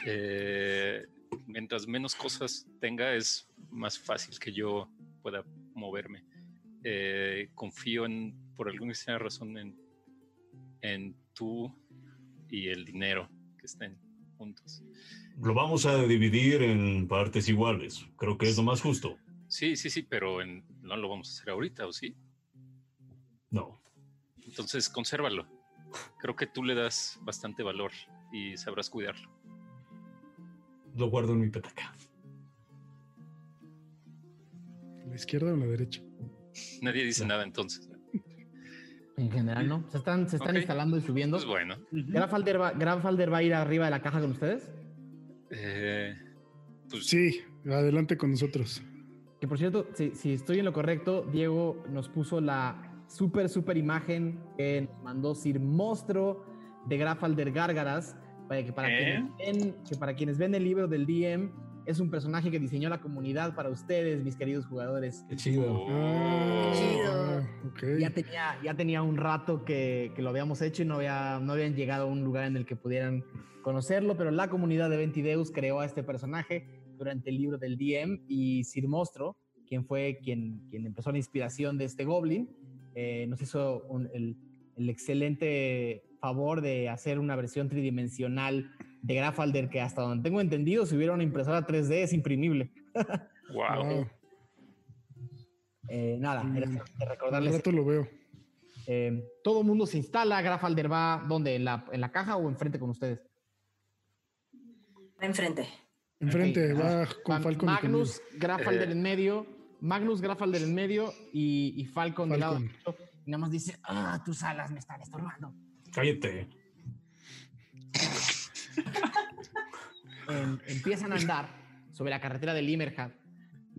[SPEAKER 7] Eh, mientras menos cosas tenga, es más fácil que yo pueda moverme. Eh, confío en, por alguna extraña razón, en, en tú y el dinero que estén juntos.
[SPEAKER 10] lo vamos a dividir en partes iguales. Creo que es lo más justo.
[SPEAKER 7] Sí, sí, sí, pero en- no lo vamos a hacer ahorita, ¿o sí?
[SPEAKER 10] No,
[SPEAKER 7] Entonces, consérvalo. Creo que tú le das bastante valor y sabrás cuidarlo.
[SPEAKER 10] lo guardo en mi petaca.
[SPEAKER 4] ¿La izquierda o la derecha?
[SPEAKER 7] Nadie dice nada entonces.
[SPEAKER 1] En general, ¿no? Se están, se están instalando y subiendo.
[SPEAKER 7] Pues bueno.
[SPEAKER 1] ¿Grafalder va, Grafalder va a ir arriba de la caja con ustedes?
[SPEAKER 7] eh, pues
[SPEAKER 4] Sí, adelante con nosotros.
[SPEAKER 1] Que por cierto, si, si estoy en lo correcto, Diego nos puso la súper, súper imagen que nos mandó Sir Monstruo de Grafalder Gárgaras. Para que para,
[SPEAKER 5] ¿Eh?
[SPEAKER 1] quienes ven, que para quienes ven el libro del DM, es un personaje que diseñó la comunidad para ustedes, mis queridos jugadores.
[SPEAKER 8] Qué chido.
[SPEAKER 4] Ah,
[SPEAKER 6] Chido.
[SPEAKER 4] ok.
[SPEAKER 1] Ya tenía, ya tenía un rato que, que lo habíamos hecho y no, había, no habían llegado a un lugar en el que pudieran conocerlo, pero la comunidad de Ventideus creó a este personaje durante el libro del DM y Sir Mostro, quien fue quien, quien empezó la inspiración de este Goblin, eh, nos hizo un- el, el excelente favor de hacer una versión tridimensional de Grafalder que hasta donde tengo entendido, si hubiera una impresora 3D es imprimible.
[SPEAKER 7] Wow.
[SPEAKER 1] Eh, nada, era recordarles
[SPEAKER 4] rato lo veo.
[SPEAKER 1] Eh, todo el mundo se instala. Grafalder va ¿dónde? ¿En la, en la caja o enfrente con ustedes?
[SPEAKER 6] Enfrente.
[SPEAKER 4] Enfrente va con Falcon
[SPEAKER 1] Magnus, Grafalder
[SPEAKER 7] Eh.
[SPEAKER 1] en medio. Magnus, Grafalder en medio y, y Falcon, del lado.
[SPEAKER 4] Falcon.
[SPEAKER 1] derecho. Y nada más dice, ah, tus alas me están estorbando.
[SPEAKER 10] Cállate.
[SPEAKER 1] Em, empiezan a andar sobre la carretera de Limerhad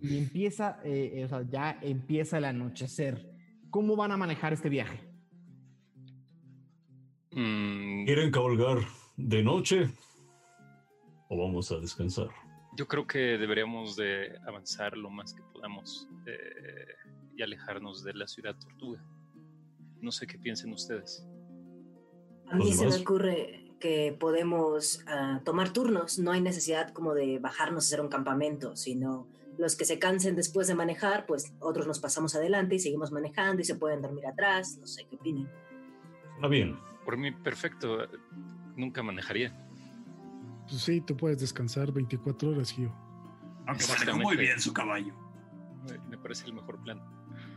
[SPEAKER 1] y empieza, eh, eh, o sea, ya empieza el anochecer. ¿Cómo van a manejar este viaje?
[SPEAKER 7] Mm,
[SPEAKER 10] ¿Quieren cabalgar de noche o vamos a descansar?
[SPEAKER 7] yo creo que deberíamos de avanzar lo más que podamos eh, y alejarnos de la ciudad tortuga. No sé qué piensen ustedes.
[SPEAKER 6] A mí se me ocurre que podemos ah, tomar turnos. No hay necesidad como de bajarnos a hacer un campamento, sino los que se cansen después de manejar, pues otros nos pasamos adelante y seguimos manejando y se pueden dormir atrás. No sé qué opinen.
[SPEAKER 10] Está bien.
[SPEAKER 7] Por mí, perfecto. Nunca manejaría.
[SPEAKER 4] Pues sí, tú puedes descansar 24 horas, Gio.
[SPEAKER 9] Aunque manejó muy bien su caballo.
[SPEAKER 7] Me, me parece el mejor plan.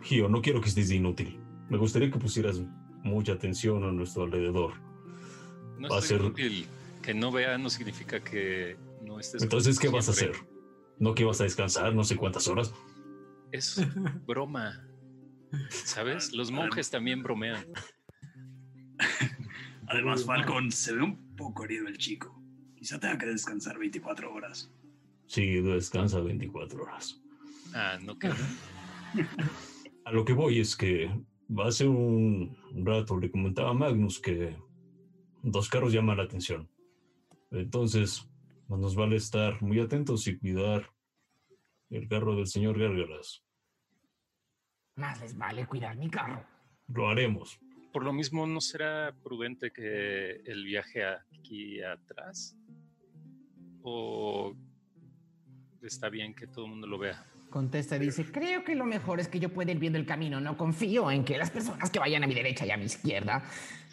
[SPEAKER 10] Gio, no quiero que estés de inútil. Me gustaría que pusieras mucha atención a nuestro alrededor.
[SPEAKER 7] No
[SPEAKER 10] Va a ser-
[SPEAKER 7] inútil. Que no vea no significa que no estés.
[SPEAKER 10] Entonces, ¿qué vas a hacer? ¿No que vas a descansar no sé cuántas horas?
[SPEAKER 7] Es broma. ¿Sabes? Los monjes también bromean.
[SPEAKER 9] Además, Falcon se ve un poco herido el chico. Quizá tenga que descansar 24 horas.
[SPEAKER 10] Sí, descansa 24 horas.
[SPEAKER 7] Ah, no creo.
[SPEAKER 10] A lo que voy es que hace un rato le comentaba a Magnus que dos carros llaman la atención. Entonces, más nos vale estar muy atentos y cuidar el carro del señor Gárgaras.
[SPEAKER 11] Más les vale cuidar mi carro.
[SPEAKER 10] Lo haremos.
[SPEAKER 7] Por lo mismo, ¿no será prudente que el viaje aquí atrás? ¿O está bien que todo el mundo lo vea?
[SPEAKER 1] Contesta y dice,
[SPEAKER 11] Creo que lo mejor es que yo pueda ir viendo el camino. No confío en que las personas que vayan a mi derecha y a mi izquierda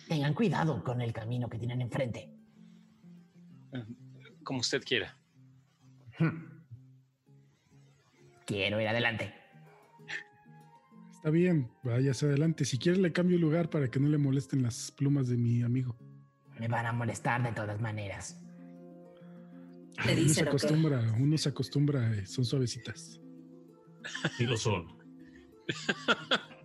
[SPEAKER 11] tengan cuidado con el camino que tienen enfrente.
[SPEAKER 7] Como usted quiera.
[SPEAKER 11] Quiero ir adelante.
[SPEAKER 4] Está bien, váyase adelante. Si quiere le cambio lugar para que no le molesten las plumas de mi amigo.
[SPEAKER 11] Me van a molestar de todas maneras.
[SPEAKER 6] Le
[SPEAKER 4] Uno se acostumbra, uno se acostumbra, eh, son suavecitas.
[SPEAKER 10] Sí lo son.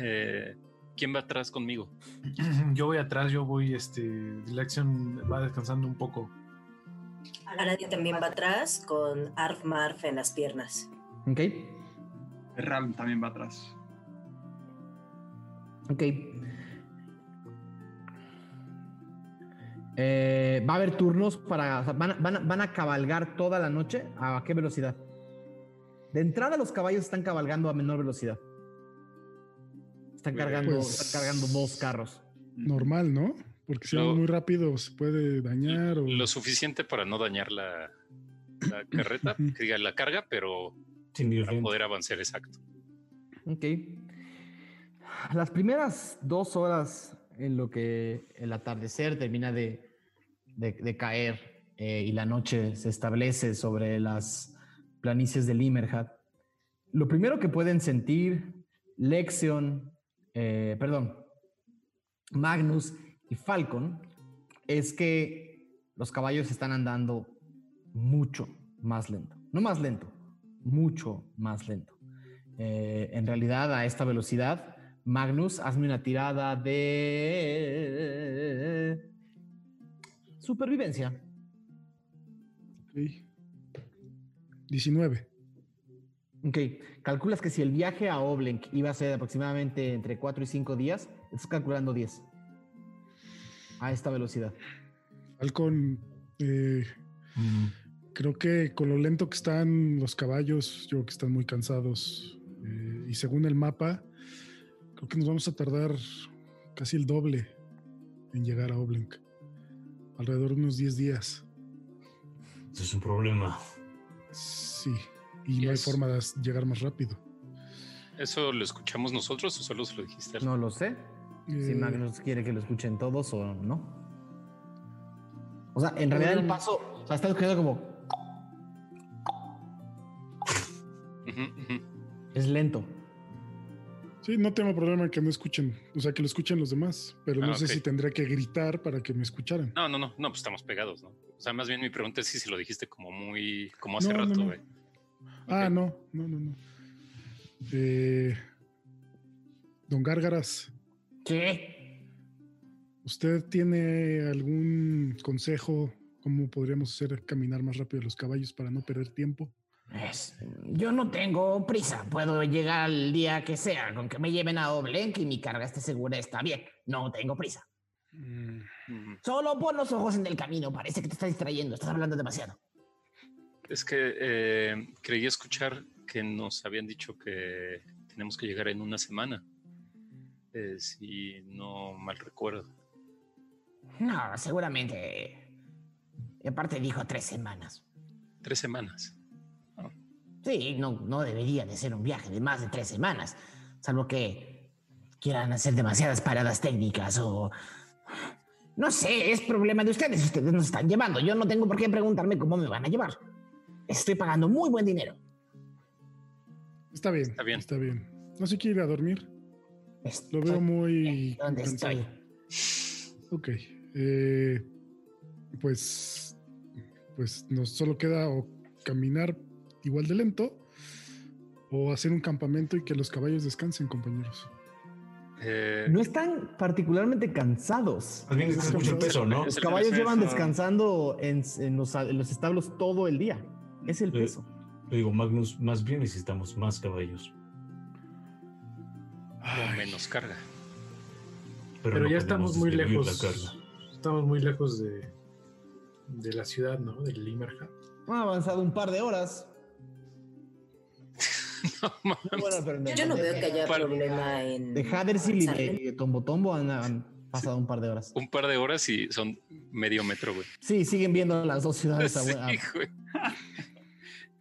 [SPEAKER 7] Eh, ¿Quién va atrás conmigo?
[SPEAKER 3] Yo voy atrás, yo voy, este, Lexion va descansando un poco.
[SPEAKER 6] Aradia también va atrás con Arf Marf en las piernas.
[SPEAKER 1] ok,
[SPEAKER 5] Ram también va atrás.
[SPEAKER 1] ok. Eh, va a haber turnos para, o sea, van, van a- van a cabalgar toda la noche. ¿A qué velocidad? De entrada los caballos están cabalgando a menor velocidad. Están cargando,
[SPEAKER 4] Pues-
[SPEAKER 1] están cargando dos carros.
[SPEAKER 4] Normal, ¿no? Porque si
[SPEAKER 7] Lo-
[SPEAKER 4] va muy rápido se puede dañar o...
[SPEAKER 7] Lo suficiente para no dañar la, la carreta, que diga la carga, pero
[SPEAKER 10] Sin
[SPEAKER 7] para poder avanzar exacto.
[SPEAKER 1] Ok. Las primeras dos horas en lo que el atardecer termina de, de- de caer eh, y la noche se establece sobre las planicies de Limerhad, lo primero que pueden sentir Lexion, eh, perdón, Magnus y Falcon es que los caballos están andando mucho más lento. No más lento, mucho más lento. Eh, en realidad, a esta velocidad, Magnus, hazme una tirada de supervivencia.
[SPEAKER 4] Ok. 19.
[SPEAKER 1] Ok, calculas que si el viaje a Oblenk iba a ser aproximadamente entre 4 y 5 días, estás calculando 10 a esta velocidad.
[SPEAKER 4] Falcon Eh,
[SPEAKER 8] Mm,
[SPEAKER 4] creo que con lo lento que están los caballos, yo creo que están muy cansados. eh, y según el mapa, creo que nos vamos a tardar casi el doble en llegar a Oblenk. Alrededor de unos 10 días.
[SPEAKER 10] Eso es un problema.
[SPEAKER 4] Sí. Y no hay forma de llegar más rápido.
[SPEAKER 7] ¿Eso lo escuchamos nosotros o solo se lo dijiste?
[SPEAKER 1] No lo sé. Si
[SPEAKER 4] Eh,
[SPEAKER 1] Magnus quiere que lo escuchen todos o no. O sea, en realidad el paso, o sea, está escuchando como es lento.
[SPEAKER 4] Sí, no tengo problema que no escuchen, o sea, que lo escuchen los demás, pero no
[SPEAKER 7] Ah,
[SPEAKER 4] sé si tendría que gritar para que me escucharan.
[SPEAKER 7] No, no, no, no, pues estamos pegados, ¿no? O sea, más bien mi pregunta es si se lo dijiste como muy, como hace
[SPEAKER 4] No,
[SPEAKER 7] rato,
[SPEAKER 4] no.
[SPEAKER 7] güey.
[SPEAKER 4] Ah, no, no, no, no. Eh, don Gárgaras,
[SPEAKER 11] ¿Qué?
[SPEAKER 4] ¿usted tiene algún consejo cómo podríamos hacer caminar más rápido los caballos para no perder tiempo?
[SPEAKER 11] Es- yo no tengo prisa. Puedo llegar al día que sea. Con que me lleven a Oblenk y mi carga esté segura está bien. No tengo prisa.
[SPEAKER 7] Ujú.
[SPEAKER 11] Solo pon los ojos en el camino. Parece que te estás distrayendo. Estás hablando demasiado.
[SPEAKER 7] Es que eh, creí escuchar que nos habían dicho que tenemos que llegar en una semana. Eh, si no mal recuerdo.
[SPEAKER 11] No, seguramente. Y aparte dijo tres semanas.
[SPEAKER 7] Tres semanas.
[SPEAKER 11] Sí, no, no debería de ser un viaje de más de tres semanas. Salvo que quieran hacer demasiadas paradas técnicas o... No sé, es problema de ustedes. Ustedes nos están llevando. Yo no tengo por qué preguntarme cómo me van a llevar. Estoy pagando muy buen dinero.
[SPEAKER 4] Está bien,
[SPEAKER 7] Está bien.
[SPEAKER 4] está bien. ¿No se quiere ir a dormir?
[SPEAKER 11] Es-
[SPEAKER 4] Lo veo muy...
[SPEAKER 11] ¿Dónde
[SPEAKER 4] cansado.
[SPEAKER 11] estoy?
[SPEAKER 4] Ok. eh, pues, pues nos solo queda o caminar igual de lento o hacer un campamento y que los caballos descansen, compañeros.
[SPEAKER 7] Eh,
[SPEAKER 1] No están particularmente cansados.
[SPEAKER 10] Más bien es que es mucho peso, ¿no?
[SPEAKER 1] Los caballos llevan descansando en, en los, en los establos todo el día. Es el peso.
[SPEAKER 10] Le digo, Magnus, más bien necesitamos más caballos.
[SPEAKER 7] o menos carga.
[SPEAKER 3] Pero,
[SPEAKER 10] no
[SPEAKER 3] ya estamos muy lejos.
[SPEAKER 10] la carga.
[SPEAKER 3] Estamos muy lejos de, de la ciudad, ¿no? Del Limerja.
[SPEAKER 1] Han avanzado un par de horas.
[SPEAKER 7] No mames.
[SPEAKER 1] Bueno, pero de-
[SPEAKER 6] Yo no
[SPEAKER 1] de-
[SPEAKER 6] veo que haya problema en.
[SPEAKER 1] De Hadersil y de, de Tombo Tombo han, han pasado un par de horas.
[SPEAKER 7] Un par de horas y son medio metro, güey.
[SPEAKER 1] Sí, siguen viendo las dos ciudades.
[SPEAKER 7] Sí,
[SPEAKER 1] a-
[SPEAKER 7] güey.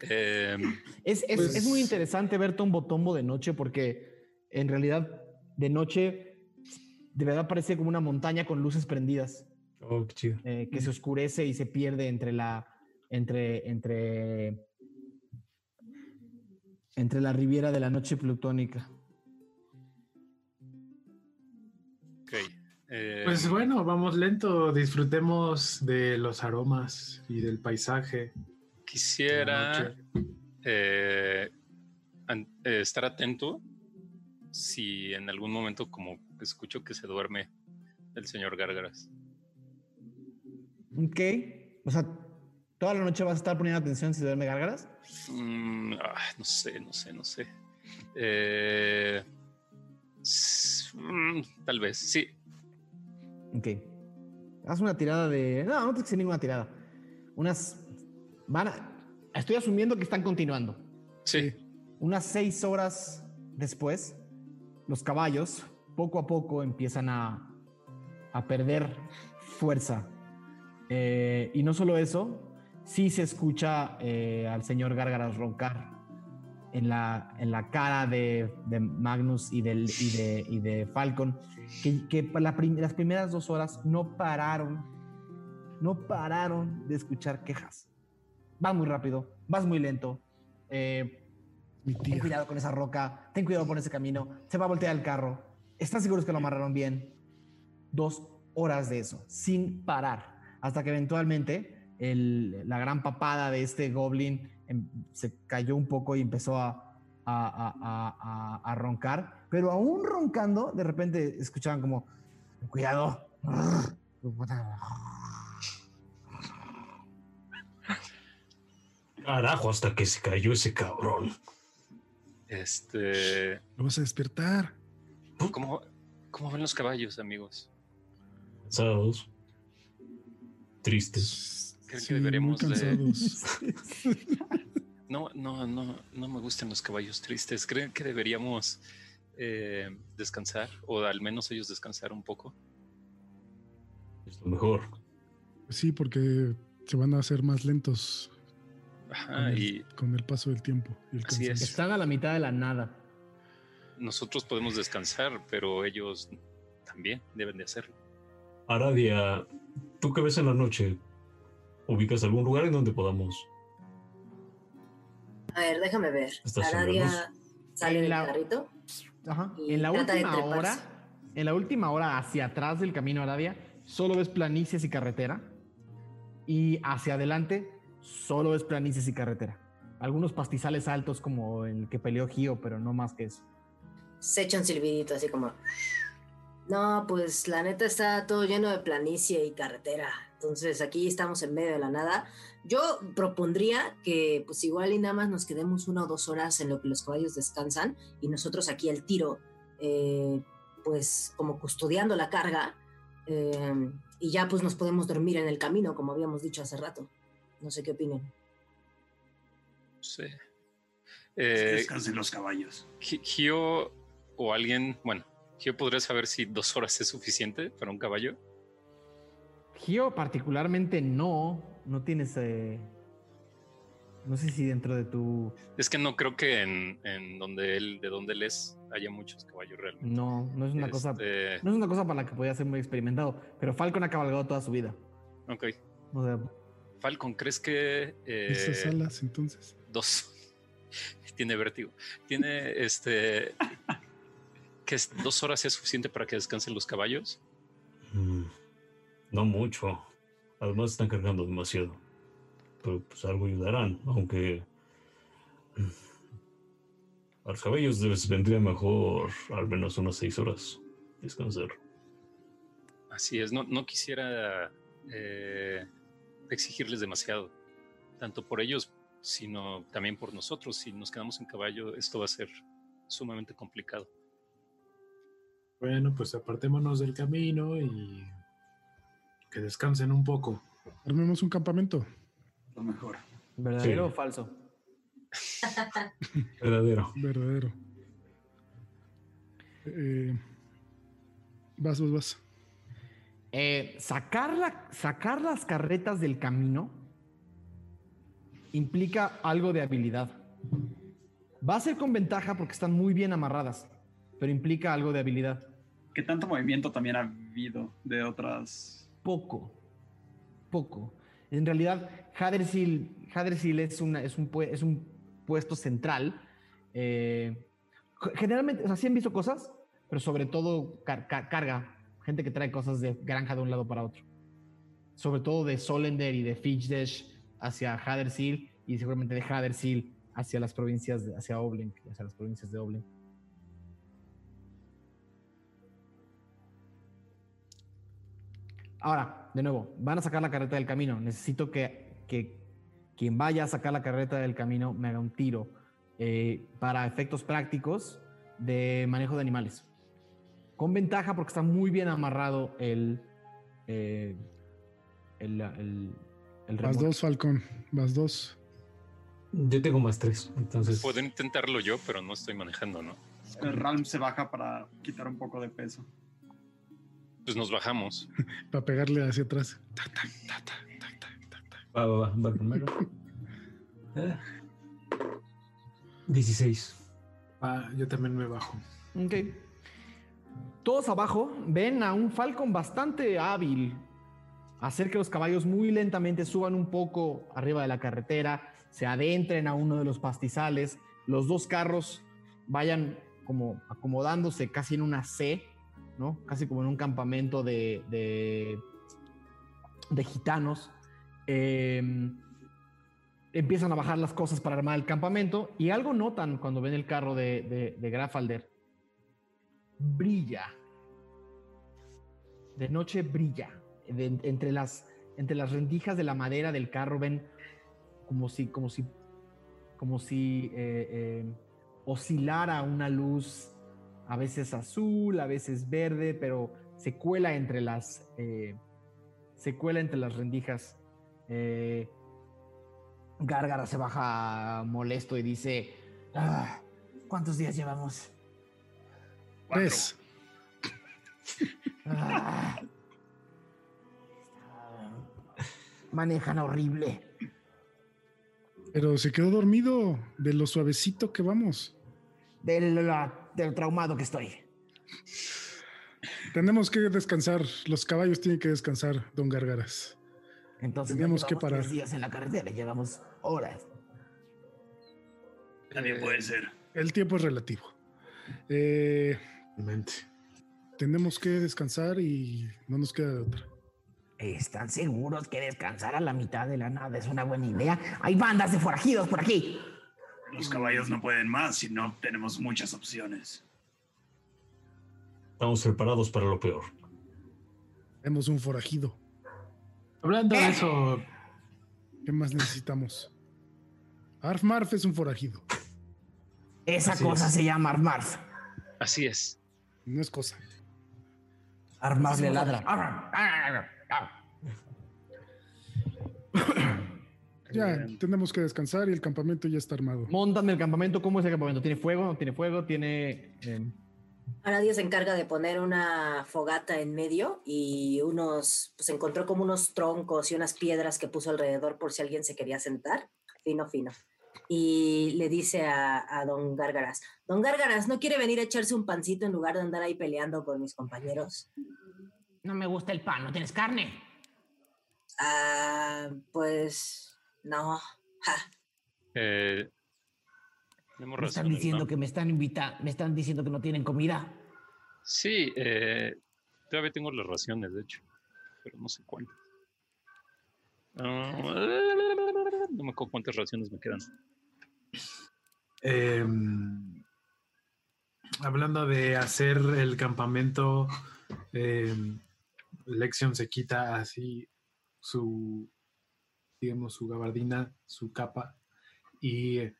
[SPEAKER 7] Em,
[SPEAKER 1] Es, es-
[SPEAKER 3] Pues-
[SPEAKER 1] es muy interesante ver Tombo Tombo de noche porque en realidad de noche de verdad parece como una montaña con luces prendidas
[SPEAKER 10] Oh, qué chido.
[SPEAKER 1] eh, que se oscurece y se pierde entre la entre entre entre la riviera de la noche plutónica.
[SPEAKER 7] ok. Em,
[SPEAKER 3] Pues bueno, vamos lento, disfrutemos de los aromas y del paisaje.
[SPEAKER 7] Quisiera eh, eh, estar atento si en algún momento como escucho que se duerme el señor Gárgaras.
[SPEAKER 1] Ok. O sea, toda la noche vas a estar poniendo atención si duerme gárgaras.
[SPEAKER 7] Mm, ah, no sé, no sé, no sé. Eh, mm, tal vez, sí.
[SPEAKER 1] Ok. Haz una tirada de. No, no tienes que hacer ninguna tirada. Unas. Van a- Estoy asumiendo que están continuando.
[SPEAKER 7] Sí.
[SPEAKER 1] Unas seis horas después, los caballos poco a poco empiezan a, a perder fuerza. Eh, y no solo eso, sí se escucha eh, al señor Gárgaras roncar en la, en la cara de, de Magnus y, del, y, de, y de Falcon, que, que pa- la prim- las primeras dos horas no pararon, no pararon de escuchar quejas. Vas muy rápido, vas muy lento. eh, Ten cuidado con esa roca, ten cuidado por ese camino, se va a voltear el carro. ¿Estás seguros que lo amarraron bien? Dos horas de eso, sin parar, hasta que eventualmente el- la gran papada de este goblin em, se cayó un poco y empezó a- a- a- a roncar, pero aún roncando, de repente escuchaban como, cuidado.
[SPEAKER 10] Carajo, hasta que se cayó ese cabrón.
[SPEAKER 7] Este,
[SPEAKER 4] Lo vas a despertar.
[SPEAKER 7] ¿cómo, ¿Cómo ven los caballos, amigos?
[SPEAKER 10] Cansados. Tristes.
[SPEAKER 7] creo
[SPEAKER 4] Sí,
[SPEAKER 7] que
[SPEAKER 4] muy
[SPEAKER 7] deberíamos de...
[SPEAKER 4] cansados.
[SPEAKER 7] No, no, no, no me gustan los caballos tristes. ¿Creen que deberíamos eh, descansar? O al menos ellos descansar un poco.
[SPEAKER 10] Es lo mejor.
[SPEAKER 4] Sí, porque se van a hacer más lentos con
[SPEAKER 7] Ajá,
[SPEAKER 4] el,
[SPEAKER 7] y
[SPEAKER 4] con el paso del tiempo. Y el
[SPEAKER 7] Así es.
[SPEAKER 1] Están a la mitad de la nada.
[SPEAKER 7] nosotros podemos descansar, pero ellos también deben de hacerlo.
[SPEAKER 10] Aradia, ¿tú qué ves en la noche? ¿Ubicas algún lugar en donde podamos?
[SPEAKER 6] A ver, déjame ver. Aradia sale
[SPEAKER 1] En
[SPEAKER 6] del
[SPEAKER 1] la-
[SPEAKER 6] carrito.
[SPEAKER 1] Ajá. En la última hora, en la última hora hacia atrás del camino a Arabia, solo ves planicies y carretera. Y hacia adelante, solo ves planicies y carretera. Algunos pastizales altos como el que peleó Gio, pero no más que eso.
[SPEAKER 6] Se echa un así como. No, pues la neta está todo lleno de planicie y carretera. Entonces aquí estamos en medio de la nada. Yo propondría que pues igual y nada más nos quedemos una o dos horas en lo que los caballos descansan y nosotros aquí al tiro, eh, pues como custodiando la carga eh, y ya pues nos podemos dormir en el camino como habíamos dicho hace rato. No sé qué opinen.
[SPEAKER 7] Sí. Eh,
[SPEAKER 9] descansen los caballos.
[SPEAKER 7] Gi- Gio o alguien, bueno, Gio podría saber si dos horas es suficiente para un caballo.
[SPEAKER 1] Gio particularmente no, no tienes... eh, no sé si dentro de tu...
[SPEAKER 7] Es que no creo que en, en donde él, de donde él es, haya muchos caballos realmente.
[SPEAKER 1] No, no es una cosa...
[SPEAKER 7] Este,
[SPEAKER 1] No es una cosa para la que podía ser muy experimentado, pero Falcon ha cabalgado toda su vida.
[SPEAKER 7] Ok.
[SPEAKER 1] O sea,
[SPEAKER 7] Falcon, ¿crees que eh,
[SPEAKER 4] Esas alas, entonces.
[SPEAKER 7] dos tiene vértigo? Tiene este que dos horas es suficiente para que descansen los caballos.
[SPEAKER 10] Mm, no mucho. Además están cargando demasiado. Pero pues algo ayudarán, aunque... mm, A los cabellos les vendría mejor al menos unas seis horas descansar.
[SPEAKER 7] Así es, no, no quisiera eh, exigirles demasiado, tanto por ellos, sino también por nosotros. Si nos quedamos en caballo, esto va a ser sumamente complicado.
[SPEAKER 3] Bueno, pues apartémonos del camino y que descansen un poco.
[SPEAKER 4] Armemos un campamento.
[SPEAKER 9] Lo mejor.
[SPEAKER 1] ¿verdadero
[SPEAKER 10] Sí.
[SPEAKER 1] o falso?
[SPEAKER 10] Verdadero.
[SPEAKER 4] Verdadero. Eh, vas, vas, vas.
[SPEAKER 1] Eh, sacar, la- sacar las carretas del camino implica algo de habilidad. Va a ser con ventaja porque están muy bien amarradas, pero implica algo de habilidad.
[SPEAKER 5] ¿Qué tanto movimiento también ha habido de otras?
[SPEAKER 1] Poco, poco. En realidad, Hadersil, Hadersil es, una- es, un, pue- es un puesto central. eh, generalmente, o sea, sí han visto cosas, pero sobre todo car- car- carga, gente que trae cosas de granja de un lado para otro. Sobre todo de Solender y de Fitchdesh hacia Hadersil y seguramente de Hadersil hacia las provincias, de- hacia Oblen, hacia las provincias de Oblen. Ahora, de nuevo, van a sacar la carreta del camino. Necesito que, que quien vaya a sacar la carreta del camino me haga un tiro eh, para efectos prácticos de manejo de animales. Con ventaja porque está muy bien amarrado el, eh, el, el, el remolque.
[SPEAKER 4] dos, Falcón. Vas dos.
[SPEAKER 8] Yo tengo más tres, entonces.
[SPEAKER 7] Puedo intentarlo yo, pero no estoy manejando, ¿no?
[SPEAKER 5] El Ralm se baja para quitar un poco de peso.
[SPEAKER 7] Pues nos bajamos.
[SPEAKER 4] Para pegarle hacia atrás.
[SPEAKER 8] Va, va, va, va primero. Eh, 16.
[SPEAKER 3] Ah, yo también me bajo.
[SPEAKER 1] Ok. Todos abajo ven a un Falcon bastante hábil. Hacer que los caballos muy lentamente suban un poco arriba de la carretera, se adentren a uno de los pastizales, los dos carros vayan como acomodándose casi en una C, ¿no? Casi como en un campamento de, de, gitanos. Eh, empiezan a bajar las cosas para armar el campamento y algo notan cuando ven el carro de, de, de Grafalder. Brilla. De noche brilla. Entre, las, entre las rendijas de la madera del carro ven como si, como si, como si eh, eh, oscilara una luz, a veces azul, a veces verde, pero se cuela entre las, eh, se cuela entre las rendijas
[SPEAKER 5] Gárgara se baja molesto y dice:
[SPEAKER 1] Ah, ¿Cuántos días llevamos?
[SPEAKER 4] Tres.
[SPEAKER 1] Ah. Manejan horrible.
[SPEAKER 4] Pero se quedó dormido de lo suavecito que vamos.
[SPEAKER 1] Del, la- del traumado que estoy.
[SPEAKER 4] Tenemos que descansar. Los caballos tienen que descansar, don Gargaras.
[SPEAKER 1] Entonces
[SPEAKER 4] Tenemos que parar.
[SPEAKER 1] tres días en la carretera, llevamos horas.
[SPEAKER 9] También puede ser.
[SPEAKER 4] El tiempo es relativo. Eh,
[SPEAKER 3] Mente.
[SPEAKER 4] tenemos que descansar y no nos queda de otra.
[SPEAKER 1] ¿Están seguros que descansar a la mitad de la nada es una buena idea? Hay bandas de forajidos por aquí.
[SPEAKER 9] Los caballos no pueden más si no tenemos muchas opciones.
[SPEAKER 10] Estamos preparados para lo peor.
[SPEAKER 4] Tenemos un forajido.
[SPEAKER 3] Hablando de eso,
[SPEAKER 4] ¿Qué más necesitamos? Arf Marf es un forajido.
[SPEAKER 1] Esa
[SPEAKER 4] Así
[SPEAKER 1] cosa
[SPEAKER 4] es.
[SPEAKER 1] se llama Armarf.
[SPEAKER 7] Así es.
[SPEAKER 4] No es cosa.
[SPEAKER 5] Armarf le ladra.
[SPEAKER 4] Ya, tenemos que descansar y el campamento ya está armado.
[SPEAKER 5] Móntame el campamento. ¿Cómo es el campamento? ¿Tiene fuego? ¿No tiene fuego? ¿Tiene.? eh,
[SPEAKER 6] Aradio se encarga de poner una fogata en medio y unos, pues encontró como unos troncos y unas piedras que puso alrededor por si alguien se quería sentar. Fino, fino. Y le dice a, a don Gárgaras, don Gárgaras, ¿no quiere venir a echarse un pancito en lugar de andar ahí peleando con mis compañeros?
[SPEAKER 1] No me gusta el pan, ¿no tienes carne?
[SPEAKER 6] Ah, pues no. Ja.
[SPEAKER 7] Eh,
[SPEAKER 1] Me están diciendo
[SPEAKER 7] ¿no?
[SPEAKER 1] que me están invitando, me están diciendo que no tienen comida.
[SPEAKER 7] Sí, eh, todavía tengo las raciones, de hecho, pero no sé cuántas. Ah, no me acuerdo cuántas raciones me quedan.
[SPEAKER 3] em, hablando de hacer el campamento, em, Lexion se quita así su, digamos, su gabardina, su capa, y eh,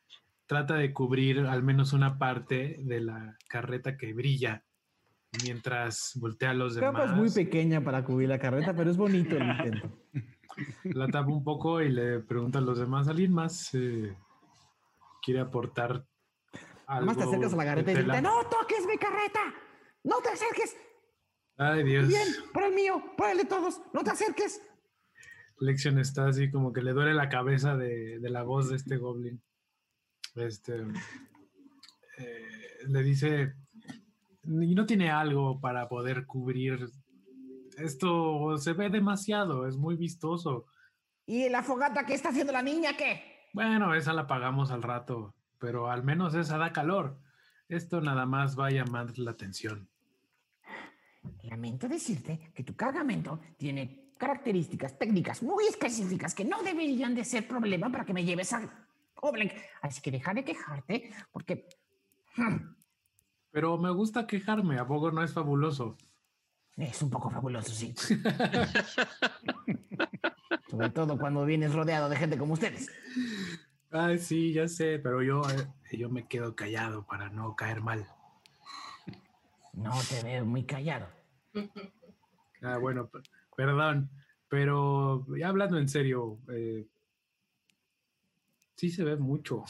[SPEAKER 3] trata de cubrir al menos una parte de la carreta que brilla mientras voltea a los
[SPEAKER 5] La
[SPEAKER 3] demás.
[SPEAKER 5] capa es muy pequeña para cubrir la carreta, pero es bonito el intento.
[SPEAKER 3] La tapa un poco y le pregunta a los demás, ¿alguien más eh, quiere aportar algo?
[SPEAKER 5] Además te acercas a la carreta y dices,
[SPEAKER 1] ¡No toques mi carreta! ¡No te acerques!
[SPEAKER 3] Ay, Dios.
[SPEAKER 1] Bien, por el mío, por el de todos, no te acerques.
[SPEAKER 3] Lexion está así como que le duele la cabeza de, de la voz de este goblin. Este eh, le dice y no tiene algo para poder cubrir esto se ve demasiado, es muy vistoso.
[SPEAKER 1] ¿Y la fogata que está haciendo la niña qué?
[SPEAKER 3] Bueno, esa la pagamos al rato, pero al menos esa da calor. Esto nada más va a llamar la atención.
[SPEAKER 1] Lamento decirte que tu cargamento tiene características técnicas muy específicas que no deberían de ser problema para que me lleves a Oblek. Así que deja de quejarte porque... hmm,
[SPEAKER 3] Pero me gusta quejarme, ¿a poco no es fabuloso?
[SPEAKER 1] Es un poco fabuloso, sí.
[SPEAKER 5] Sobre todo cuando vienes rodeado de gente como ustedes.
[SPEAKER 3] Ay, sí, ya sé, pero yo, eh, yo me quedo callado para no caer mal.
[SPEAKER 1] No te veo muy callado.
[SPEAKER 3] Ah, bueno, per- perdón, pero ya hablando en serio, eh, sí se ve mucho.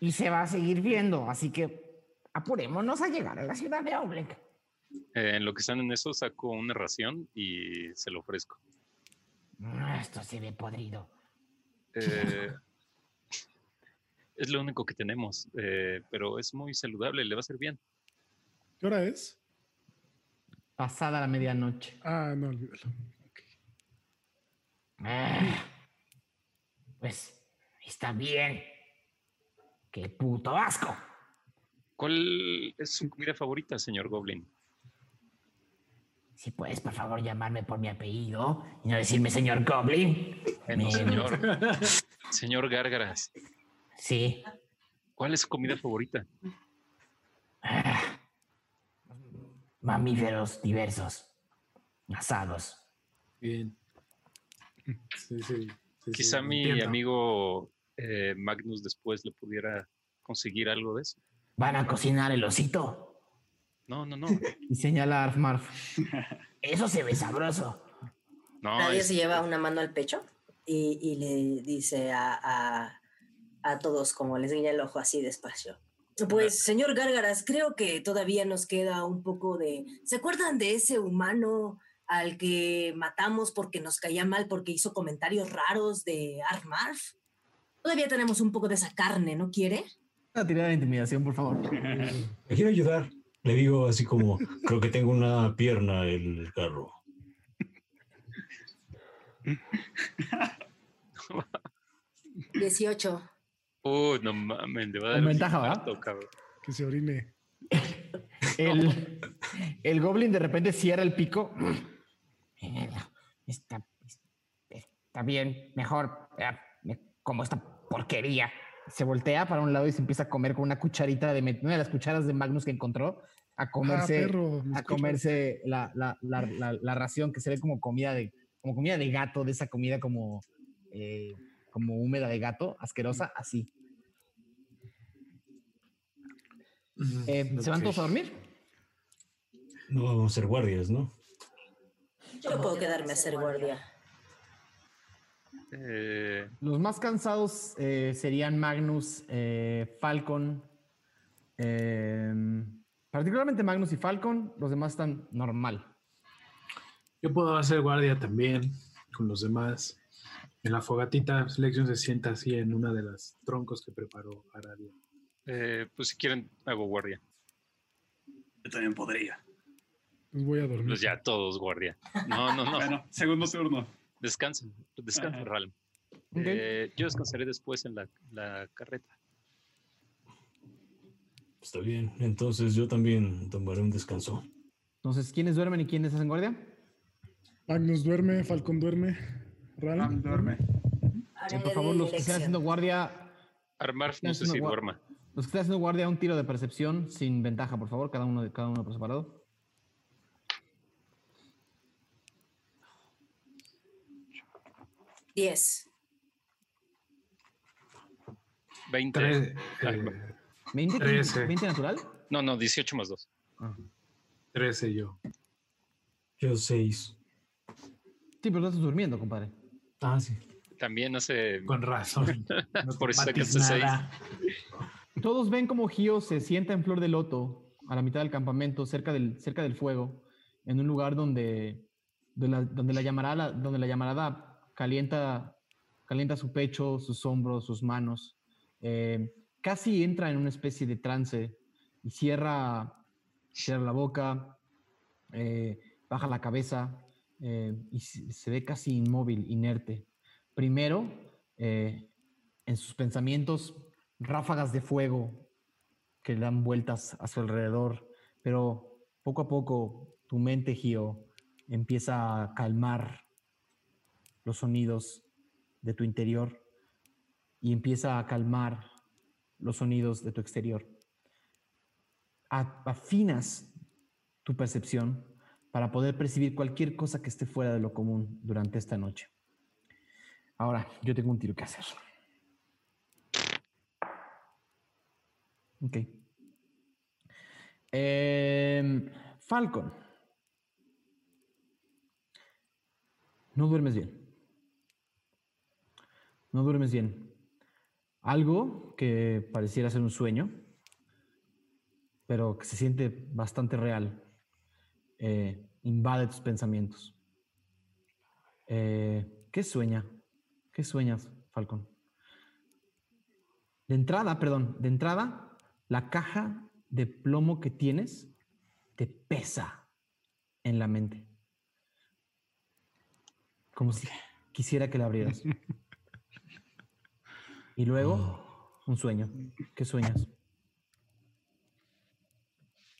[SPEAKER 1] Y se va a seguir viendo, así que apurémonos a llegar a la ciudad de Oblek.
[SPEAKER 7] Eh, en lo que están en eso, saco una ración y se lo ofrezco.
[SPEAKER 1] Ah, Esto se ve podrido.
[SPEAKER 7] Eh, es lo único que tenemos, eh, pero es muy saludable, le va a hacer bien.
[SPEAKER 4] ¿Qué hora es?
[SPEAKER 5] Pasada la medianoche.
[SPEAKER 4] Ah, no, olvídalo.
[SPEAKER 1] Ah, Pues está bien. ¡Qué puto asco!
[SPEAKER 7] ¿Cuál es su comida favorita, señor Goblin?
[SPEAKER 1] Si puedes, por favor, llamarme por mi apellido y no decirme señor Goblin.
[SPEAKER 7] Bueno,
[SPEAKER 1] Me-
[SPEAKER 7] señor. señor Gárgaras.
[SPEAKER 1] Sí.
[SPEAKER 7] ¿Cuál es su comida favorita?
[SPEAKER 1] Ah, Mamíferos diversos. Asados.
[SPEAKER 3] Bien. Sí, sí, sí, sí,
[SPEAKER 7] Quizá mi
[SPEAKER 3] entiendo.
[SPEAKER 7] amigo eh, Magnus después le pudiera conseguir algo de eso.
[SPEAKER 1] ¿Van a cocinar el osito?
[SPEAKER 7] No, no, no.
[SPEAKER 5] Y señala a Arf Marf.
[SPEAKER 1] Eso se ve sabroso.
[SPEAKER 7] No,
[SPEAKER 6] Nadie
[SPEAKER 7] es-
[SPEAKER 6] se lleva una mano al pecho y, y le dice a, a- a todos, como les guiña el ojo así despacio. Pues, señor Gárgaras, creo que todavía nos queda un poco de... ¿Se acuerdan de ese humano al que matamos porque nos caía mal porque hizo comentarios raros de Armarf? Todavía tenemos un poco de esa carne, ¿no quiere?
[SPEAKER 1] Una tirada de intimidación, por favor.
[SPEAKER 10] Me quiero ayudar. Le digo así como, creo que tengo una pierna en el carro.
[SPEAKER 6] 18.
[SPEAKER 7] Uy, no mames, le va a dar
[SPEAKER 1] Con
[SPEAKER 7] un
[SPEAKER 1] ventaja, ¿verdad?
[SPEAKER 7] infarto, cabrón.
[SPEAKER 4] Que se orine.
[SPEAKER 1] El, el goblin de repente cierra el pico.
[SPEAKER 13] Está, está bien, mejor eh, me como esta porquería.
[SPEAKER 1] Se voltea para un lado y se empieza a comer con una cucharita de met- una de las cucharas de Magnus que encontró. A comerse,
[SPEAKER 4] Ah, perro,
[SPEAKER 1] a comerse la, la- la- la- la ración que se ve como comida de, como comida de gato, de esa comida como, eh, como húmeda de gato, asquerosa, así. Eh, ¿Se van todos a dormir?
[SPEAKER 10] No vamos a ser guardias, ¿no?
[SPEAKER 6] Yo puedo quedarme a hacer guardia.
[SPEAKER 7] Eh,
[SPEAKER 1] Los más cansados eh, serían Magnus, eh, Falcon, em, particularmente Magnus y Falcon. Los demás están normal.
[SPEAKER 3] Yo puedo hacer guardia también con los demás. En la fogatita, Lexion se sienta así en una de las troncos que preparó Aradia.
[SPEAKER 7] eh, pues si quieren, hago guardia.
[SPEAKER 9] Yo también podría.
[SPEAKER 4] Pues voy a dormir.
[SPEAKER 7] Pues ya todos guardia. No, no, no.
[SPEAKER 5] Bueno, segundo turno.
[SPEAKER 7] Descansen, descansen,
[SPEAKER 5] Ajá.
[SPEAKER 7] Ralm. Eh, yo descansaré después en la, la carreta.
[SPEAKER 10] Está bien. Entonces yo también tomaré un descanso.
[SPEAKER 1] Entonces, ¿quiénes duermen y quiénes hacen guardia?
[SPEAKER 4] Magnus duerme, Falcon duerme.
[SPEAKER 5] Ram duerme.
[SPEAKER 1] Sí, por favor, los que estén haciendo guardia,
[SPEAKER 7] Armar,
[SPEAKER 1] Están
[SPEAKER 7] no sé si duerma.
[SPEAKER 1] los que estén haciendo guardia, un tiro de percepción sin ventaja, por favor, cada uno de cada uno por separado.
[SPEAKER 6] 10.
[SPEAKER 7] 20.
[SPEAKER 3] Tres,
[SPEAKER 7] Ah,
[SPEAKER 3] eh,
[SPEAKER 1] 20,
[SPEAKER 3] Trece.
[SPEAKER 1] 20 natural.
[SPEAKER 7] No, no, 18 más 2.
[SPEAKER 3] 13 yo.
[SPEAKER 10] Yo seis.
[SPEAKER 1] Sí, pero no estás durmiendo, compadre.
[SPEAKER 10] Ah, sí.
[SPEAKER 7] También hace.
[SPEAKER 3] Con razón. No
[SPEAKER 7] Por eso sacaste seis.
[SPEAKER 3] nada.
[SPEAKER 1] Todos ven como Gio se sienta en flor de loto a la mitad del campamento, cerca del, cerca del fuego, en un lugar donde, de la- donde, la llamarada, donde la llamarada calienta, calienta su pecho, sus hombros, sus manos. Eh, casi entra en una especie de trance y cierra, cierra la boca, eh, baja la cabeza eh, y se, ve casi inmóvil, inerte. Primero, eh, en sus pensamientos, ráfagas de fuego que le dan vueltas a su alrededor, pero poco a poco tu mente, Gio, empieza a calmar los sonidos de tu interior y empieza a calmar los sonidos de tu exterior. Afinas tu percepción para poder percibir cualquier cosa que esté fuera de lo común durante esta noche. Ahora, yo tengo un tiro que hacer. Ok. Em, Falcon. No duermes bien. No duermes bien. Algo que pareciera ser un sueño, pero que se siente bastante real, eh, invade tus pensamientos. Eh, ¿Qué sueña? ¿Qué sueñas, Falcon? De entrada, perdón, de entrada, la caja de plomo que tienes te pesa en la mente. Como si quisiera que la abrieras. Y luego, un sueño. ¿Qué sueñas?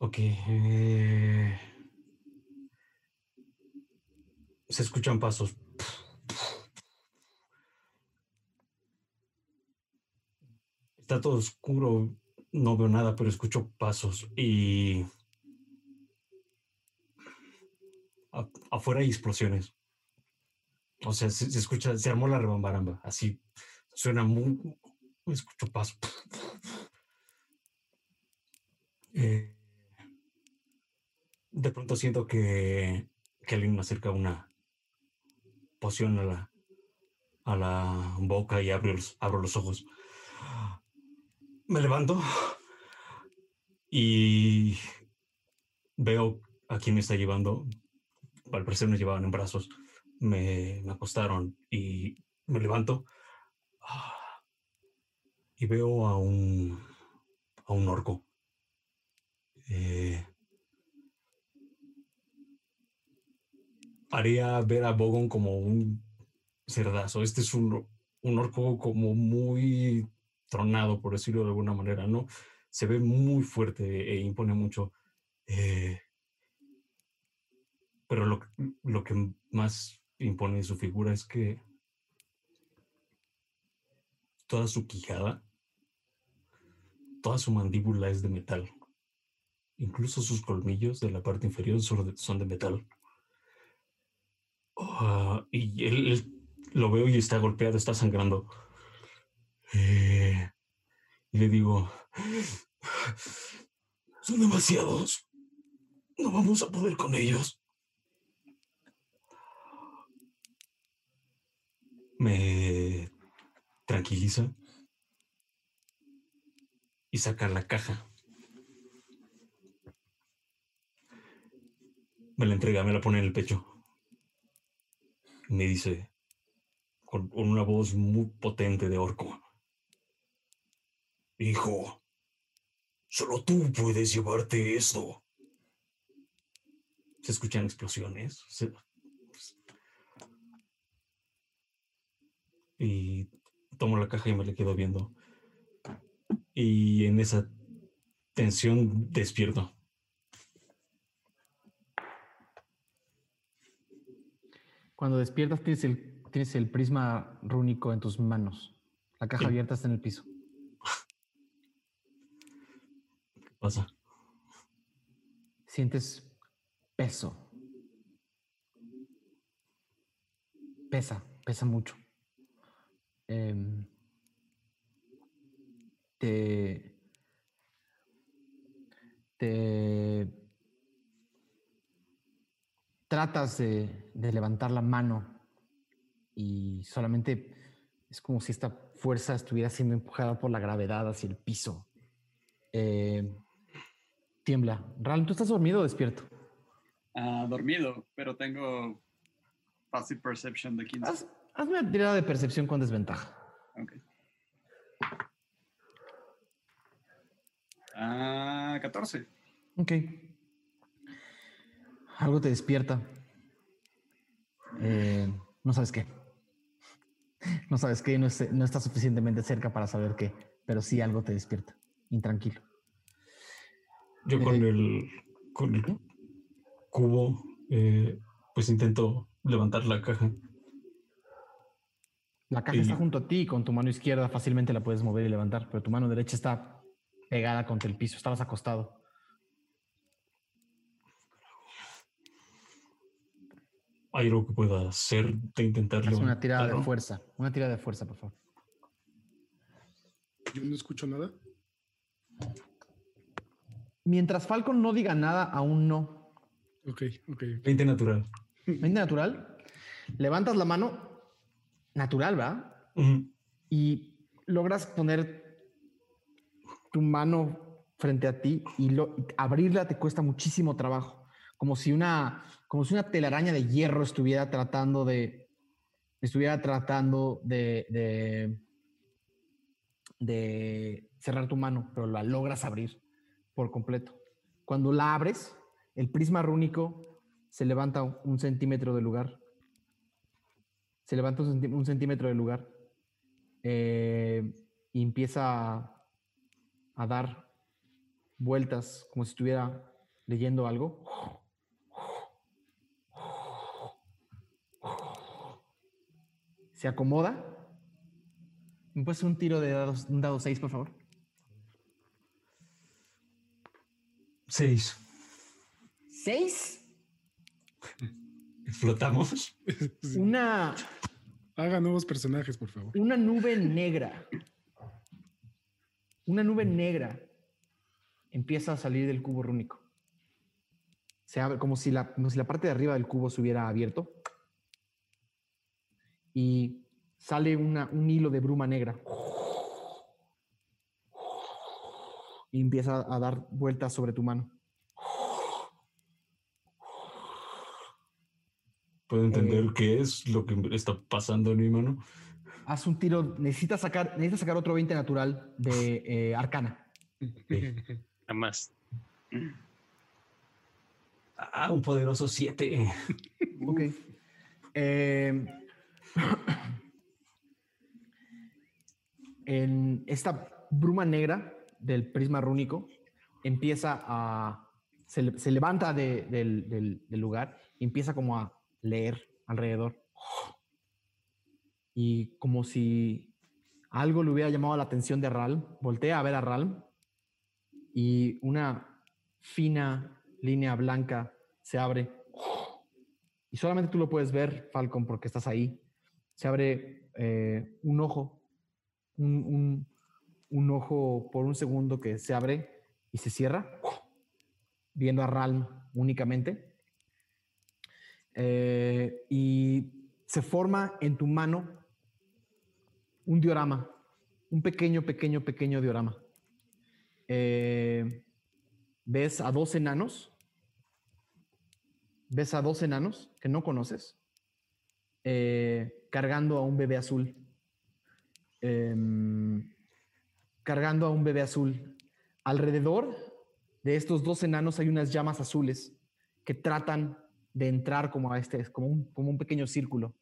[SPEAKER 10] Ok. eh, Se escuchan pasos. Está todo oscuro, no veo nada, pero escucho pasos y a- afuera hay explosiones. O sea, se, se escucha, se armó la rebambaramba, así suena muy, escucho pasos. Eh, de pronto siento que, que alguien me acerca una, poción a la, a la boca y abro los, abro los ojos. Me levanto y veo a quién me está llevando. Al parecer me llevaban en brazos. Me, me acostaron y me levanto y veo a un, a un orco. Eh, haría ver a Bogon como un cerdazo. Este es un, un orco como muy tronado, por decirlo de alguna manera, ¿no? Se ve muy fuerte e impone mucho. Eh, pero lo, lo que más impone su figura es que toda su quijada, toda su mandíbula es de metal. Incluso sus colmillos de la parte inferior son de, metal. Ah, y él, lo veo y está golpeado, está sangrando. Eh, y le digo, son demasiados. No vamos a poder con ellos. Me tranquiliza y saca la caja. Me la entrega, me la pone en el pecho. Me dice con, una voz muy potente de orco. Hijo, solo tú puedes llevarte esto. Se escuchan explosiones. y tomo la caja y me le quedo viendo. Y en esa tensión despierto.
[SPEAKER 1] Cuando despiertas tienes el, tienes el prisma rúnico en tus manos. La caja abierta está en el piso.
[SPEAKER 10] ¿Qué pasa?
[SPEAKER 1] Sientes peso. Pesa, pesa mucho. Em, te, te tratas de, levantar la mano y solamente es como si esta fuerza estuviera siendo empujada por la gravedad hacia el piso. Eh, tiembla. Ral, ¿tú estás dormido o despierto?
[SPEAKER 5] Ah, dormido, pero tengo passive perception de 15.
[SPEAKER 1] Hazme una tirada de percepción con desventaja.
[SPEAKER 5] Ok. Ah, 14.
[SPEAKER 1] Ok. Algo te despierta. Eh, no sabes qué. No sabes qué, no, no está suficientemente cerca para saber qué, pero sí algo te despierta. Intranquilo.
[SPEAKER 10] Yo con eh, el, con el cubo, eh, pues intento levantar la caja
[SPEAKER 1] la caja está junto a ti y con tu mano izquierda fácilmente la puedes mover y levantar, pero tu mano derecha está pegada contra el piso, estabas acostado.
[SPEAKER 10] ¿Hay algo que pueda hacer de intentarlo?
[SPEAKER 1] Es una tirada de fuerza, una tirada de fuerza, por favor.
[SPEAKER 4] Yo no escucho nada.
[SPEAKER 1] Mientras Falcon no diga nada, aún no.
[SPEAKER 4] Ok, ok.
[SPEAKER 10] 20 natural.
[SPEAKER 1] 20 natural. Levantas la mano natural, ¿va? Y logras poner tu mano frente a ti y abrirla te cuesta muchísimo trabajo, como si una, como si una telaraña de hierro estuviera tratando de, estuviera tratando de, de, de cerrar tu mano, pero la logras abrir por completo. Cuando la abres, el prisma rúnico se levanta un centímetro de lugar se levanta un, centímetro del lugar eh, y empieza a, dar vueltas como si estuviera leyendo algo. Se acomoda. ¿Me puedes hacer un tiro de dados, un dado 6, por favor?
[SPEAKER 10] 6.
[SPEAKER 1] ¿6?
[SPEAKER 10] Flotamos.
[SPEAKER 1] Una.
[SPEAKER 4] Haga nuevos personajes, por favor.
[SPEAKER 1] Una nube negra. Una nube negra empieza a salir del cubo rúnico. Se abre como si la, como si la parte de arriba del cubo se hubiera abierto. y sale una, un hilo de bruma negra. Y empieza a dar vueltas sobre tu mano.
[SPEAKER 10] ¿Puedo entender
[SPEAKER 1] Eh,
[SPEAKER 10] qué es lo que está pasando en mi mano?
[SPEAKER 1] Haz un tiro, necesitas sacar, necesitas sacar otro 20 natural de eh, arcana.
[SPEAKER 7] Nada más.
[SPEAKER 10] Ah, un poderoso 7.
[SPEAKER 1] Ok. Eh, en esta bruma negra del prisma rúnico empieza a. Se, le- se levanta de- del, del- del lugar y empieza como a leer alrededor. Y como si algo le hubiera llamado la atención de Ralm, voltea a ver a Ralm y una fina línea blanca se abre y solamente tú lo puedes ver, Falcon, porque estás ahí. Se abre eh, un ojo, un, un- un ojo por un segundo que se abre y se cierra, viendo a Ralm únicamente. Eh, y se forma en tu mano un diorama, un pequeño, pequeño, pequeño diorama. Eh, ves a dos enanos ves a dos enanos que no conoces eh, cargando a un bebé azul. Em, cargando a un bebé azul. Alrededor de estos dos enanos hay unas llamas azules que tratan de entrar como a este, como un, como un pequeño círculo,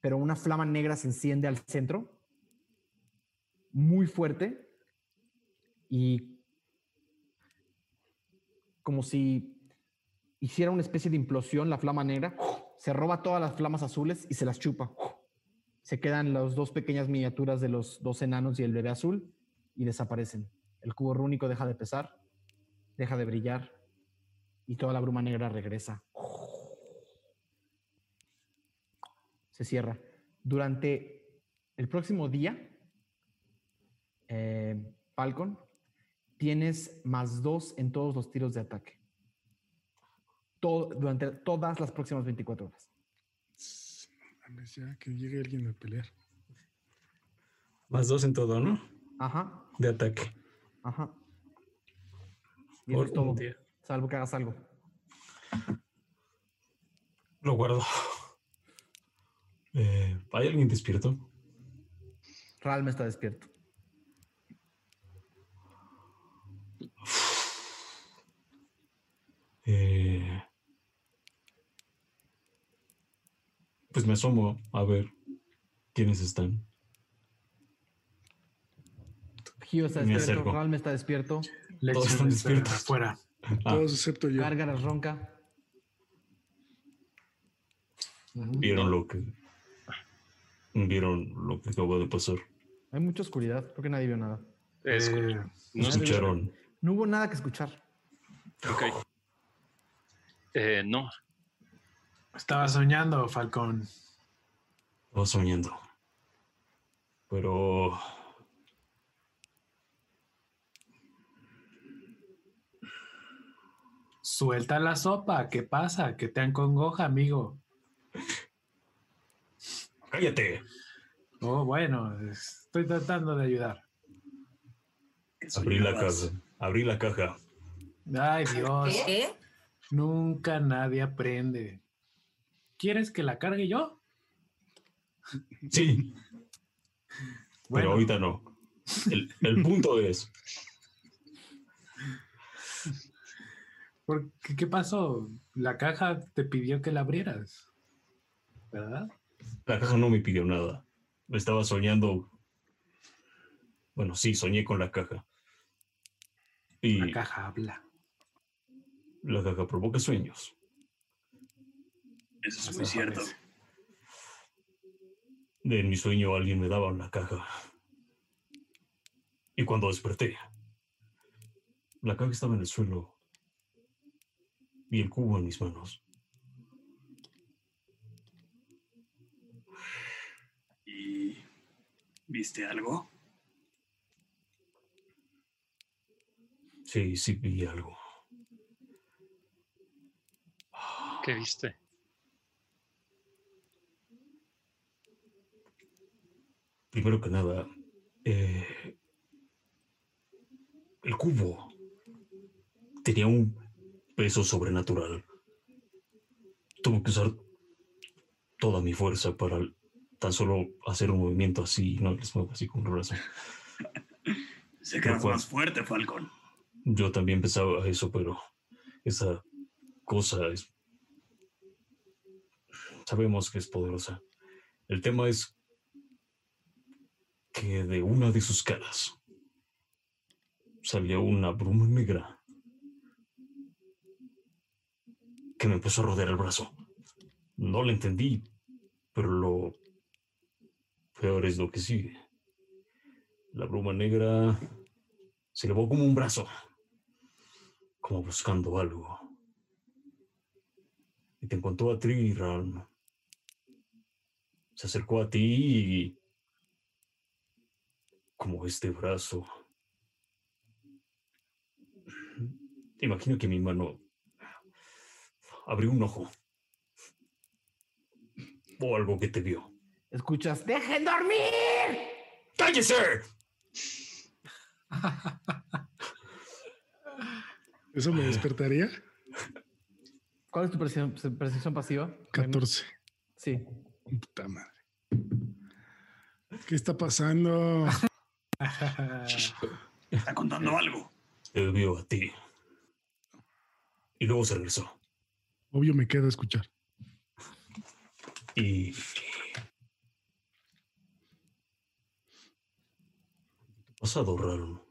[SPEAKER 1] pero una flama negra se enciende al centro, muy fuerte, y como si hiciera una especie de implosión la flama negra, se roba todas las flamas azules y se las chupa. Se quedan las dos pequeñas miniaturas de los dos enanos y el bebé azul y desaparecen. El cubo rúnico deja de pesar, deja de brillar y toda la bruma negra regresa. Se cierra. Durante el próximo día, eh, Falcon, tienes más dos en todos los tiros de ataque. Todo, durante todas las próximas 24 horas.
[SPEAKER 4] Ya que llegue alguien a pelear.
[SPEAKER 10] Más dos en todo, ¿no?
[SPEAKER 1] Ajá,
[SPEAKER 10] De ataque.
[SPEAKER 1] ajá. Y eso
[SPEAKER 10] Por
[SPEAKER 1] es todo. Salvo que hagas algo.
[SPEAKER 10] Lo guardo. Eh, ¿Hay alguien despierto?
[SPEAKER 1] Ralm está despierto.
[SPEAKER 10] Eh, pues me asomo a ver quiénes están.
[SPEAKER 1] Gio está
[SPEAKER 10] Me
[SPEAKER 1] despierto,
[SPEAKER 10] acerco.
[SPEAKER 1] Ralm está despierto.
[SPEAKER 10] Todos están despiertos.
[SPEAKER 3] Afuera.
[SPEAKER 10] Ah,
[SPEAKER 4] Todos excepto yo.
[SPEAKER 1] Gárgaras ronca.
[SPEAKER 10] vieron lo que vieron lo que acabó de pasar.
[SPEAKER 1] Hay mucha oscuridad, creo que nadie vio nada.
[SPEAKER 7] Es-
[SPEAKER 3] Eh,
[SPEAKER 7] no
[SPEAKER 10] Escucharon.
[SPEAKER 1] vio- No hubo nada que escuchar.
[SPEAKER 7] Ok. Eh, no,
[SPEAKER 3] Estaba soñando, Falcón.
[SPEAKER 10] Estaba soñando. Pero
[SPEAKER 3] Suelta la sopa. ¿Qué pasa? Que te acongoja, amigo.
[SPEAKER 10] Cállate.
[SPEAKER 3] Oh, bueno, estoy tratando de ayudar.
[SPEAKER 9] ¿Qué
[SPEAKER 10] Abrí la caja. Abrí la caja.
[SPEAKER 3] Ay, Dios.
[SPEAKER 6] ¿Qué?
[SPEAKER 3] Nunca nadie aprende. ¿Quieres que la cargue yo?
[SPEAKER 10] Sí,
[SPEAKER 3] Bueno,
[SPEAKER 10] pero ahorita no. El, el punto es,
[SPEAKER 3] ¿por qué, qué pasó? La caja te pidió que la abrieras. ¿Verdad?
[SPEAKER 10] La caja no me pidió nada. Estaba soñando. Bueno, sí, soñé con la caja. Y
[SPEAKER 3] La caja habla.
[SPEAKER 10] la caja provoca sueños.
[SPEAKER 9] Eso es muy cierto.
[SPEAKER 10] En mi sueño alguien me daba una caja. Y cuando desperté, la caja estaba en el suelo y el cubo en mis manos.
[SPEAKER 9] ¿Y viste algo?
[SPEAKER 10] Sí, sí vi algo.
[SPEAKER 7] ¿qué viste?
[SPEAKER 10] primero que nada, eh, el cubo tenía un peso sobrenatural. Tuve que usar toda mi fuerza para tan solo hacer un movimiento así, no les muevo así con el brazo.
[SPEAKER 9] Sé que eres más fuerte, Falcon.
[SPEAKER 10] Yo también pensaba eso, pero esa cosa es... Sabemos que es poderosa. El tema es que de una de sus caras salía una bruma negra que me empezó a rodear el brazo. No lo entendí, pero lo peor es lo que sigue. La bruma negra se elevó como un brazo, como buscando algo. Y te encontró a ti, Ram. Se acercó a ti y... como este brazo. Imagino que mi mano abrió un ojo. O algo que te vio.
[SPEAKER 1] Escuchas, ¡dejen dormir!
[SPEAKER 10] ¡Cállese!
[SPEAKER 4] ¿Eso me despertaría?
[SPEAKER 1] ¿Cuál es tu percepción, percepción pasiva?
[SPEAKER 4] 14.
[SPEAKER 1] Sí.
[SPEAKER 4] Puta madre. ¿Qué está pasando?
[SPEAKER 9] Está contando algo.
[SPEAKER 10] Él vio a ti. Y luego se regresó.
[SPEAKER 4] Obvio me quedo a escuchar.
[SPEAKER 10] Y pasado raro.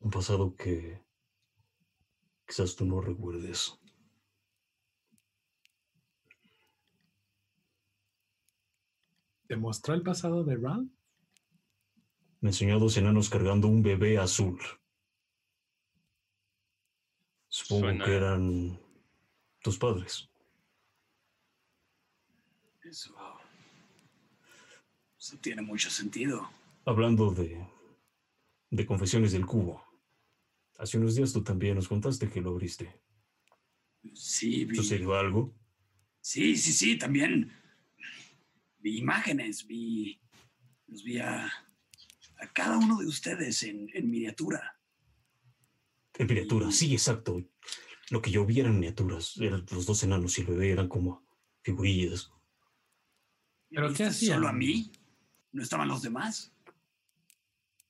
[SPEAKER 10] Un pasado que quizás tú no recuerdes.
[SPEAKER 3] ¿Te mostró el pasado de Ran?
[SPEAKER 10] Me enseñó a dos enanos cargando un bebé azul. Supongo
[SPEAKER 7] Suena-
[SPEAKER 10] que eran tus padres.
[SPEAKER 9] Eso. Eso tiene mucho sentido.
[SPEAKER 10] Hablando de, de confesiones del cubo. Hace unos días tú también nos contaste que lo abriste.
[SPEAKER 9] Sí, vi.
[SPEAKER 10] ¿Sucedió algo?
[SPEAKER 9] Sí, sí, sí, también vi imágenes, vi. Los vi a, a cada uno de ustedes en, en miniatura.
[SPEAKER 10] En miniatura, sí, exacto. Lo que yo vi eran miniaturas. Eran los dos enanos y el bebé eran como figurillas.
[SPEAKER 3] ¿Pero qué
[SPEAKER 9] ¿Viste
[SPEAKER 3] hacían?
[SPEAKER 9] ¿Solo a mí? ¿No estaban los demás?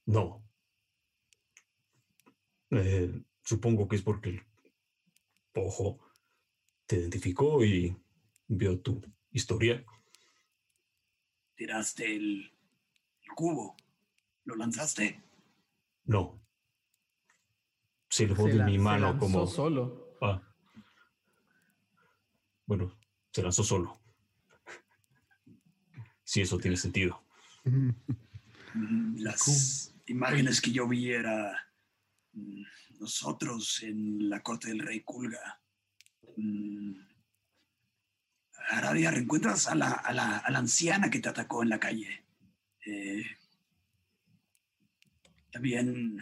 [SPEAKER 10] No. Eh, supongo que es porque el ojo te identificó y vio tu historia.
[SPEAKER 9] Tiraste el, el cubo. ¿Lo lanzaste?
[SPEAKER 10] No. Se
[SPEAKER 1] Se
[SPEAKER 10] de mi
[SPEAKER 1] se
[SPEAKER 10] mano
[SPEAKER 1] lanzó
[SPEAKER 10] como.
[SPEAKER 1] solo.
[SPEAKER 10] Ah. Bueno, se lanzó solo. Si eso tiene sentido.
[SPEAKER 9] Mm, Las imágenes que yo vi era mm, nosotros en la corte del rey Kulga. Mm, Aradia, reencuentras a la, a, la, a la anciana que te atacó en la calle. Eh, también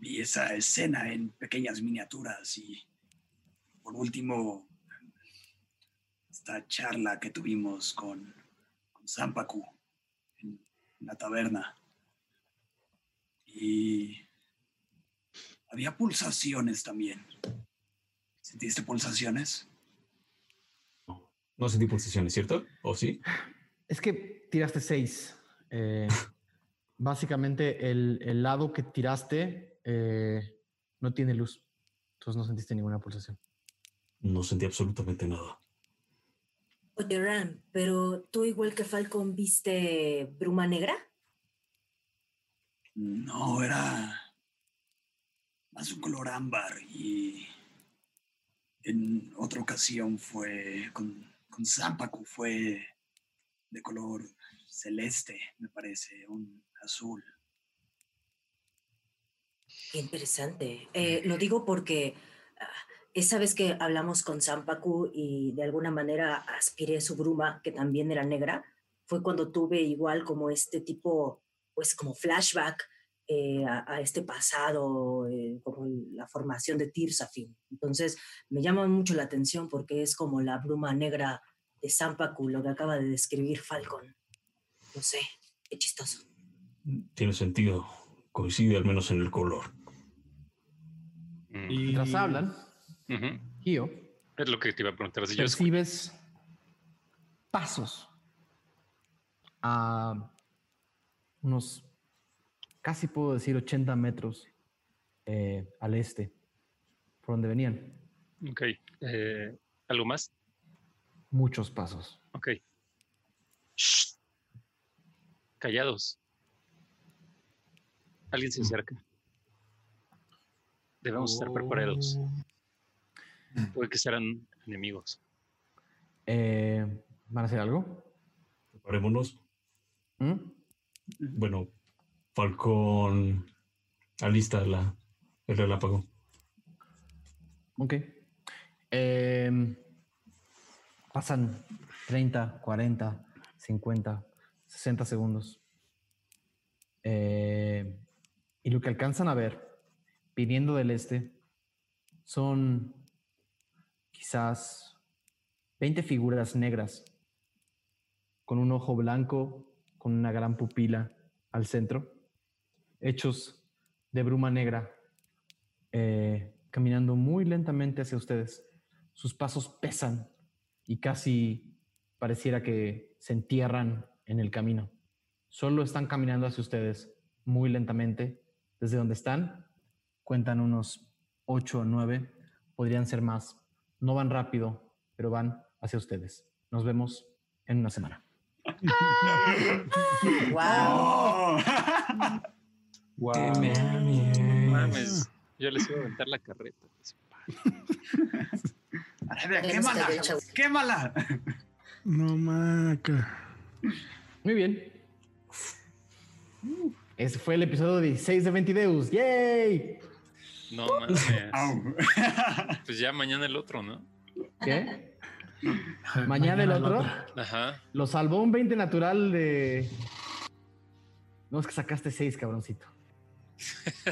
[SPEAKER 9] vi esa escena en pequeñas miniaturas y por último esta charla que tuvimos con, con Zampacu en la taberna. Y había pulsaciones también. ¿Sentiste pulsaciones?
[SPEAKER 10] No sentí pulsaciones, ¿cierto? ¿O sí?
[SPEAKER 1] Es que tiraste seis. Eh, básicamente, el, el lado que tiraste eh, no tiene luz. Entonces no sentiste ninguna pulsación.
[SPEAKER 10] No sentí absolutamente nada.
[SPEAKER 6] Oye, Ram, pero tú igual que Falcon viste bruma negra?
[SPEAKER 9] No, era más un color ámbar y en otra ocasión fue con, con Zampacu, fue de color celeste, me parece, un azul.
[SPEAKER 6] Qué interesante. Eh, lo digo porque ah, esa vez que hablamos con Zampacu y de alguna manera aspiré su bruma, que también era negra, fue cuando tuve igual como este tipo, pues como flashback eh, a, a este pasado, eh, como la formación de Tirsafin. Entonces me llama mucho la atención porque es como la bruma negra de Zampacu, lo que acaba de describir Falcon. No sé, qué chistoso.
[SPEAKER 10] Tiene sentido. Coincide al menos en el color.
[SPEAKER 7] Y...
[SPEAKER 1] Mientras hablan, Gio,
[SPEAKER 7] Es lo que te iba a preguntar. Si yo
[SPEAKER 1] percibes pasos a unos, casi puedo decir 80 metros eh, al este, por donde venían.
[SPEAKER 7] Ok. eh, ¿Algo más?
[SPEAKER 1] Muchos pasos.
[SPEAKER 7] Ok. Shh. Callados. Alguien se acerca. Debemos estar preparados. Puede que sean enemigos.
[SPEAKER 1] Eh, ¿Van a hacer algo?
[SPEAKER 10] Preparémonos.
[SPEAKER 1] ¿Mm?
[SPEAKER 10] Bueno, Falcón alista la, el relámpago.
[SPEAKER 1] Ok. Em, pasan 30, 40, 50, 60 segundos. Eh, y lo que alcanzan a ver, viniendo del este, son quizás 20 figuras negras con un ojo blanco, con una gran pupila al centro, hechos de bruma negra, eh, caminando muy lentamente hacia ustedes. Sus pasos pesan y casi pareciera que se entierran en el camino. Solo están caminando hacia ustedes muy lentamente. Desde donde están, cuentan unos 8 o 9, podrían ser más. No van rápido, pero van hacia ustedes. Nos vemos en una semana.
[SPEAKER 5] ¡Wow!
[SPEAKER 10] Wow.
[SPEAKER 7] Mames, yo les iba a aventar la carreta.
[SPEAKER 5] Arabia, quémala, quémala.
[SPEAKER 4] No, maca.
[SPEAKER 1] Muy bien. Ese fue el episodio 16 de Ventideus. ¡Yay!
[SPEAKER 7] No mames. Pues ya mañana el otro, ¿no?
[SPEAKER 1] ¿Qué? Mañana el otro.
[SPEAKER 7] Ajá.
[SPEAKER 1] Lo salvó un 20 natural de. No, es que sacaste 6, cabroncito.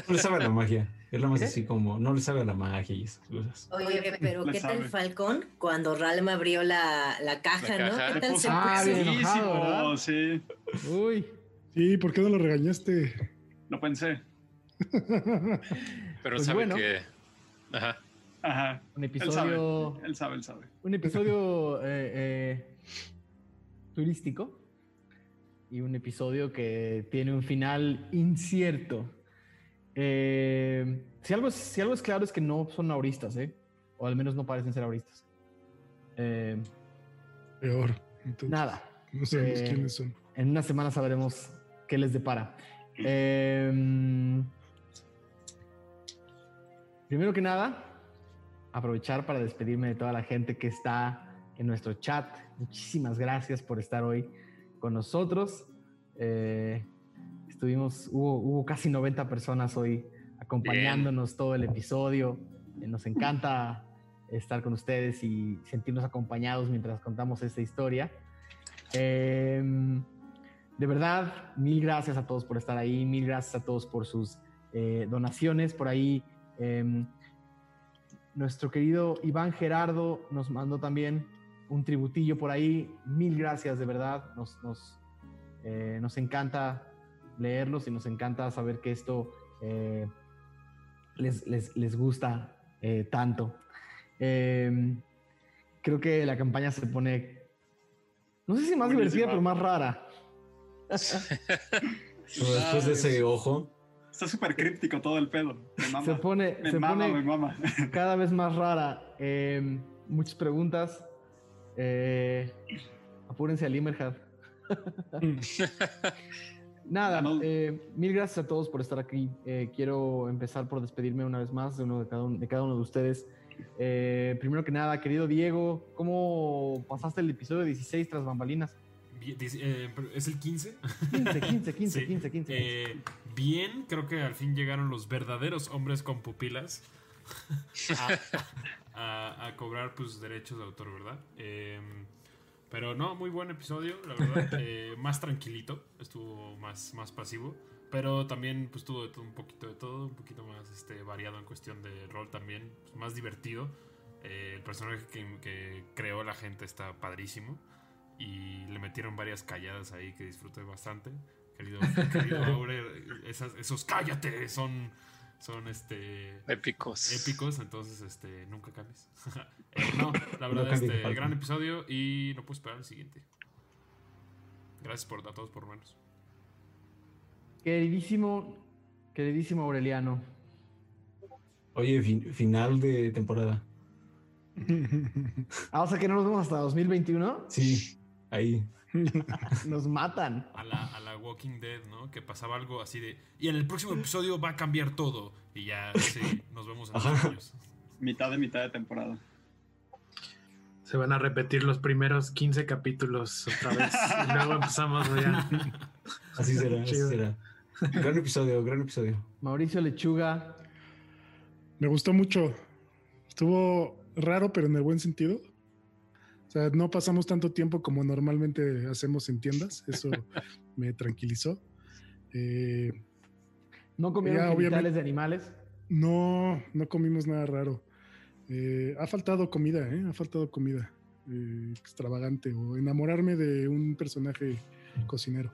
[SPEAKER 8] No le sabe a la magia. Es lo más
[SPEAKER 1] ¿Qué?
[SPEAKER 8] así como, no le sabe a la magia y esas cosas.
[SPEAKER 6] Oye, pero ¿qué tal. Falcón cuando Ralm abrió la, la caja,
[SPEAKER 7] La
[SPEAKER 6] no? ¿Qué tal
[SPEAKER 5] puso
[SPEAKER 6] se
[SPEAKER 1] Ah,
[SPEAKER 6] puso?
[SPEAKER 1] enojado,
[SPEAKER 5] sí.
[SPEAKER 1] Uy.
[SPEAKER 4] Sí, ¿por qué no lo regañaste?
[SPEAKER 5] Lo pensé.
[SPEAKER 7] Pero
[SPEAKER 1] Pues
[SPEAKER 7] sabe
[SPEAKER 1] bueno.
[SPEAKER 7] que. Ajá.
[SPEAKER 5] Ajá.
[SPEAKER 1] Un
[SPEAKER 5] Él
[SPEAKER 1] episodio.
[SPEAKER 5] sabe. Él sabe, él sabe.
[SPEAKER 1] Un episodio eh, eh, turístico. Y un episodio que tiene un final incierto. Eh, si, algo es, si algo es claro es que no son auristas, ¿eh? O al menos no parecen ser auristas. Eh,
[SPEAKER 4] Peor. Entonces,
[SPEAKER 1] nada.
[SPEAKER 4] No sabemos
[SPEAKER 1] Eh,
[SPEAKER 4] quiénes son.
[SPEAKER 1] En una semana sabremos qué les depara. Em, primero que nada, aprovechar para despedirme de toda la gente que está en nuestro chat. Muchísimas gracias por estar hoy con nosotros. Eh, estuvimos, hubo, hubo casi 90 personas hoy acompañándonos todo el episodio. Eh, nos encanta estar con ustedes y sentirnos acompañados mientras contamos esta historia. Em, de verdad, mil gracias a todos por estar ahí, mil gracias a todos por sus eh, donaciones. Por ahí, em, nuestro querido Iván Gerardo nos mandó también un tributillo por ahí. Mil gracias, de verdad. Nos, nos, eh, nos encanta leerlos y nos encanta saber que esto eh, les, les, les gusta eh, tanto. Em, creo que la campaña se pone, no sé si más divertida, pero más rara.
[SPEAKER 8] Después de ese ojo,
[SPEAKER 5] Está súper críptico todo el pedo. Me mama.
[SPEAKER 1] Se pone,
[SPEAKER 5] me
[SPEAKER 1] se
[SPEAKER 5] mama,
[SPEAKER 1] pone
[SPEAKER 5] me mama.
[SPEAKER 1] cada vez más rara. Em, muchas preguntas. Eh, apúrense al Immerhad. Nada, eh, mil gracias a todos por estar aquí. Eh, quiero empezar por despedirme una vez más de, uno de, cada, uno, de cada uno de ustedes. Eh, primero que nada, querido Diego, ¿cómo pasaste el episodio 16 tras bambalinas?
[SPEAKER 2] Eh, ¿Es el 15?
[SPEAKER 1] 15, 15, 15,
[SPEAKER 2] Sí.
[SPEAKER 1] 15, 15.
[SPEAKER 2] Eh, bien, creo que al fin llegaron los verdaderos hombres con pupilas a, a- a cobrar pues derechos de autor, ¿verdad? Eh, pero no, muy buen episodio, la verdad. Eh, más tranquilito, estuvo más, más pasivo. Pero también pues tuvo de todo- un poquito de todo, un poquito más este, variado en cuestión de rol también, pues, más divertido. El personaje que, que creó la gente está padrísimo. Y le metieron varias calladas ahí que disfruté bastante. Querido, querido Aure, esas- esos cállate son, son este
[SPEAKER 7] Épicos.
[SPEAKER 2] épicos, entonces este nunca cambies. Eh, no, la verdad, este gran episodio y no puedo esperar el siguiente. Gracias por a todos por vernos.
[SPEAKER 1] Queridísimo, queridísimo Aureliano.
[SPEAKER 8] Oye, fin- final de temporada.
[SPEAKER 1] Ah, o sea que no nos vemos hasta 2021.
[SPEAKER 8] Sí, ahí.
[SPEAKER 1] Nos matan.
[SPEAKER 2] A la, a la Walking Dead, ¿no? Que pasaba algo así de. Y en el próximo episodio va a cambiar todo. Y ya, sí, nos vemos en dos años.
[SPEAKER 5] Mitad de mitad de temporada.
[SPEAKER 3] Se van a repetir los primeros 15 capítulos otra vez. y luego empezamos ya.
[SPEAKER 8] Así será, así será. Gran episodio, gran episodio.
[SPEAKER 1] Mauricio Lechuga.
[SPEAKER 4] Me gustó mucho. Estuvo raro, pero en el buen sentido. O sea, no pasamos tanto tiempo como normalmente hacemos en tiendas. Eso me tranquilizó. Eh,
[SPEAKER 1] No comieron
[SPEAKER 4] obviamente.
[SPEAKER 1] de animales.
[SPEAKER 4] no, no comimos nada raro. Eh, ha faltado comida, ¿eh? Ha faltado comida eh, extravagante o enamorarme de un personaje cocinero.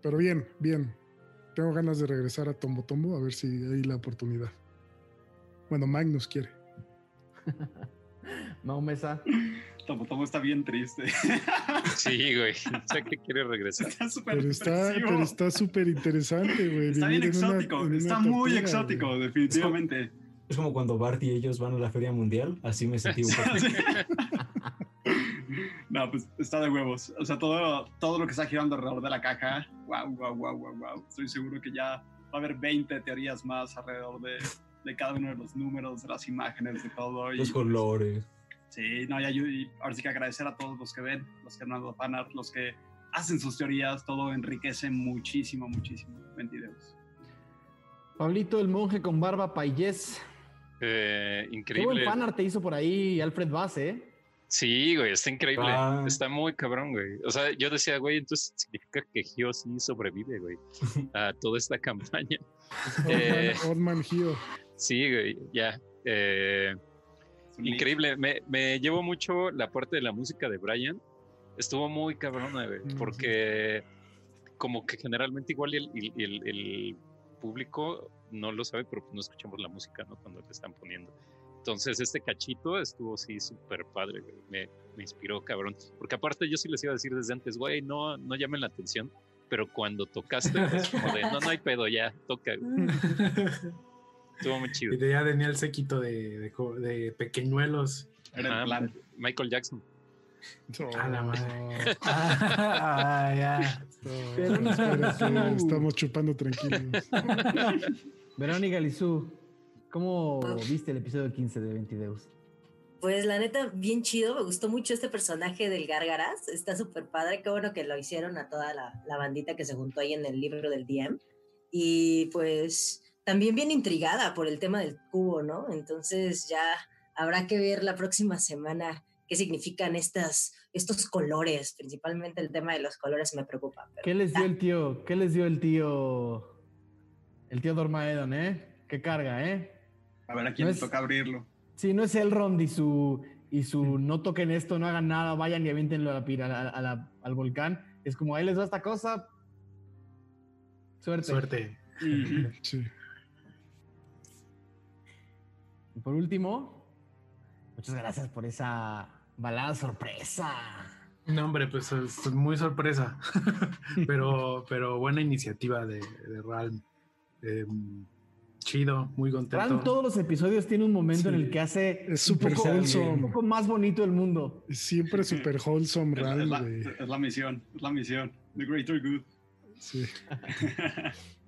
[SPEAKER 4] Pero bien, bien. Tengo ganas de regresar a Tombo Tombo a ver si hay la oportunidad. Bueno, Magnus quiere.
[SPEAKER 1] Mau Mesa.
[SPEAKER 5] Tomo Tomo está bien triste.
[SPEAKER 7] Sí, güey. Sé que quiere regresar.
[SPEAKER 5] Está súper
[SPEAKER 4] Pero está pero está súper interesante, güey.
[SPEAKER 5] Está bien exótico.
[SPEAKER 4] una
[SPEAKER 5] está muy exótico,
[SPEAKER 4] güey.
[SPEAKER 5] definitivamente.
[SPEAKER 8] Es como cuando Bart y ellos van a la Feria Mundial. Así me sentí un poco.
[SPEAKER 5] No, pues está de huevos. O sea, todo, todo lo que está girando alrededor de la caja. Wow, wow, wow, wow, wow. Estoy seguro que ya va a haber 20 teorías más alrededor de, de cada uno de los números, de las imágenes, de todo. Y,
[SPEAKER 8] Los colores.
[SPEAKER 5] Sí, no, y, ayu- y ahora sí que agradecer a todos los que ven, los que dado fanart, los que hacen sus teorías. Todo enriquece muchísimo, muchísimo. 20 videos.
[SPEAKER 1] Pablito el monje con barba payés.
[SPEAKER 7] Eh,
[SPEAKER 1] Qué buen
[SPEAKER 7] increíble.
[SPEAKER 1] fanart te hizo por ahí Alfred Bass, ¿eh?
[SPEAKER 7] Sí, güey, está increíble.
[SPEAKER 8] Ah.
[SPEAKER 7] Está muy cabrón, güey. O sea, yo decía, güey, entonces significa que Gio sí sobrevive, güey, a toda esta campaña. Eh,
[SPEAKER 4] Old Man, Old Man Hio.
[SPEAKER 7] Sí, güey, ya. Eh, increíble. Me, me llevo mucho la parte de la música de Brian. Estuvo muy cabrona, güey, porque como que generalmente igual el, el- el- el público no lo sabe, pero pues no escuchamos la música, ¿no? Cuando le están poniendo. Entonces, este cachito estuvo sí súper padre, güey. Me, me inspiró, cabrón. Porque aparte yo sí les iba a decir desde antes, güey, no, no llamen la atención. Pero cuando tocaste, pues como de, no, no hay pedo, ya, toca. güey". Estuvo muy chido.
[SPEAKER 3] Y de ya tenía el séquito de, de, de pequeñuelos.
[SPEAKER 5] Era el
[SPEAKER 7] Ajá,
[SPEAKER 5] plan.
[SPEAKER 7] Michael Jackson.
[SPEAKER 3] A la madre.
[SPEAKER 4] No,
[SPEAKER 3] Ah, ya.
[SPEAKER 1] Pero-
[SPEAKER 4] espérate, estamos chupando tranquilos.
[SPEAKER 1] Verónica Lizú, ¿cómo viste el episodio 15 de Ventideus?
[SPEAKER 6] Pues la neta, bien chido, me gustó mucho este personaje del Gárgaras, está súper padre, qué bueno que lo hicieron a toda la, la bandita que se juntó ahí en el libro del DM. Y pues también bien intrigada por el tema del cubo, ¿no? Entonces ya habrá que ver la próxima semana qué significan estas, estos colores, principalmente el tema de los colores me preocupa. pero
[SPEAKER 1] ¿Qué les dio el tío? ¿Qué les dio el tío? El tío Dormaedon, ¿eh? ¿Qué carga, eh?
[SPEAKER 5] A ver a quién
[SPEAKER 1] No
[SPEAKER 5] le toca abrirlo.
[SPEAKER 1] Sí, no es Elrond y su, y su no toquen esto, no hagan nada, vayan y aviéntenlo a la, pira- a la- a la- al volcán. Es como, ahí les va esta cosa. Suerte.
[SPEAKER 3] Suerte.
[SPEAKER 4] Sí.
[SPEAKER 1] Y por último, muchas gracias por esa balada sorpresa.
[SPEAKER 3] No, hombre, pues es muy sorpresa. pero, pero buena iniciativa de, de Ralm. Eh, chido, muy contento.
[SPEAKER 1] Ran todos los episodios tiene un momento en el que hace
[SPEAKER 4] Es
[SPEAKER 1] un
[SPEAKER 4] súper
[SPEAKER 1] poco-
[SPEAKER 4] wholesome.
[SPEAKER 1] un poco más bonito el mundo.
[SPEAKER 4] Siempre super wholesome,
[SPEAKER 5] Es, es
[SPEAKER 4] Ral,
[SPEAKER 5] la, es la misión, es la misión. The Greater Good.
[SPEAKER 4] Sí.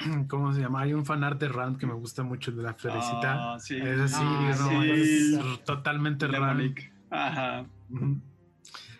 [SPEAKER 3] ¿Cómo se llama? Hay un fanart de Ralm que me gusta mucho, el de la florecita.
[SPEAKER 5] Ah, sí.
[SPEAKER 3] Es así,
[SPEAKER 1] Ah,
[SPEAKER 3] no,
[SPEAKER 5] sí.
[SPEAKER 3] es totalmente.
[SPEAKER 5] Demonic. Ajá.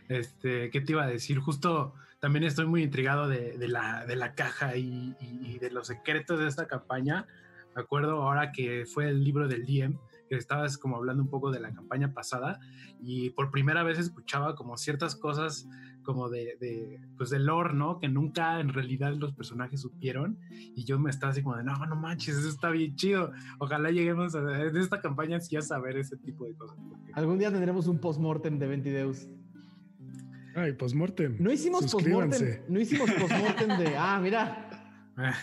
[SPEAKER 3] Este, ¿qué te iba a decir? Justo también estoy muy intrigado de, de la, de la caja y, y- y de los secretos de esta campaña. Me acuerdo ahora que fue el libro del DM, que estabas como hablando un poco de la campaña pasada y por primera vez escuchaba como ciertas cosas como de, de, pues de lore, ¿no? Que nunca en realidad los personajes supieron y yo me estaba así como de, no, no manches, eso está bien chido. Ojalá lleguemos a en esta campaña sí a saber ese tipo de cosas. porque-
[SPEAKER 1] Algún día tendremos un postmortem de Ventideus.
[SPEAKER 4] Ay, postmortem.
[SPEAKER 1] No hicimos postmortem. No hicimos postmortem de. Ah, mira.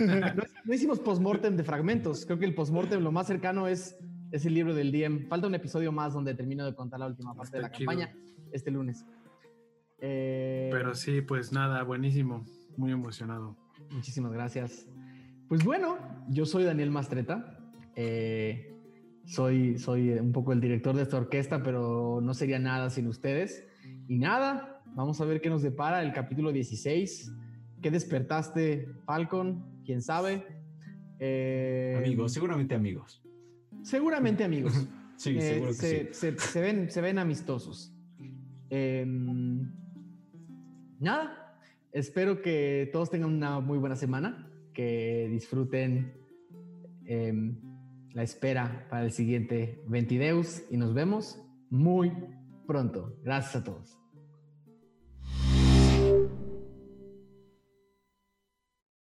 [SPEAKER 1] No, no hicimos postmortem de fragmentos. Creo que el postmortem lo más cercano es, es el libro del DM. Falta un episodio más donde termino de contar la última parte de la
[SPEAKER 3] Está chido.
[SPEAKER 1] campaña este lunes. Eh,
[SPEAKER 3] Pero sí, pues nada, buenísimo, muy emocionado.
[SPEAKER 1] Muchísimas gracias. Pues bueno, yo soy Daniel Mastreta. Eh, soy, soy un poco el director de esta orquesta, pero no sería nada sin ustedes. Y nada, vamos a ver qué nos depara el capítulo 16. ¿Qué despertaste, Falcon? ¿Quién sabe? Eh,
[SPEAKER 8] Amigos, seguramente amigos.
[SPEAKER 1] Seguramente amigos.
[SPEAKER 8] Sí,
[SPEAKER 1] Eh,
[SPEAKER 8] seguro que
[SPEAKER 1] se, se- se ven, se ven amistosos. Em, nada, espero que todos tengan una muy buena semana, que disfruten em, la espera para el siguiente Ventideus y nos vemos muy pronto. Gracias a todos.